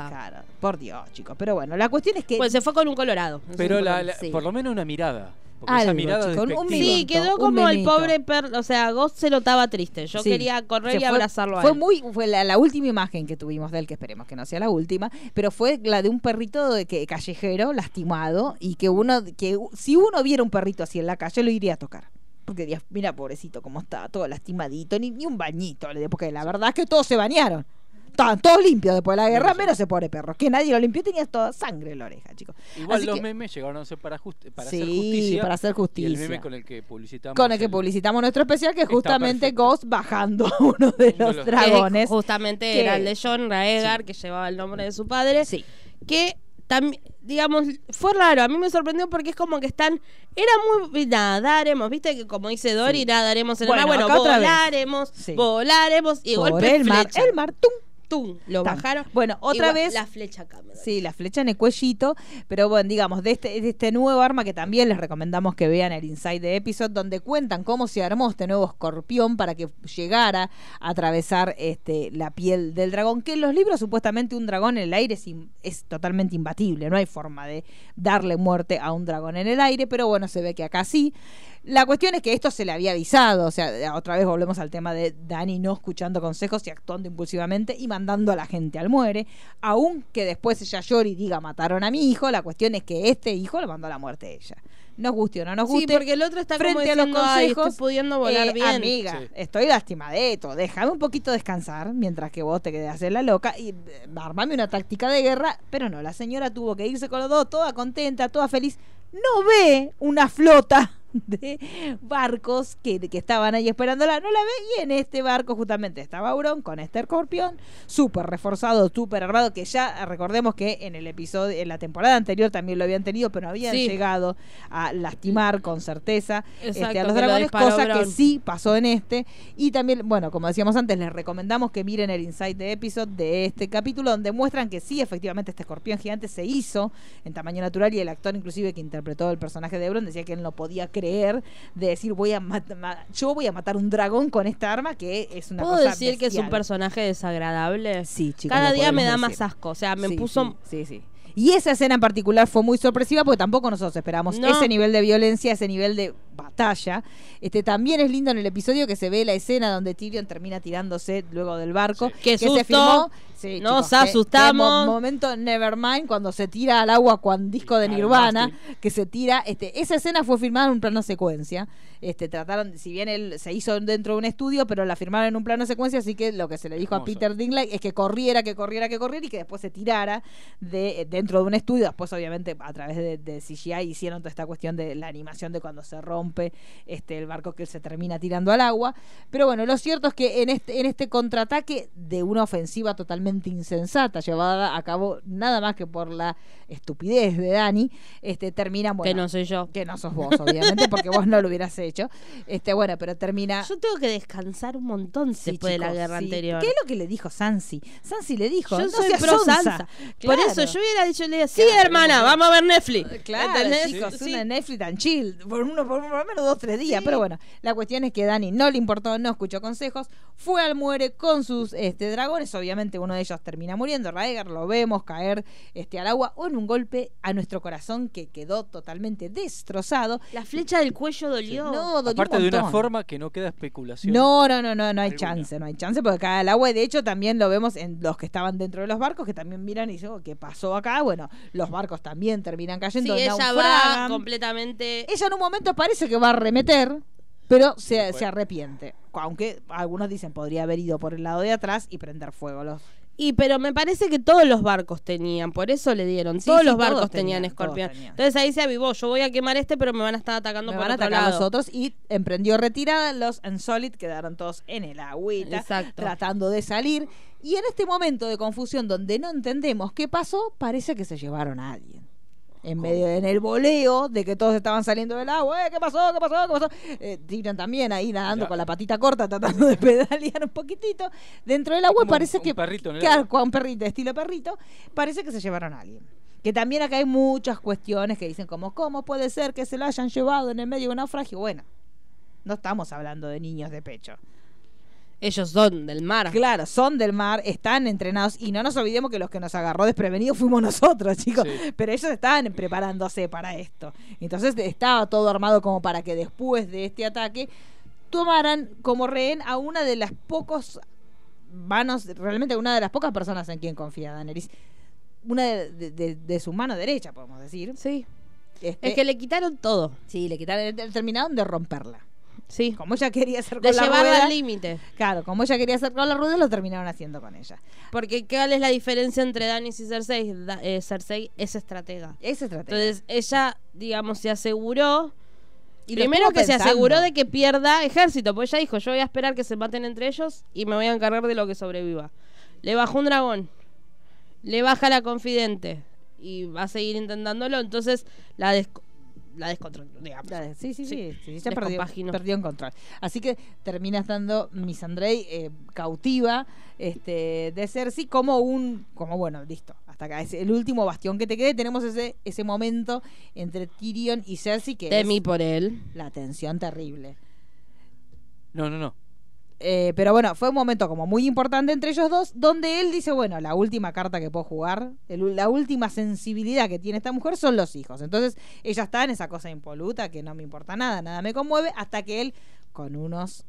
Claro, por Dios, chicos. Pero bueno, la cuestión es que Pues se fue con un colorado. Eso Pero es la- la- por lo menos una mirada. Porque esa Algo, mirada chico, un- un despectiva. Sí, quedó un como el pobre perro. O sea, Ghost se lo estaba triste. Yo Sí. quería correr Se y fue- abrazarlo a Fue él. muy, fue la, la última imagen que tuvimos de él, que esperemos que no sea la última, pero fue la de un perrito de que, callejero, lastimado, y que uno, que u- si uno viera un perrito así en la calle, lo iría a tocar. Porque dirías, mira pobrecito cómo está, todo lastimadito, ni, ni un bañito, le di, porque la verdad es que todos se bañaron. Estaban todos limpios después de la guerra, menos ese pobre perro, que nadie lo limpió, tenía toda sangre en la oreja, chicos. Igual Así los que- memes llegaron a ser para, justi- para Sí, hacer justicia. para hacer Y el justicia. meme con el que publicitamos. Con el que el- publicitamos nuestro especial, que es justamente. Ghost bajando a uno de los los- dragones. Que justamente que- era el de John Raegar, que llevaba el nombre de su padre. Sí. Que también, digamos, fue raro. A mí me sorprendió porque es como que están. Era muy. Nada, daremos. Viste que como dice Dory, Sí. nada, daremos en Bueno, el mar. Bueno, volaremos. Sí. Volaremos. Y Por golpe el mar, flecha. el mar, tum, Tum, lo bajaron. Bueno, otra Igual, vez- La flecha acá. Sí, la flecha en el cuellito, pero bueno, digamos, de este, de este nuevo arma que también les recomendamos que vean el Inside the Episode, donde cuentan cómo se armó este nuevo escorpión para que llegara a atravesar este, la piel del dragón, que en los libros supuestamente un dragón en el aire es, es totalmente imbatible, no hay forma de darle muerte a un dragón en el aire, pero bueno, se ve que acá sí. La cuestión es que esto se le había avisado, o sea, otra vez volvemos al tema de Dani no escuchando consejos y actuando impulsivamente y mandando a la gente al muere, aunque después ella llore y diga mataron a mi hijo, la cuestión es que este hijo lo mandó a la muerte a ella. Nos guste o no nos Sí, guste. porque el otro está como frente a los diciendo, "Ay, consejos, estoy pudiendo volar eh, bien". Amiga, Sí. estoy lastimadeto, déjame un poquito descansar mientras que vos te quedes a hacer la loca y eh, armame una táctica de guerra, pero no, la señora tuvo que irse con los dos, toda contenta, toda feliz. No ve una flota de barcos que, que estaban ahí esperándola, no la ve y en este barco justamente estaba Auron con este escorpión, súper reforzado, súper armado, que ya recordemos que en el episodio, en la temporada anterior también lo habían tenido, pero no habían Sí. llegado a lastimar con certeza este, Exacto, a los lo dragones, cosa que sí pasó en este. Y también, bueno, como decíamos antes, les recomendamos que miren el Insight de Episode de este capítulo, donde muestran que sí, efectivamente, este escorpión gigante se hizo en tamaño natural y el actor inclusive que interpretó el personaje de Bron decía que él no podía creer creer de decir voy a yo voy a matar un dragón con esta arma que es una ¿Puedo cosa decir que es un personaje desagradable? Sí, chicos, Cada día me da decir. más asco. O sea, me Sí, puso. Sí, sí. sí. Y esa escena en particular fue muy sorpresiva porque tampoco nosotros esperamos No. ese nivel de violencia, ese nivel de batalla. Este también es lindo en el episodio que se ve la escena donde Tyrion termina tirándose luego del barco. Qué que se filmó. Sí, Nos chicos, que- asustamos. que mo- momento Nevermind cuando se tira al agua con disco de Nirvana, que se tira. Este, esa escena fue filmada en un plano secuencia. Este, trataron, si bien él se hizo dentro de un estudio, pero la firmaron en un plano secuencia, así que lo que se le dijo a. Peter Dinklage es que corriera, que corriera, que corriera y que después se tirara de dentro de un estudio. Después, obviamente, a través de, de CGI hicieron toda esta cuestión de la animación de cuando se rompe este el barco que él se termina tirando al agua. Pero bueno, lo cierto es que en este, en este contraataque de una ofensiva totalmente insensata, llevada a cabo nada más que por la estupidez de Dani, este termina bueno, que no soy yo. que no sos vos, obviamente, porque vos no lo hubieras hecho. Este, bueno, pero termina. Yo tengo que descansar un montón Sí, después de la guerra sí. anterior. ¿Qué es lo que le dijo Sansi? Sansi le dijo. Yo "No soy pro sonsa". Sansa. Por eso yo hubiera dicho, le sí, Claro, hermana, vamos a ver Netflix. Claro, ¿Entendés? chicos, Sí. una Netflix tan chill, por, uno, por, menos dos, tres días. Pero bueno, la cuestión es que Dani no le importó, no escuchó consejos, fue al muere con sus este, dragones. Obviamente uno de ellos termina muriendo, Raegar, lo vemos caer este, al agua o en un golpe a nuestro corazón que quedó totalmente destrozado. La flecha del cuello dolió. No, dolió Aparte un de una forma que no queda especulación. No, no, no, no, no hay Alguna. chance, no hay chance porque cae al agua y de hecho también lo vemos en los que estaban dentro de los barcos que también miran y dicen, "Oh, ¿qué pasó acá? Bueno, los barcos también terminan Sí, cayendo, ella va completamente. Ella en un momento parece que va a arremeter, pero se, se arrepiente. Aunque algunos dicen podría haber ido por el lado de atrás y prender fuego. Los... Y pero me parece que todos los barcos tenían, por eso le dieron. Sí, todos sí, los todos barcos tenían, escorpión. tenían. Entonces ahí se avivó, yo voy a quemar este, pero me van a estar atacando Me por van a otro atacar lado. los otros y emprendió retirada. Los Ensolid quedaron todos en el agüita, Exacto. tratando de salir. Y en este momento de confusión donde no entendemos qué pasó, parece que se llevaron a alguien. En medio, en el voleo de que todos estaban saliendo del agua, "Eh, ¿qué pasó? ¿Qué pasó? ¿Qué pasó? Eh, Tyrion también ahí nadando Ya. con la patita corta, tratando de pedalear un poquitito. Dentro del agua Como un- parece un que. perrito Claro, agua. con perrito, estilo perrito. Parece que se llevaron a alguien. Que también acá hay muchas cuestiones que dicen como, ¿cómo puede ser que se lo hayan llevado en el medio de un naufragio? Bueno, no estamos hablando de niños de pecho. Ellos son del mar. Claro, son del mar, están entrenados y no nos olvidemos que los que nos agarró desprevenidos fuimos nosotros, chicos. Sí. Pero ellos estaban preparándose para esto. Entonces estaba todo armado como para que después de este ataque tomaran como rehén a una de las pocos manos, realmente una de las pocas personas en quien confía Daenerys. Una de, de- de- de su mano derecha, podemos decir. Sí. Este, Es que le quitaron todo. Sí, le quitaron, terminaron de romperla. Sí. Como ella quería hacer De con la llevarla rueda, al límite. Claro, como ella quería hacer con la rueda, lo terminaron haciendo con ella. Porque ¿cuál es la diferencia entre Danis y Cersei? Da- eh, Cersei es estratega. Es estratega. Entonces ella, digamos, se aseguró. Y primero que se aseguró de que pierda ejército, pues ella dijo, yo voy a esperar que se maten entre ellos y me voy a encargar de lo que sobreviva. Le bajó un dragón, le baja la confidente y va a seguir intentándolo, entonces la, la descontroló, digamos. La- Sí, sí, sí, sí, perdió, perdió en control. Así que termina estando Miss Andrei eh, cautiva este, de Cersei como un, como bueno, listo, hasta acá es el último bastión que te quede. Tenemos ese, ese momento entre Tyrion y Cersei que Temí es por él. la tensión terrible. No, no, no. Eh, pero bueno, fue un momento como muy importante entre ellos dos, donde él dice, bueno, la última carta que puedo jugar, el- la última sensibilidad que tiene esta mujer son los hijos. Entonces ella está en esa cosa impoluta que no me importa nada, nada me conmueve, hasta que él, con unos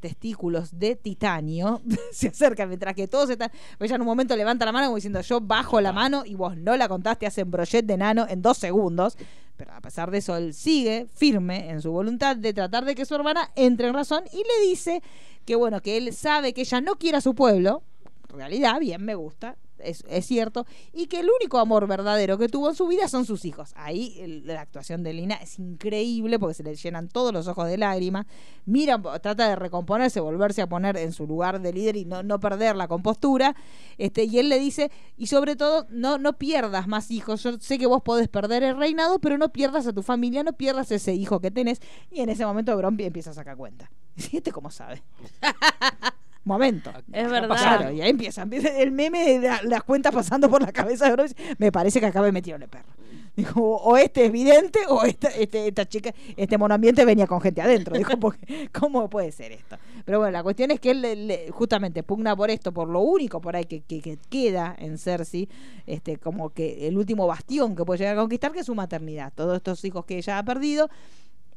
testículos de titanio, se acerca mientras que todos están... Ella en un momento levanta la mano como diciendo, yo bajo la mano y vos no la contaste, hacen brochet de nano en dos segundos. Pero a pesar de eso, él sigue firme en su voluntad de tratar de que su hermana entre en razón y le dice que, bueno, que él sabe que ella no quiere a su pueblo. Realidad, bien, me gusta, es, es cierto. Y que el único amor verdadero que tuvo en su vida son sus hijos. Ahí la actuación de Lina es increíble porque se le llenan todos los ojos de lágrimas. Mira, trata de recomponerse, volverse a poner en su lugar de líder y no, no perder la compostura. Este, y él le dice, y sobre todo, no, no pierdas más hijos. Yo sé que vos podés perder el reinado, pero no pierdas a tu familia, no pierdas ese hijo que tenés. Y en ese momento Bron empieza a sacar cuenta. ¿Y este cómo sabe? Momento. Es verdad. Claro, y ahí empieza, empieza el meme de la- las cuentas pasando por la cabeza de Bron. Me parece que acá me metieron el perro. Dijo, o este es vidente o esta, este, esta chica, este monoambiente venía con gente adentro. Dijo, porque, ¿cómo puede ser esto? Pero bueno, la cuestión es que él le- le- justamente pugna por esto, por lo único por ahí que, que- que queda en Cersei, este, como que el último bastión que puede llegar a conquistar, que es su maternidad. Todos estos hijos que ella ha perdido.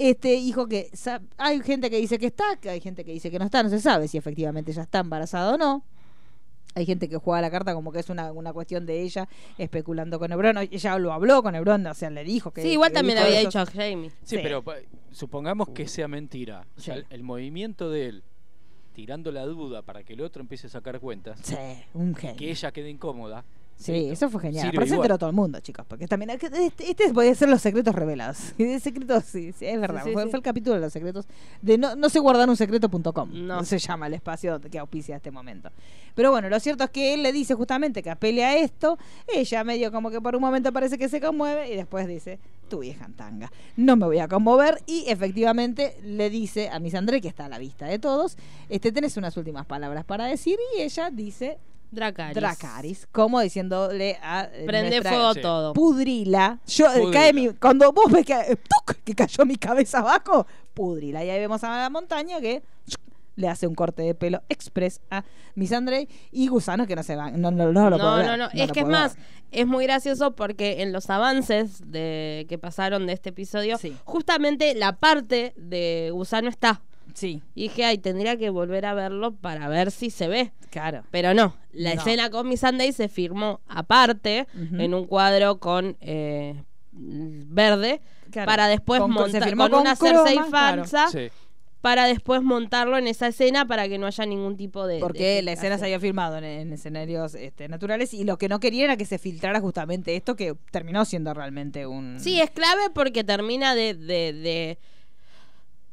Este hijo que sa- hay gente que dice que está, que hay gente que dice que no está, no se sabe si efectivamente ella está embarazada o no. Hay gente que juega la carta como que es una, una cuestión de ella especulando con Hebron. Ella lo habló con Hebron, o sea, le dijo que. Sí, igual que también dijo había dicho a Jamie. Sí, pero supongamos que sea mentira. O sea, Sí. el, el movimiento de él tirando la duda para que el otro empiece a sacar cuentas. Sí, un genio. Que ella quede incómoda. Sí, listo. eso fue genial. Igual. enteró todo el mundo, chicos. Porque también este, este puede ser los secretos revelados. secretos, sí, sí, es verdad. Sí, fue, el capítulo de los secretos de no, no se guardan un secreto.com. No. Se llama el espacio que auspicia este momento. Pero bueno, lo cierto es que él le dice justamente que apele a esto. Ella medio como que por un momento parece que se conmueve y después dice, tu vieja en tanga. No me voy a conmover. Y efectivamente le dice a Miss André, que está a la vista de todos, este tenés unas últimas palabras para decir. Y ella dice, Dracaris. Dracaris, como diciéndole a eh, Prende nuestra- fuego Sí. todo. pudrila. Yo eh, Pudrila. cae mi cuando vos ves que eh, ¡tuc! que cayó mi cabeza abajo, pudrila. Y ahí vemos a la montaña que le hace un corte de pelo express a Miss Andrei y Gusano que no se van, no, no, no, lo no, puedo ver, no, no. lo Es que es puedo más, ver. es muy gracioso porque en los avances de que pasaron de este episodio, Sí. justamente la parte de Gusano está. Sí, Y dije, ay, tendría que volver a verlo para ver si se ve. claro. Pero no, la No. escena con Miss Sunday se firmó aparte en un cuadro con eh, verde Claro. para después montar firmó con, con una croma, Cersei claro. falsa Sí. para después montarlo en esa escena para que no haya ningún tipo de Porque de la escena se había filmado en, en escenarios este, naturales y lo que no quería era que se filtrara justamente esto que terminó siendo realmente un... Sí, es clave porque termina de, de, de,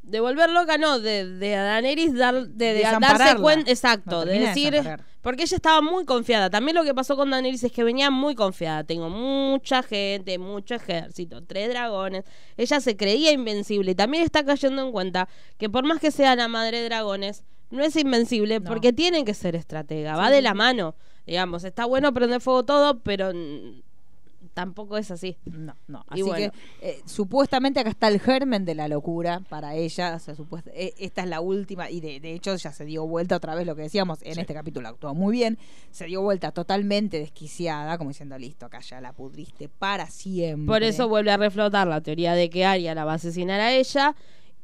de volver loca, no, de, de a Daenerys dar, de, de darse cuenta, exacto, No, de decir, porque ella estaba muy confiada. También lo que pasó con Daenerys es que venía muy confiada. Tengo mucha gente, mucho ejército, tres dragones. Ella se creía invencible y también está cayendo en cuenta que por más que sea la madre de dragones, no es invencible No. porque tiene que ser estratega, va de la mano. Digamos, está bueno prender fuego todo, pero tampoco es así. No, no. Así bueno. que eh, supuestamente acá está el germen de la locura para ella. O sea, supuest- eh, esta es la última. Y de, de hecho ya se dio vuelta otra vez lo que decíamos. En este capítulo actuó muy bien. Se dio vuelta totalmente desquiciada, como diciendo, listo, acá ya la pudriste para siempre. Por eso vuelve a reflotar la teoría de que Arya la va a asesinar a ella.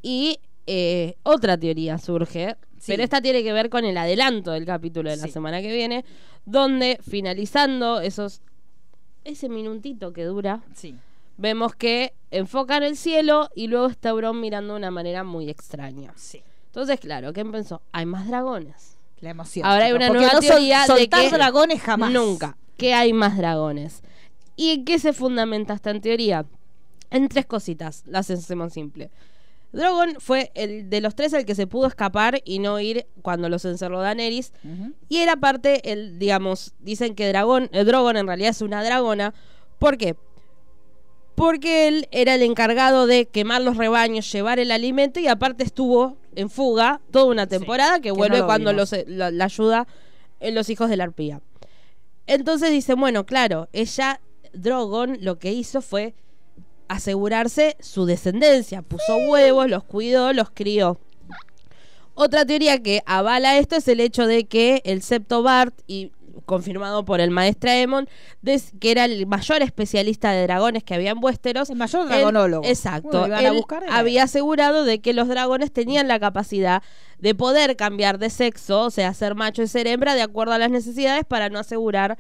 Y eh, otra teoría surge, Sí. pero esta tiene que ver con el adelanto del capítulo de la Sí. semana que viene, donde finalizando esos ese minutito que dura, Sí. vemos que enfocan el cielo y luego está Euron mirando de una manera muy extraña. Sí. Entonces, claro, ¿qué pensó? Hay más dragones. La emoción. Ahora hay una nueva no sol- teoría de que dragones jamás. Nunca. Que hay más dragones. ¿Y en qué se fundamenta esta en teoría? En tres cositas. Las hacemos simple. Drogon fue el de los tres el que se pudo escapar y no ir cuando los encerró Daenerys. Y era parte, el, digamos, dicen que Dragón, eh, Drogon en realidad es una dragona. ¿Por qué? Porque él era el encargado de quemar los rebaños, llevar el alimento y aparte estuvo en fuga toda una temporada que que no vuelve lo cuando los, la, la ayuda en los hijos de la arpía. Entonces dice, bueno, claro, ella, Drogon, lo que hizo fue asegurarse su descendencia. Puso huevos, los cuidó, los crió. Otra teoría que avala esto es el hecho de que el septo Bart, y confirmado por el maestro Aemon, des- que era el mayor especialista de dragones que había en Westeros. El mayor él- dragonólogo. exacto. Bueno, a buscar, había asegurado de que los dragones tenían la capacidad de poder cambiar de sexo, o sea, ser macho y ser hembra, de acuerdo a las necesidades para no asegurar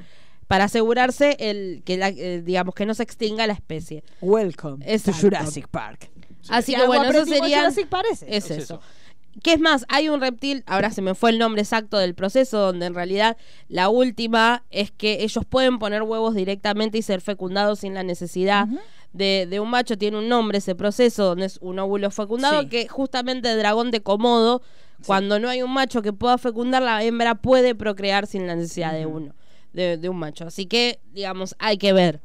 para asegurarse el que la- eh, digamos que no se extinga la especie. Welcome Exacto. to Jurassic Park. Así que bueno, eso sería Jurassic Park es es eso. eso. ¿Qué es más? Hay un reptil, ahora se me fue el nombre exacto del proceso, donde en realidad la última es que ellos pueden poner huevos directamente y ser fecundados sin la necesidad de, de un macho. Tiene un nombre ese proceso, donde es un óvulo fecundado, Sí. que justamente el dragón de Komodo, cuando no hay un macho que pueda fecundar, la hembra puede procrear sin la necesidad de uno, de, de un macho. Así que, digamos, hay que ver.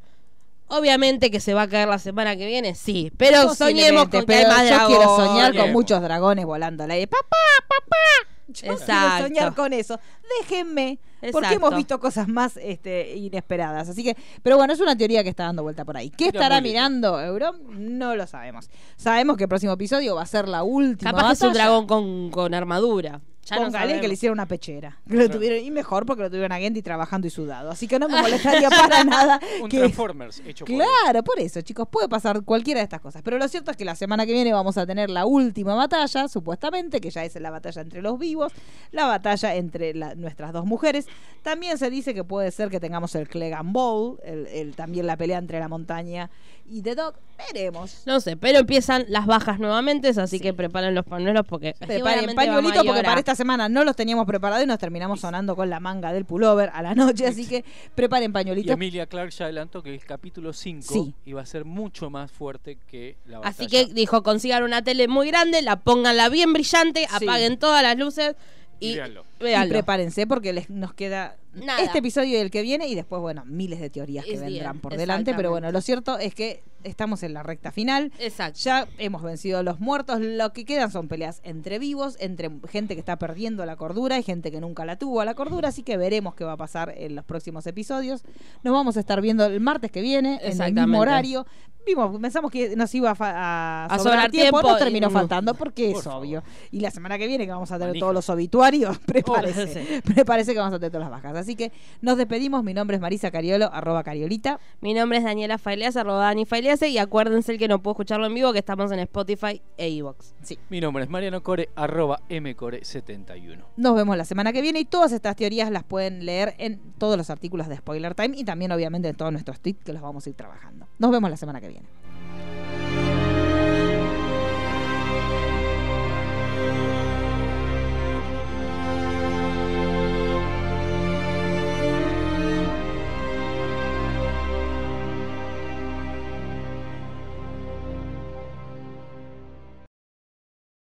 Obviamente que se va a caer la semana que viene, sí, pero soñemos con que hay más yo quiero soñar con muchos dragones volando al aire. ¡Papá, papá! Yo quiero Exacto. soñar con eso. Déjenme. Porque Exacto. hemos visto cosas más este, inesperadas. Así que, pero bueno, es una teoría que está dando vuelta por ahí. ¿Qué Mira, estará mirando Euron? No lo sabemos. Sabemos que el próximo episodio va a ser la última. Capaz que es un batalla. dragón con, con armadura. Ya no Póngale que sabemos. le hicieron una pechera. Que lo tuvieron, y mejor porque lo tuvieron a Gendy trabajando y sudado. Así que no me molestaría para nada. Un que- Transformers hecho por él. Claro, por eso, chicos, puede pasar cualquiera de estas cosas. Pero lo cierto es que la semana que viene vamos a tener la última batalla, supuestamente, que ya es la batalla entre los vivos, la batalla entre la- nuestras dos mujeres. También se dice que puede ser que tengamos el Clegane Bowl, el, el- también la pelea entre la montaña y The Dog. Veremos. No sé, pero empiezan las bajas nuevamente, así que preparen los pañuelos porque Preparen seguramente pañuelito vamos a ir porque para esta semana no los teníamos preparados y nos terminamos sonando con la manga del pullover a la noche, así que preparen Y pañuelitos. Emilia Clark ya adelantó que el capítulo 5 Sí. iba a ser mucho más fuerte que la batalla. Así que dijo, consigan una tele muy grande, la pónganla bien brillante, Sí. apaguen todas las luces y, Y véanlo. Y prepárense porque les, nos queda Nada. este episodio y el que viene y después, bueno, miles de teorías que Es bien, vendrán por delante. Pero bueno, lo cierto es que estamos en la recta final. Exacto. Ya hemos vencido a los muertos. Lo que quedan son peleas entre vivos, entre gente que está perdiendo la cordura y gente que nunca la tuvo a la cordura. Así que veremos qué va a pasar en los próximos episodios. Nos vamos a estar viendo el martes que viene, en el mismo horario. Vimos, pensamos que nos iba a, fa- a A sobrar, sobrar tiempo, tiempo terminó faltando porque Por es favor. obvio. Y la semana que viene que vamos a tener Manija. todos los obituarios, prepárese. Prepárese que vamos a tener todas las bajas. Así que nos despedimos. Mi nombre es Marisa Cariolo, arroba Cariolita. Mi nombre es Daniela Faileas, arroba Dani Failease, y acuérdense el que no puedo escucharlo en vivo, que estamos en Spotify e iVoox. Sí. Mi nombre es Mariano Core, arroba mcore71. Nos vemos la semana que viene y todas estas teorías las pueden leer en todos los artículos de Spoiler Time y también obviamente en todos nuestros tweets que los vamos a ir trabajando. Nos vemos la semana que viene.